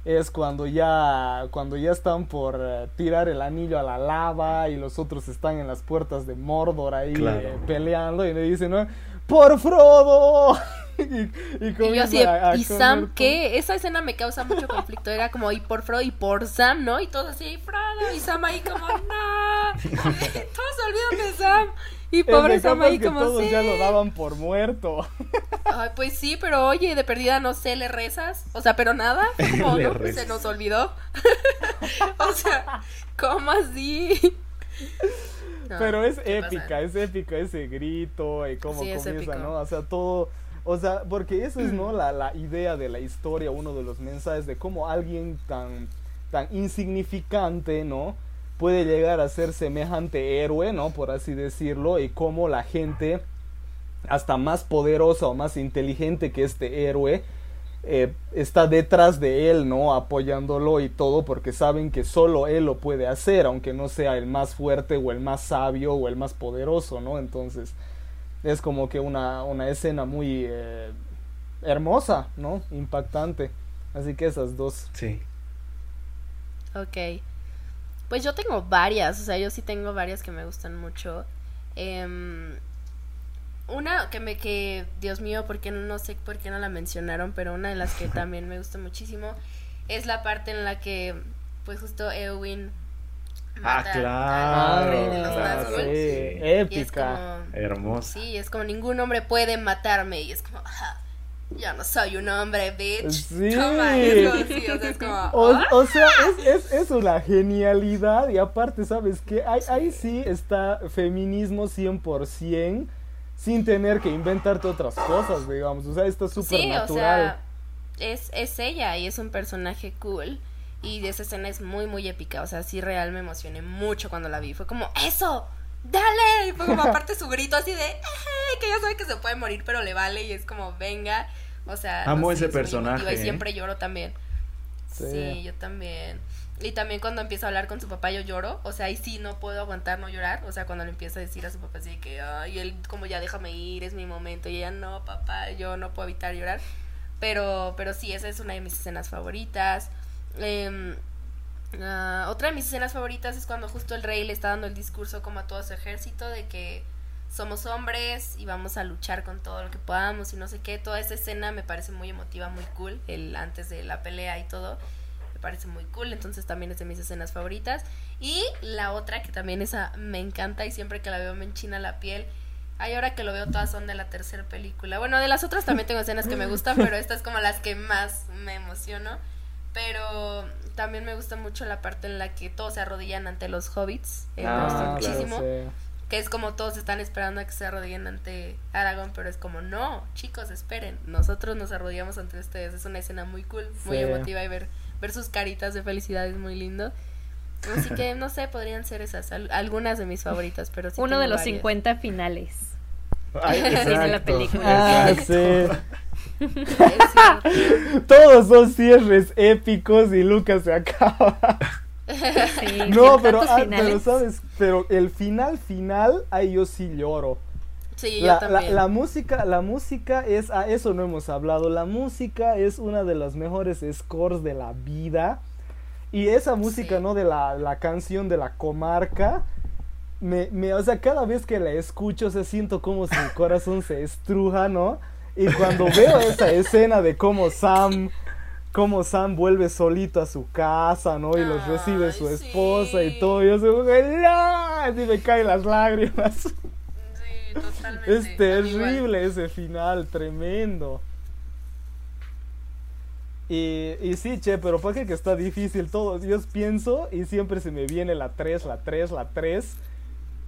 Speaker 2: es cuando ya cuando ya están por eh, tirar el anillo a la lava y los otros están en las puertas de Mordor ahí eh, peleando y le dicen ¿no? por Frodo
Speaker 3: y, yo así y Sam qué esa escena me causa mucho conflicto era como y por Frodo y por Sam no y todos así Frodo y Sam ahí como no todos se olvidan de Sam y pobre Sam ahí como
Speaker 2: todos ya lo daban por muerto.
Speaker 3: Ay, pues sí, pero oye, de perdida no sé, le rezas. O sea, pero nada, ¿cómo no? Se nos olvidó. o sea, ¿cómo así?
Speaker 2: pero es épica, es épica ese grito y cómo comienza, ¿no? O sea, todo. O sea, porque eso es, ¿no? La, la idea de la historia, uno de los mensajes de cómo alguien tan, tan insignificante, ¿no? Puede llegar a ser semejante héroe, ¿no? Por así decirlo, y cómo la gente, hasta más poderosa o más inteligente que este héroe, eh, está detrás de él, ¿no? Apoyándolo y todo, porque saben que solo él lo puede hacer, aunque no sea el más fuerte o el más sabio o el más poderoso, ¿no? Entonces, es como que una, una escena muy eh, hermosa, ¿no? Impactante. Así que esas dos.
Speaker 4: Sí.
Speaker 3: Ok. Pues yo tengo varias, o sea, yo sí tengo varias que me gustan mucho. Em, una que me que, Dios mío, porque no sé por qué no la mencionaron, pero una de las que también me gusta muchísimo es la parte en la que, pues justo Eowyn
Speaker 4: ah, claro,
Speaker 3: de los
Speaker 2: ah, sí, épica,
Speaker 4: hermosa.
Speaker 3: Sí, es como ningún hombre puede matarme. Y es como, ajá, yo no soy un hombre, bitch. Sí. Toma,
Speaker 2: o sea, es, es, una genialidad. Y aparte, ¿sabes qué? Ahí, ahí sí está feminismo 100% sin tener que inventarte otras cosas, digamos. O sea, está súper sí, natural.
Speaker 3: O sea, es, es ella y es un personaje cool. Y esa escena es muy, muy épica. O sea, sí, real me emocioné mucho cuando la vi. Fue como, ¡eso! ¡Dale! Y fue como aparte su grito así de, que ya sabe que se puede morir, pero le vale. Y es como, venga. O sea,
Speaker 4: amo ese personaje.
Speaker 3: Y ¿eh? siempre lloro también. Sí. yo también. Y también cuando empieza a hablar con su papá yo lloro, o sea, ahí sí no puedo aguantar no llorar, o sea, cuando le empieza a decir a su papá así que, ay, él como ya déjame ir, es mi momento, y ella no, papá, yo no puedo evitar llorar, pero, pero sí, esa es una de mis escenas favoritas. Em, ah, otra de mis escenas favoritas es cuando justo el rey le está dando el discurso como a todo su ejército de que somos hombres y vamos a luchar con todo lo que podamos y no sé qué. Toda esa escena me parece muy emotiva, muy cool, el antes de la pelea y todo. Me parece muy cool, entonces también es de mis escenas favoritas. Y la otra que también esa me encanta y siempre que la veo me enchina la piel. Ay, ahora que lo veo todas son de la tercera película. Bueno, de las otras también tengo escenas que me gustan, pero esta es como las que más me emociono. Pero también me gusta mucho la parte en la que todos se arrodillan ante los hobbits. Eh, me gusta ah, muchísimo que es como todos están esperando a que se arrodillen ante Aragón, pero es como, no, chicos, esperen, nosotros nos arrodillamos ante ustedes, es una escena muy cool, muy emotiva y ver, ver sus caritas de felicidad es muy lindo. Así que, no sé, podrían ser esas, algunas de mis favoritas, pero sí
Speaker 5: Uno de los 50 finales. Ay, de la película.
Speaker 2: Ah, sí. Todos son cierres épicos y Lucas se acaba. no, pero, ah, pero sabes, pero el final final, ahí yo sí lloro.
Speaker 3: Sí,
Speaker 2: la,
Speaker 3: yo también.
Speaker 2: La, música, la música es, a eso no hemos hablado, la música es una de las mejores scores de la vida. Y esa música, ¿no? De la, la, canción de la comarca. Me, me, o sea, cada vez que la escucho, se siento como si mi corazón se estruja, ¿no? Y cuando veo esa escena de cómo Sam, cómo Sam vuelve solito a su casa, ¿no? Y los recibe su esposa y todo, yo soy y me caen las lágrimas. Sí,
Speaker 3: totalmente.
Speaker 2: Es terrible ese final, tremendo. Y, y sí, che, pero para que está difícil todo. Yo pienso y siempre se me viene la 3, la 3, la 3.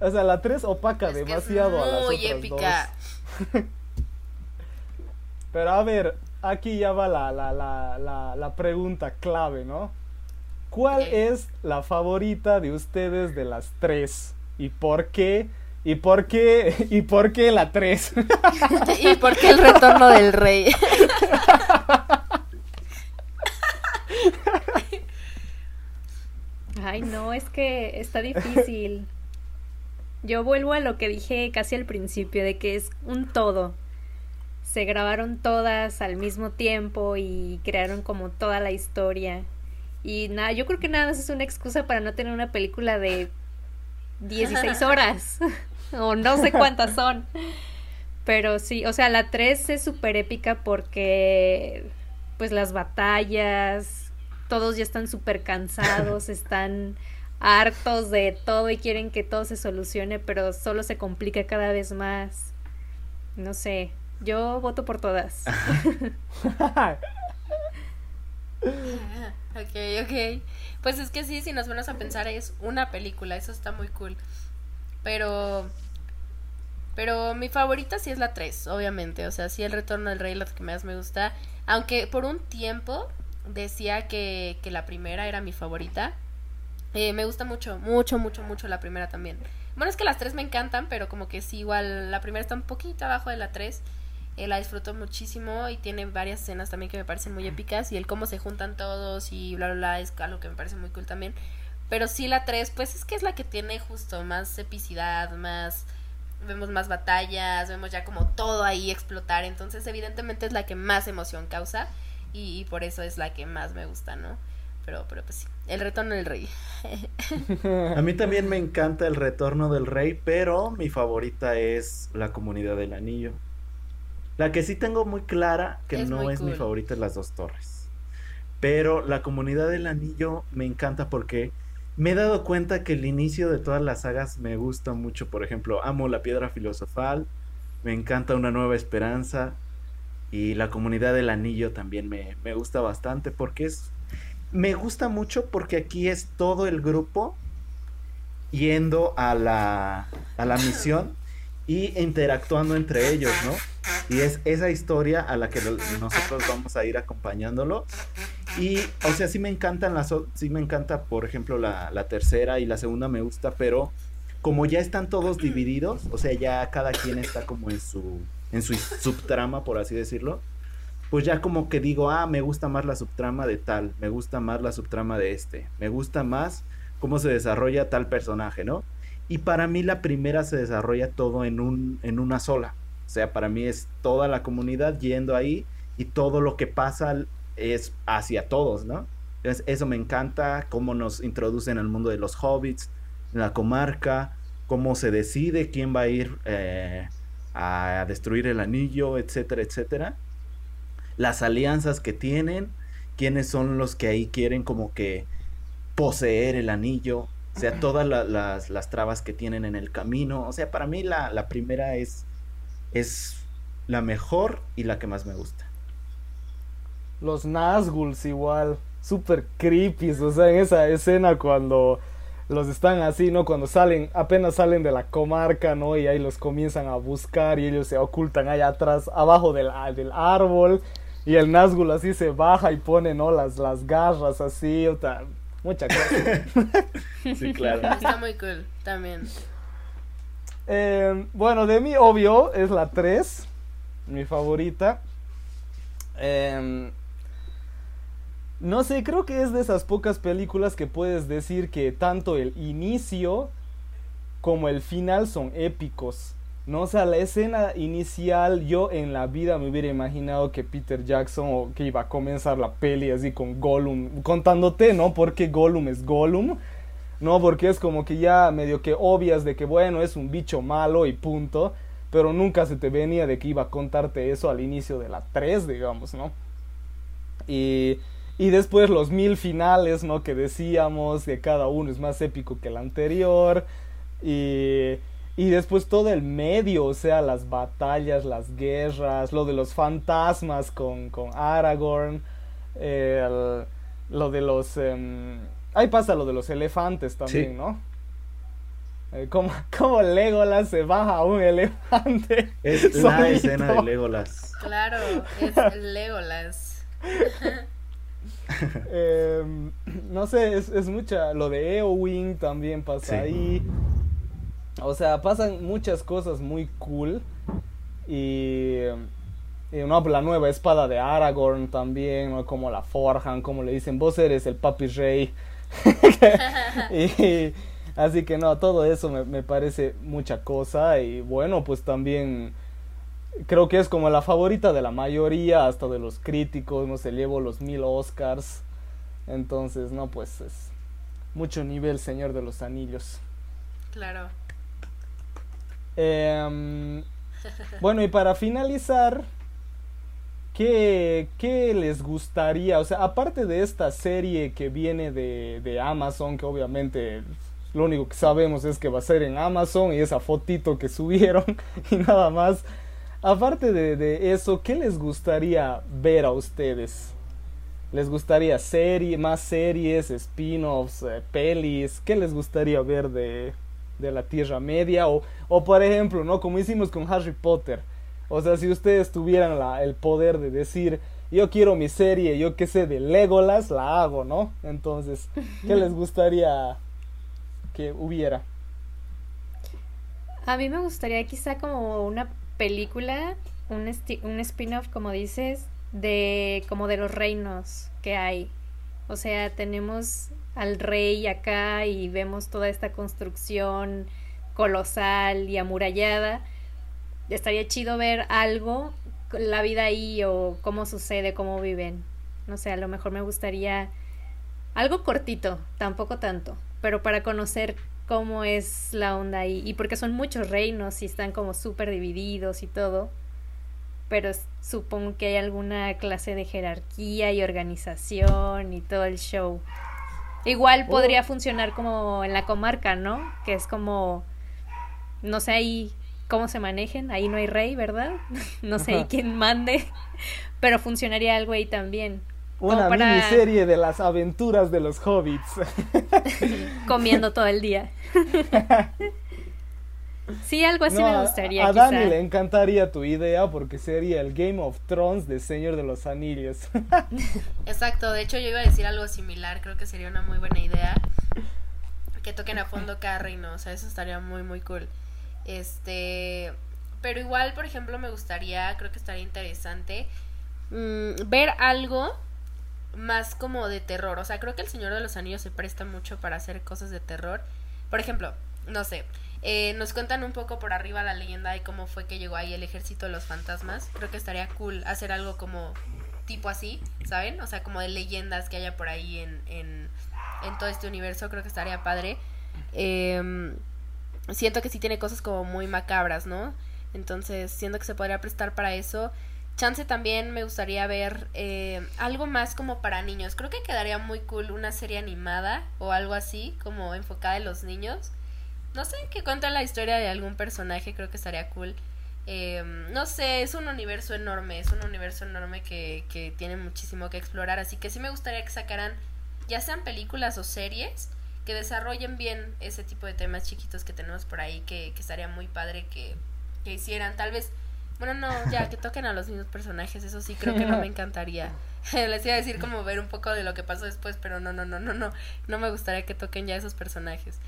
Speaker 2: O sea, la 3 opaca demasiado a las otras épica. dos. pero a ver, aquí ya va la, la, la, la pregunta clave, ¿no? ¿Cuál es la favorita de ustedes de las tres? ¿Y por qué? ¿Y por qué? ¿Y por qué la 3?
Speaker 3: ¿Y por qué el retorno del rey?
Speaker 5: Ay, no, es que está difícil. Yo vuelvo a lo que dije casi al principio, de que es un todo. Se grabaron todas al mismo tiempo y crearon como toda la historia. Y nada, yo creo que nada más es una excusa para no tener una película de 16 horas. o no sé cuántas son. Pero sí, o sea, la 3 es súper épica porque pues las batallas, todos ya están súper cansados, están hartos de todo y quieren que todo se solucione, pero solo se complica cada vez más. No sé, yo voto por todas.
Speaker 3: ok, ok. Pues es que sí, si nos vamos a pensar es una película, eso está muy cool. Pero pero mi favorita sí es la 3, obviamente. O sea, sí el retorno del rey la que más me gusta. Aunque por un tiempo decía que, que la primera era mi favorita. Eh, me gusta mucho, mucho, mucho, mucho la primera también. Bueno, es que las tres me encantan, pero como que sí, igual la primera está un poquito abajo de la tres. Eh, la disfruto muchísimo y tiene varias escenas también que me parecen muy épicas y el cómo se juntan todos y bla, bla, bla, es algo que me parece muy cool también. Pero sí la 3, pues es que es la que tiene justo más epicidad, más... Vemos más batallas, vemos ya como todo ahí explotar, entonces evidentemente es la que más emoción causa y, por eso es la que más me gusta, ¿no? Pero, pero pues sí, el retorno del rey.
Speaker 4: A mí también me encanta el retorno del rey, pero mi favorita es la comunidad del anillo. La que sí tengo muy clara que no es mi favorita es las dos torres. Pero la comunidad del anillo me encanta porque me he dado cuenta que el inicio de todas las sagas me gusta mucho. Por ejemplo, amo la piedra filosofal, me encanta una nueva esperanza, y la comunidad del anillo también me, gusta bastante porque es... Me gusta mucho porque aquí es todo el grupo yendo a la, a la misión y interactuando entre ellos, ¿no? Y es esa historia a la que nosotros vamos a ir acompañándolo. Y, o sea, sí me encantan las, sí me encanta, por ejemplo, la, la tercera y la segunda me gusta, pero como ya están todos divididos, o sea, ya cada quien está como en su en su subtrama, por así decirlo, pues ya como que digo, ah, me gusta más la subtrama de tal, me gusta más la subtrama de este, me gusta más cómo se desarrolla tal personaje, ¿no? Y para mí la primera se desarrolla todo en, un, en una sola. O sea, para mí es toda la comunidad yendo ahí y todo lo que pasa es hacia todos, ¿no? Entonces, eso me encanta, cómo nos introducen al mundo de los hobbits, la comarca, cómo se decide quién va a ir eh, a destruir el anillo, etcétera, etcétera. Las alianzas que tienen, quiénes son los que ahí quieren como que poseer el anillo, o sea, todas las, las, trabas que tienen en el camino. O sea, para mí la, la primera es, es la mejor y la que más me gusta.
Speaker 2: Los Nazguls igual, super creepy, o sea, en esa escena cuando los están así, ¿no? Cuando salen, apenas salen de la comarca, ¿no? Y ahí los comienzan a buscar y ellos se ocultan allá atrás, abajo del, del árbol. Y el Nazgul así se baja y pone, ¿no? Las, las garras así, o tal. Mucha cosa.
Speaker 4: sí, claro.
Speaker 3: Está muy cool, también.
Speaker 2: Eh, bueno, de mí, obvio, es la 3, mi favorita. Eh, no sé, creo que es de esas pocas películas que puedes decir que tanto el inicio como el final son épicos, No, o sea, la escena inicial, yo en la vida me hubiera imaginado que Peter Jackson o que iba a comenzar la peli así con Gollum, contándote, ¿no? Porque Gollum es Gollum, ¿no? Porque es como que ya medio que obvias de que, bueno, es un bicho malo y punto, pero nunca se te venía de que iba a contarte eso al inicio de la 3, digamos, ¿no? Y, y después los mil finales, ¿no? Que decíamos que cada uno es más épico que el anterior y y después todo el medio, o sea, las batallas, las guerras, lo de los fantasmas con, con Aragorn, lo de los... Em, ahí pasa lo de los elefantes también, ¿no? Eh, como, como, Legolas se baja a un elefante.
Speaker 4: Es la escena de Legolas.
Speaker 3: Claro, es Legolas.
Speaker 2: Em, no sé, es, es, mucha. Lo de Eowyn también pasa ahí. O sea, pasan muchas cosas muy cool. Y, y no, la nueva espada de Aragorn también, ¿no? como la forjan, como le dicen, vos eres el papi rey. y, así que no, todo eso me, me, parece mucha cosa. Y bueno, pues también creo que es como la favorita de la mayoría, hasta de los críticos, no sé, llevo los mil Oscars. Entonces, no, pues es mucho nivel, Señor de los Anillos.
Speaker 3: Claro.
Speaker 2: Eh, bueno, y para finalizar, ¿qué, ¿qué, les gustaría? O sea, aparte de esta serie que viene de, de, Amazon, que obviamente lo único que sabemos es que va a ser en Amazon y esa fotito que subieron y nada más. Aparte de, de eso, ¿qué les gustaría ver a ustedes? ¿Les gustaría serie, más series, spin-offs, eh, pelis? ¿Qué les gustaría ver de, de la Tierra Media o, o por ejemplo, ¿no? Como hicimos con Harry Potter. O sea, si ustedes tuvieran la, el poder de decir, yo quiero mi serie, yo qué sé, de Legolas, la hago, ¿no? Entonces, ¿qué les gustaría que hubiera?
Speaker 5: A mí me gustaría quizá como una película, un, un spin-off, como dices, de como de los reinos que hay. O sea, tenemos al rey acá y vemos toda esta construcción colosal y amurallada. Estaría chido ver algo, la vida ahí o cómo sucede, cómo viven. No sé, a lo mejor me gustaría algo cortito, tampoco tanto, pero para conocer cómo es la onda ahí. Y porque son muchos reinos y están como súper divididos y todo. Pero supongo que hay alguna clase de jerarquía y organización y todo el show. Igual oh. podría funcionar como en la comarca, ¿no? Que es como, no sé ahí cómo se manejen, ahí no hay rey, ¿verdad? no sé quién mande, pero funcionaría algo ahí también.
Speaker 2: Una miniserie de las aventuras de los hobbits.
Speaker 5: Comiendo todo el día. Sí, algo así me gustaría.
Speaker 2: A, Dani le encantaría tu idea porque sería el Game of Thrones de Señor de los Anillos.
Speaker 3: Exacto, de hecho yo iba a decir algo similar, creo que sería una muy buena idea. Que toquen a fondo cada reino, o sea, eso estaría muy, muy cool. Este, pero igual, por ejemplo, me gustaría, creo que estaría interesante mm, ver algo más como de terror. O sea, creo que el Señor de los Anillos se presta mucho para hacer cosas de terror. Por ejemplo, no sé, eh, nos cuentan un poco por arriba la leyenda y cómo fue que llegó ahí el ejército de los fantasmas. Creo que estaría cool hacer algo como tipo así, ¿saben? O sea, como de leyendas que haya por ahí en, en, en todo este universo. Creo que estaría padre. Em, siento que sí tiene cosas como muy macabras, ¿no? Entonces, siento que se podría prestar para eso. Chance también me gustaría ver eh, algo más como para niños. Creo que quedaría muy cool una serie animada o algo así, como enfocada en los niños no sé, que cuenta la historia de algún personaje, creo que estaría cool. Em, no sé, es un universo enorme, es un universo enorme que, que tiene muchísimo que explorar, así que sí me gustaría que sacaran, ya sean películas o series, que desarrollen bien ese tipo de temas chiquitos que tenemos por ahí, que, que estaría muy padre que, que hicieran, tal vez, bueno, no, ya, que toquen a los mismos personajes, eso sí creo que no me encantaría. Les iba a decir como ver un poco de lo que pasó después, pero no, no, no, no, no, no me gustaría que toquen ya esos personajes.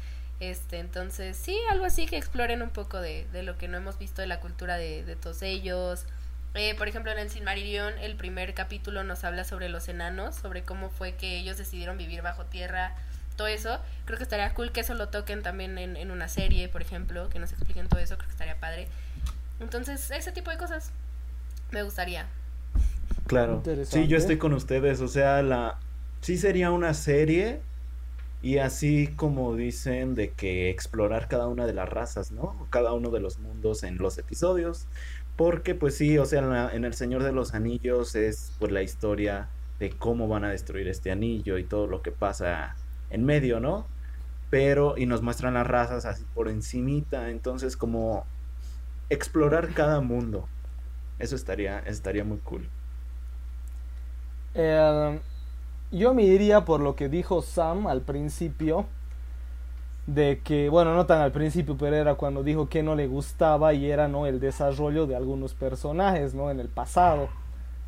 Speaker 3: Este, entonces, sí, algo así que exploren un poco de, de lo que no hemos visto de la cultura de, de todos ellos. Eh, por ejemplo, en el Silmarillion, el primer capítulo nos habla sobre los enanos, sobre cómo fue que ellos decidieron vivir bajo tierra todo eso. Creo que estaría cool que eso lo toquen también en, en una serie, por ejemplo, que nos expliquen todo eso, creo que estaría padre. Entonces, ese tipo de cosas me gustaría.
Speaker 4: Claro. Sí, yo estoy con ustedes, o sea, la sí sería una serie y así como dicen de que explorar cada una de las razas, ¿no? Cada uno de los mundos en los episodios. Porque pues sí, o sea, en, El Señor de los Anillos es pues la historia de cómo van a destruir este anillo y todo lo que pasa en medio, ¿no? Pero, y nos muestran las razas así por encimita, entonces como explorar cada mundo. Eso estaría, estaría muy cool.
Speaker 2: Eh, yo me iría por lo que dijo Sam al principio. De que, bueno, no tan al principio, pero era cuando dijo que no le gustaba y era, ¿no? El desarrollo de algunos personajes, ¿no? En el pasado.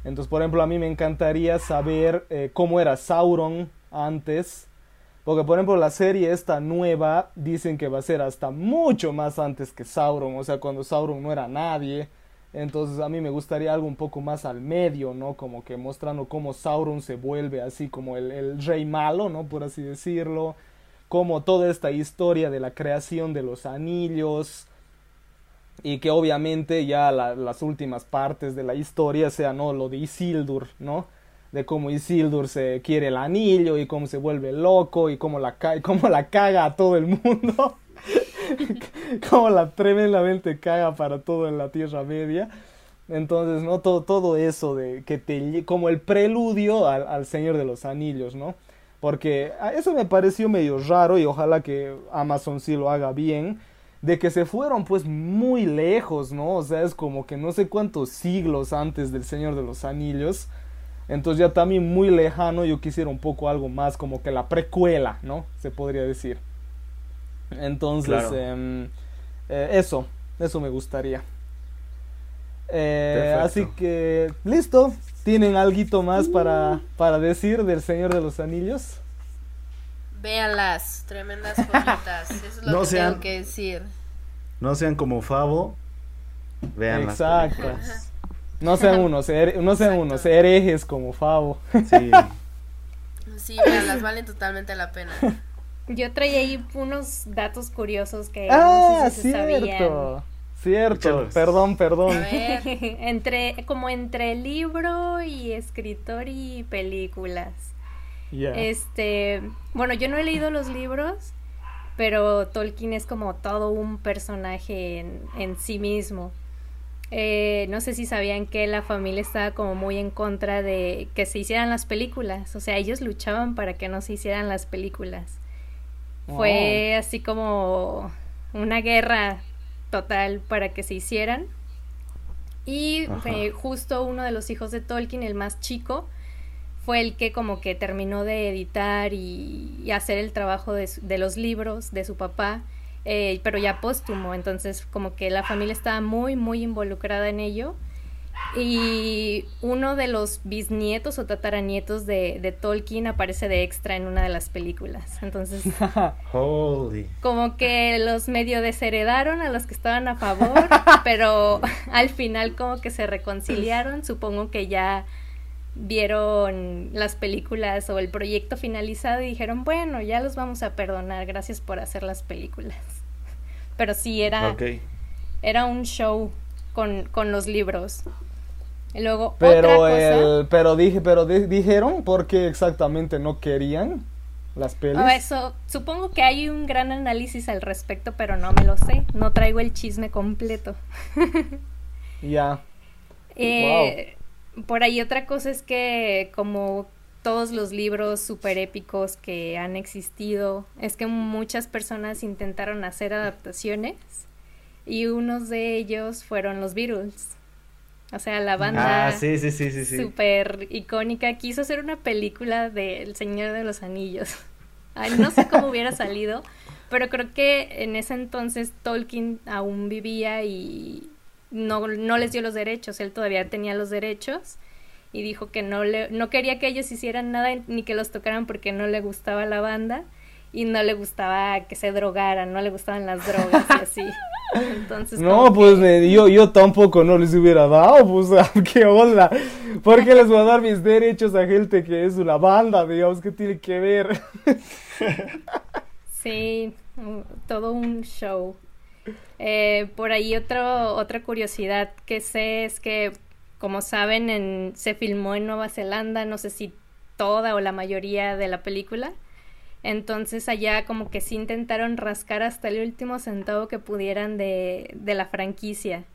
Speaker 2: Entonces, por ejemplo, a mí me encantaría saber eh, cómo era Sauron antes. Porque, por ejemplo, la serie esta nueva dicen que va a ser hasta mucho más antes que Sauron. O sea, cuando Sauron no era nadie. Entonces a mí me gustaría algo un poco más al medio, ¿no? Como que mostrando cómo Sauron se vuelve así como el, rey malo, ¿no? Por así decirlo. Como toda esta historia de la creación de los anillos. Y que obviamente ya las últimas partes de la historia sea, ¿no? Lo de Isildur, ¿no? De cómo Isildur se quiere el anillo y cómo se vuelve loco y cómo la, cómo la caga a todo el mundo. como la tremendamente caga para todo en la Tierra Media. Entonces, ¿no? Todo, todo eso de que te como el preludio al, Señor de los Anillos, ¿no? Porque eso me pareció medio raro y ojalá que Amazon sí lo haga bien. De que se fueron pues muy lejos, ¿no? O sea, es como que no sé cuántos siglos antes del Señor de los Anillos. Entonces ya también muy lejano yo quisiera un poco algo más como que la precuela, ¿no? Se podría decir. Entonces, em, eh, eso, eso me gustaría. Eh, así que, listo. ¿Tienen algo más para, para decir del Señor de los Anillos?
Speaker 3: Véanlas, tremendas joyitas. Eso es lo que tengo que decir.
Speaker 4: No sean como Favo. Vean Exacto.
Speaker 2: No sean unos, no sean unos herejes como Favo.
Speaker 3: Sí. Sí, veanlas, valen totalmente la pena.
Speaker 5: Yo traía ahí unos datos curiosos que
Speaker 2: ah, no sé si cierto. Cierto, perdón, perdón.
Speaker 5: entre, como entre libro y escritor y películas. Este, bueno, yo no he leído los libros, pero Tolkien es como todo un personaje en, en sí mismo. Eh, no sé si sabían que la familia estaba como muy en contra de que se hicieran las películas. O sea, ellos luchaban para que no se hicieran las películas. Fue así como una guerra total para que se hicieran. Y justo uno de los hijos de Tolkien, el más chico, fue el que como que terminó de editar y, hacer el trabajo de, de, los libros de su papá, eh, pero ya póstumo. Entonces como que la familia estaba muy, muy involucrada en ello. Y uno de los bisnietos o tataranietos de, de, Tolkien aparece de extra en una de las películas. Entonces, como que los medio desheredaron a los que estaban a favor, pero al final como que se reconciliaron. Supongo que ya vieron las películas o el proyecto finalizado y dijeron, bueno, ya los vamos a perdonar, gracias por hacer las películas. Pero sí, era, era un show con, con los libros luego,
Speaker 2: pero el, pero dije, pero dijeron porque exactamente no querían las pelis.
Speaker 5: Oh, eso, supongo que hay un gran análisis al respecto, pero no me lo sé. No traigo el chisme completo.
Speaker 2: Ya.
Speaker 5: Eh, por ahí otra cosa es que como todos los libros super épicos que han existido, es que muchas personas intentaron hacer adaptaciones y unos de ellos fueron los Beatles. O sea, la banda
Speaker 4: ah, sí, sí, sí, sí,
Speaker 5: súper icónica quiso hacer una película de El Señor de los Anillos. Ay, no sé cómo hubiera salido, pero creo que en ese entonces Tolkien aún vivía y no, no les dio los derechos, él todavía tenía los derechos y dijo que no, le, no quería que ellos hicieran nada ni que los tocaran porque no le gustaba la banda y no le gustaba que se drogaran, no le gustaban las drogas y así. Entonces,
Speaker 2: no, pues yo, yo tampoco no les hubiera dado, pues, qué onda. ¿Por qué les voy a dar mis derechos a gente que es una banda, digamos, que tiene que ver?
Speaker 5: Sí, todo un show. Eh, por ahí otro, otra curiosidad que sé es que, como saben, en, se filmó en Nueva Zelanda, no sé si toda o la mayoría de la película. Entonces allá como que sí intentaron rascar hasta el último centavo que pudieran de, de la franquicia.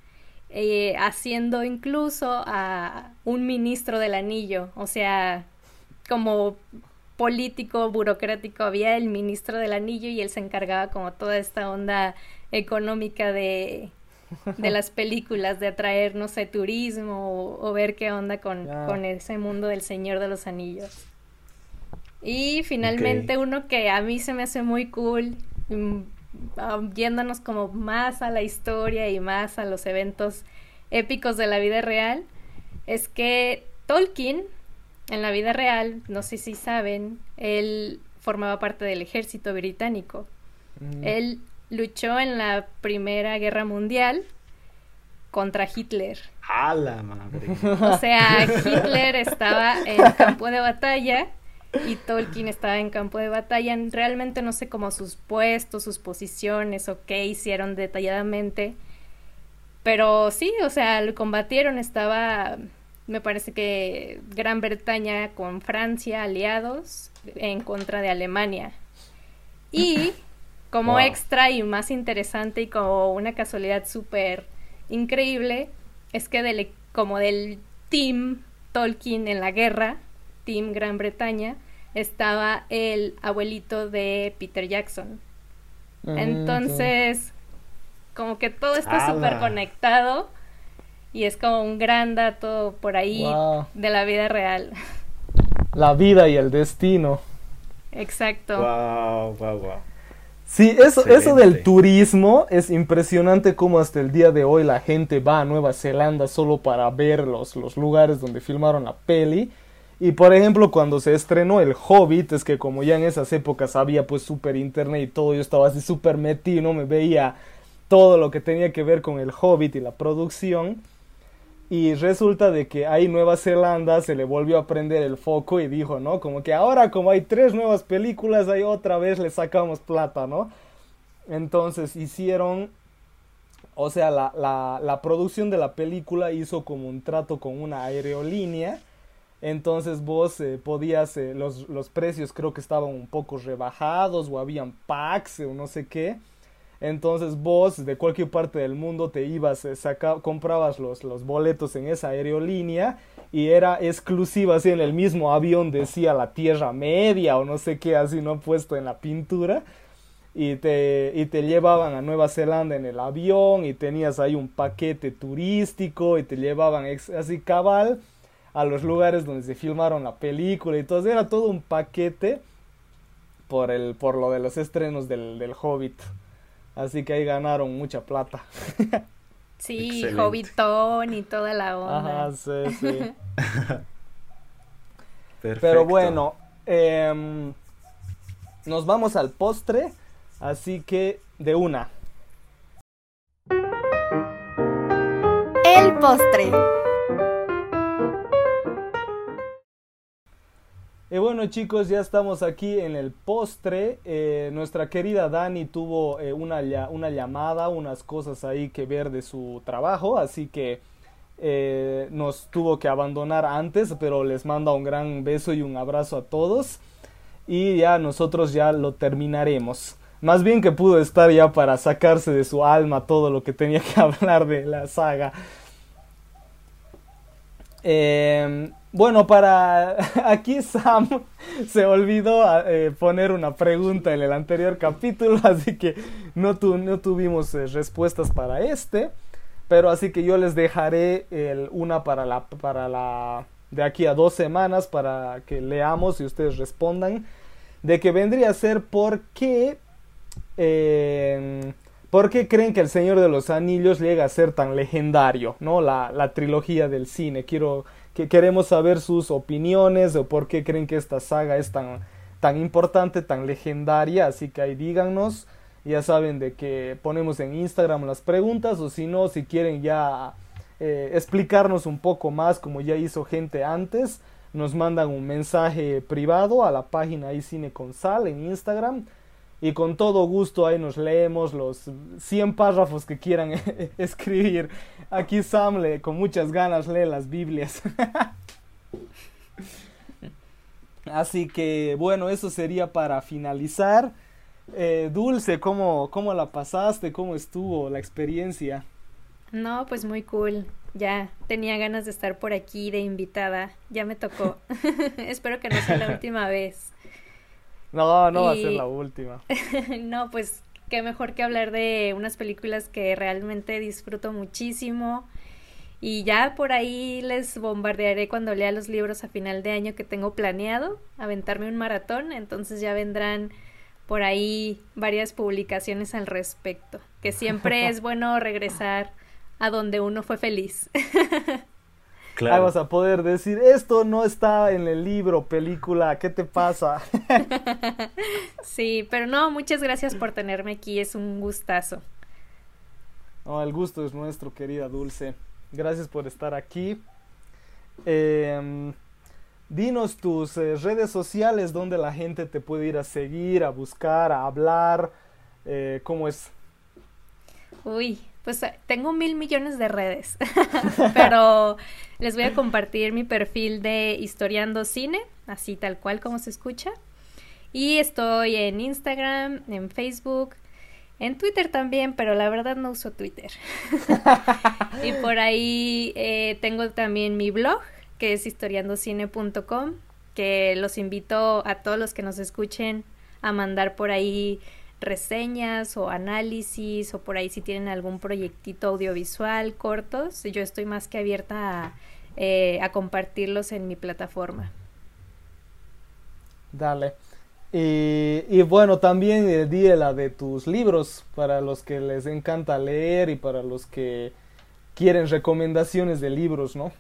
Speaker 5: Eh, haciendo incluso a un ministro del anillo, o sea, como político, burocrático, había el ministro del anillo y él se encargaba como toda esta onda económica de, de las películas, de atraer, no sé, turismo o, ver qué onda con, con, ese mundo del Señor de los Anillos. Y finalmente uno que a mí se me hace muy cool, mm, Um, yéndonos como más a la historia y más a los eventos épicos de la vida real, es que Tolkien, en la vida real, no sé si saben, él formaba parte del ejército británico. Mm. Él luchó en la Primera Guerra Mundial contra Hitler.
Speaker 4: ¡A la madre!
Speaker 5: O sea, Hitler estaba en el campo de batalla y Tolkien estaba en campo de batalla. Realmente no sé cómo sus puestos, sus posiciones o qué hicieron detalladamente. Pero sí, o sea, lo combatieron. Estaba, me parece que Gran Bretaña con Francia aliados en contra de Alemania. Y como extra y más interesante y como una casualidad súper increíble, es que del, como del team Tolkien en la guerra, Team Gran Bretaña, estaba el abuelito de Peter Jackson. Mm, Entonces, como que todo está súper conectado y es como un gran dato por ahí de la vida real.
Speaker 2: La vida y el destino.
Speaker 5: Exacto.
Speaker 4: Wow, wow, wow.
Speaker 2: Sí, eso, eso del turismo es impresionante como hasta el día de hoy la gente va a Nueva Zelanda solo para ver los, los lugares donde filmaron la peli y por ejemplo, cuando se estrenó El Hobbit, es que como ya en esas épocas había pues super internet y todo, yo estaba así súper metido, ¿no? me veía todo lo que tenía que ver con El Hobbit y la producción. Y resulta de que ahí Nueva Zelanda se le volvió a prender el foco y dijo, ¿no? Como que ahora como hay tres nuevas películas, ahí otra vez le sacamos plata, ¿no? Entonces hicieron, o sea, la, la, la producción de la película hizo como un trato con una aerolínea entonces vos eh, podías, eh, los, los, precios creo que estaban un poco rebajados o habían packs o no sé qué. Entonces vos de cualquier parte del mundo te ibas, eh, comprabas los, los boletos en esa aerolínea y era exclusiva, así en el mismo avión decía la Tierra Media o no sé qué, así no puesto en la pintura. Y te, y te llevaban a Nueva Zelanda en el avión y tenías ahí un paquete turístico y te llevaban así cabal a los lugares donde se filmaron la película y todo. Era todo un paquete por, el, por lo de los estrenos del, del Hobbit. Así que ahí ganaron mucha plata.
Speaker 5: Sí, Hobbitón y toda la onda.
Speaker 2: Ajá, sí, sí. Pero bueno, em, nos vamos al postre, así que de una.
Speaker 1: El postre.
Speaker 2: Y bueno chicos, ya estamos aquí en el postre. Eh, nuestra querida Dani tuvo eh, una, una, llamada, unas cosas ahí que ver de su trabajo, así que eh, nos tuvo que abandonar antes, pero les manda un gran beso y un abrazo a todos. Y ya nosotros ya lo terminaremos. Más bien que pudo estar ya para sacarse de su alma todo lo que tenía que hablar de la saga. Eh, bueno, para aquí Sam se olvidó eh, poner una pregunta en el anterior capítulo, así que no, no tuvimos eh, respuestas para este, pero así que yo les dejaré una para la, para la de aquí a dos semanas para que leamos y ustedes respondan de que vendría a ser por qué eh, ¿Por qué creen que El Señor de los Anillos llega a ser tan legendario, ¿no? La, la trilogía del cine. Quiero que queremos saber sus opiniones o por qué creen que esta saga es tan, tan importante, tan legendaria. Así que ahí díganos. Ya saben de que ponemos en Instagram las preguntas o si no, si quieren ya eh, explicarnos un poco más como ya hizo gente antes, nos mandan un mensaje privado a la página ahí Cine con Sal en Instagram y con todo gusto ahí nos leemos los 100 párrafos que quieran escribir. Aquí Sam le, con muchas ganas lee las Biblias. Así que bueno, eso sería para finalizar. Eh, Dulce, ¿cómo, ¿cómo la pasaste? ¿Cómo estuvo la experiencia?
Speaker 5: No, pues muy cool. Ya tenía ganas de estar por aquí de invitada. Ya me tocó. Espero que no sea la última vez.
Speaker 2: No, no va a ser la última.
Speaker 5: no, pues qué mejor que hablar de unas películas que realmente disfruto muchísimo. Y ya por ahí les bombardearé cuando lea los libros a final de año que tengo planeado, aventarme un maratón, entonces ya vendrán por ahí varias publicaciones al respecto, que siempre es bueno regresar a donde uno fue feliz.
Speaker 2: Claro. vas a poder decir, esto no está en el libro, película, ¿qué te pasa?
Speaker 5: sí, pero no, muchas gracias por tenerme aquí, es un gustazo.
Speaker 2: No, el gusto es nuestro, querida Dulce. Gracias por estar aquí. Em, dinos tus eh, redes sociales donde la gente te puede ir a seguir, a buscar, a hablar. Eh, ¿Cómo es?
Speaker 5: Uy, pues eh, tengo mil millones de redes, pero les voy a compartir mi perfil de Historiando Cine, así tal cual como se escucha. Y estoy en Instagram, en Facebook, en Twitter también, pero la verdad no uso Twitter. y por ahí eh, tengo también mi blog, que es historiandocine.com, que los invito a todos los que nos escuchen a mandar por ahí reseñas o análisis o por ahí si tienen algún proyectito audiovisual cortos, yo estoy más que abierta a, eh, a compartirlos en mi plataforma.
Speaker 2: Dale. Y, bueno, también eh, di la de tus libros para los que les encanta leer y para los que quieren recomendaciones de libros, ¿no?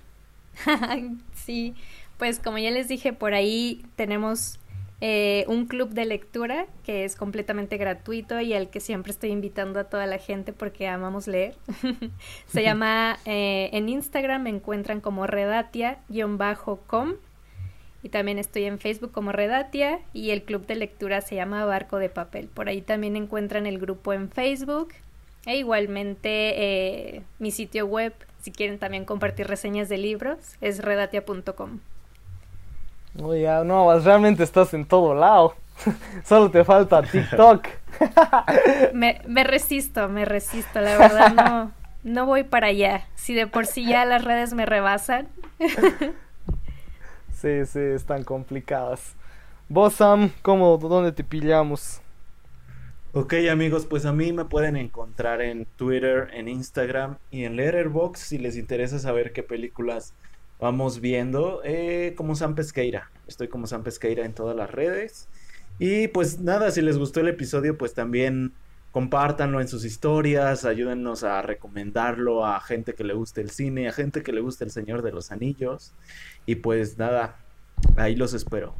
Speaker 5: sí, pues como ya les dije, por ahí tenemos eh, un club de lectura que es completamente gratuito y al que siempre estoy invitando a toda la gente porque amamos leer. Se llama, eh, en Instagram me encuentran como redatia-com y también estoy en Facebook como Redatia y el club de lectura se llama Barco de Papel. Por ahí también encuentran el grupo en Facebook e igualmente eh, mi sitio web, si quieren también compartir reseñas de libros, es redatia.com.
Speaker 2: Oye, no, realmente estás en todo lado. Solo te falta TikTok.
Speaker 5: me, me resisto, me resisto, la verdad no, no voy para allá. Si de por sí ya las redes me rebasan.
Speaker 2: Sí, sí, están complicadas. Vos, Sam, ¿cómo, dónde te pillamos?
Speaker 4: Ok, amigos, pues a mí me pueden encontrar en Twitter, en Instagram y en Letterboxd si les interesa saber qué películas vamos viendo. Eh, como Sam Pesqueira. Estoy como Sam Pesqueira en todas las redes. Y pues nada, si les gustó el episodio, pues también compártanlo en sus historias, ayúdennos a recomendarlo a gente que le guste el cine, a gente que le guste el Señor de los Anillos. Y pues nada, ahí los espero.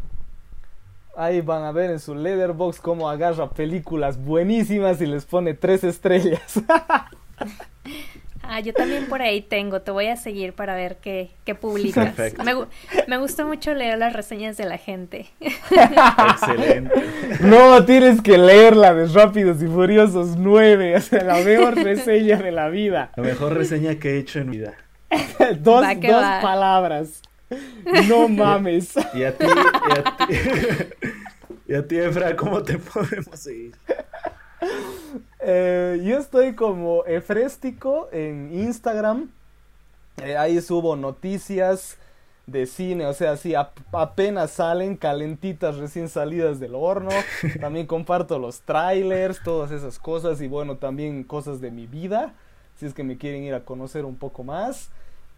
Speaker 2: Ahí van a ver en su Leatherbox cómo agarra películas buenísimas y les pone tres estrellas.
Speaker 5: Ah, yo también por ahí tengo, te voy a seguir para ver qué, qué publicas. Me, me, gusta mucho leer las reseñas de la gente.
Speaker 2: Excelente. No, tienes que leerla de Rápidos y Furiosos 9, o sea, la mejor reseña de la vida.
Speaker 4: La mejor reseña que he hecho en vida.
Speaker 2: dos dos palabras. No mames.
Speaker 4: Y a ti, y a ti, y a ti Efra, ¿cómo te podemos seguir?
Speaker 2: Eh, yo estoy como Efréstico en Instagram. Eh, ahí subo noticias de cine, o sea, sí, apenas salen calentitas recién salidas del horno. También comparto los trailers, todas esas cosas y bueno, también cosas de mi vida, si es que me quieren ir a conocer un poco más.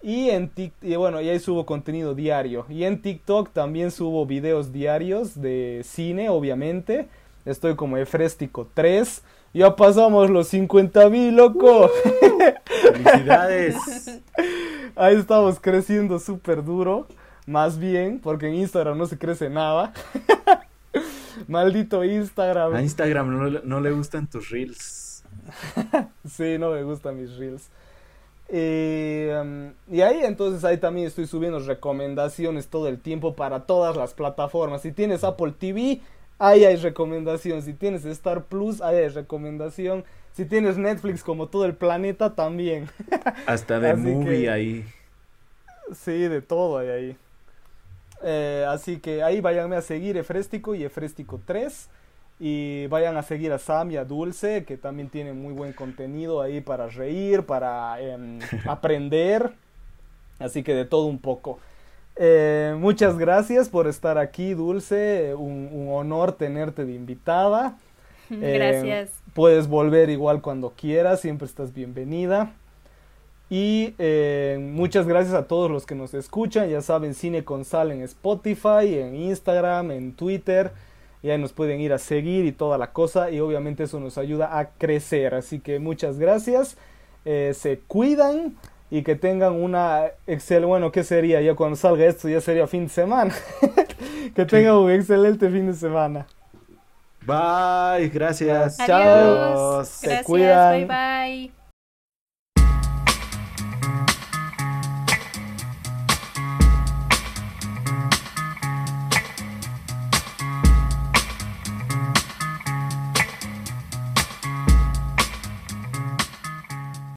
Speaker 2: Y en y bueno, y ahí subo contenido diario. Y en TikTok también subo videos diarios de cine, obviamente. Estoy como Efréstico 3. Ya pasamos los 50 mil, loco.
Speaker 4: Felicidades.
Speaker 2: Ahí estamos creciendo súper duro. Más bien, porque en Instagram no se crece nada. Maldito Instagram.
Speaker 4: A Instagram no, no le gustan tus reels.
Speaker 2: sí, no me gustan mis reels. Eh, y ahí entonces ahí también estoy subiendo recomendaciones todo el tiempo para todas las plataformas. Si tienes Apple TV, ahí hay recomendación. Si tienes Star Plus, ahí hay recomendación. Si tienes Netflix como todo el planeta, también.
Speaker 4: Hasta de movie ahí.
Speaker 2: Sí, de todo hay ahí. Eh, así que ahí váyanme a seguir Efréstico y Efréstico 3. Y vayan a seguir a Sam y a Dulce, que también tienen muy buen contenido ahí para reír, para em, aprender. Así que de todo un poco. Eh, muchas gracias por estar aquí, Dulce. Un, honor tenerte de invitada.
Speaker 5: Gracias.
Speaker 2: Eh, puedes volver igual cuando quieras, siempre estás bienvenida. Y eh, muchas gracias a todos los que nos escuchan. Ya saben, Cine con Sal en Spotify, en Instagram, en Twitter y ahí nos pueden ir a seguir y toda la cosa y obviamente eso nos ayuda a crecer. Así que muchas gracias, eh, se cuidan y que tengan una excel, bueno, ¿qué sería? Ya cuando salga esto ya sería fin de semana. que tengan un excelente fin de semana.
Speaker 4: Bye, gracias.
Speaker 2: Chao.
Speaker 5: Se cuidan. Bye bye.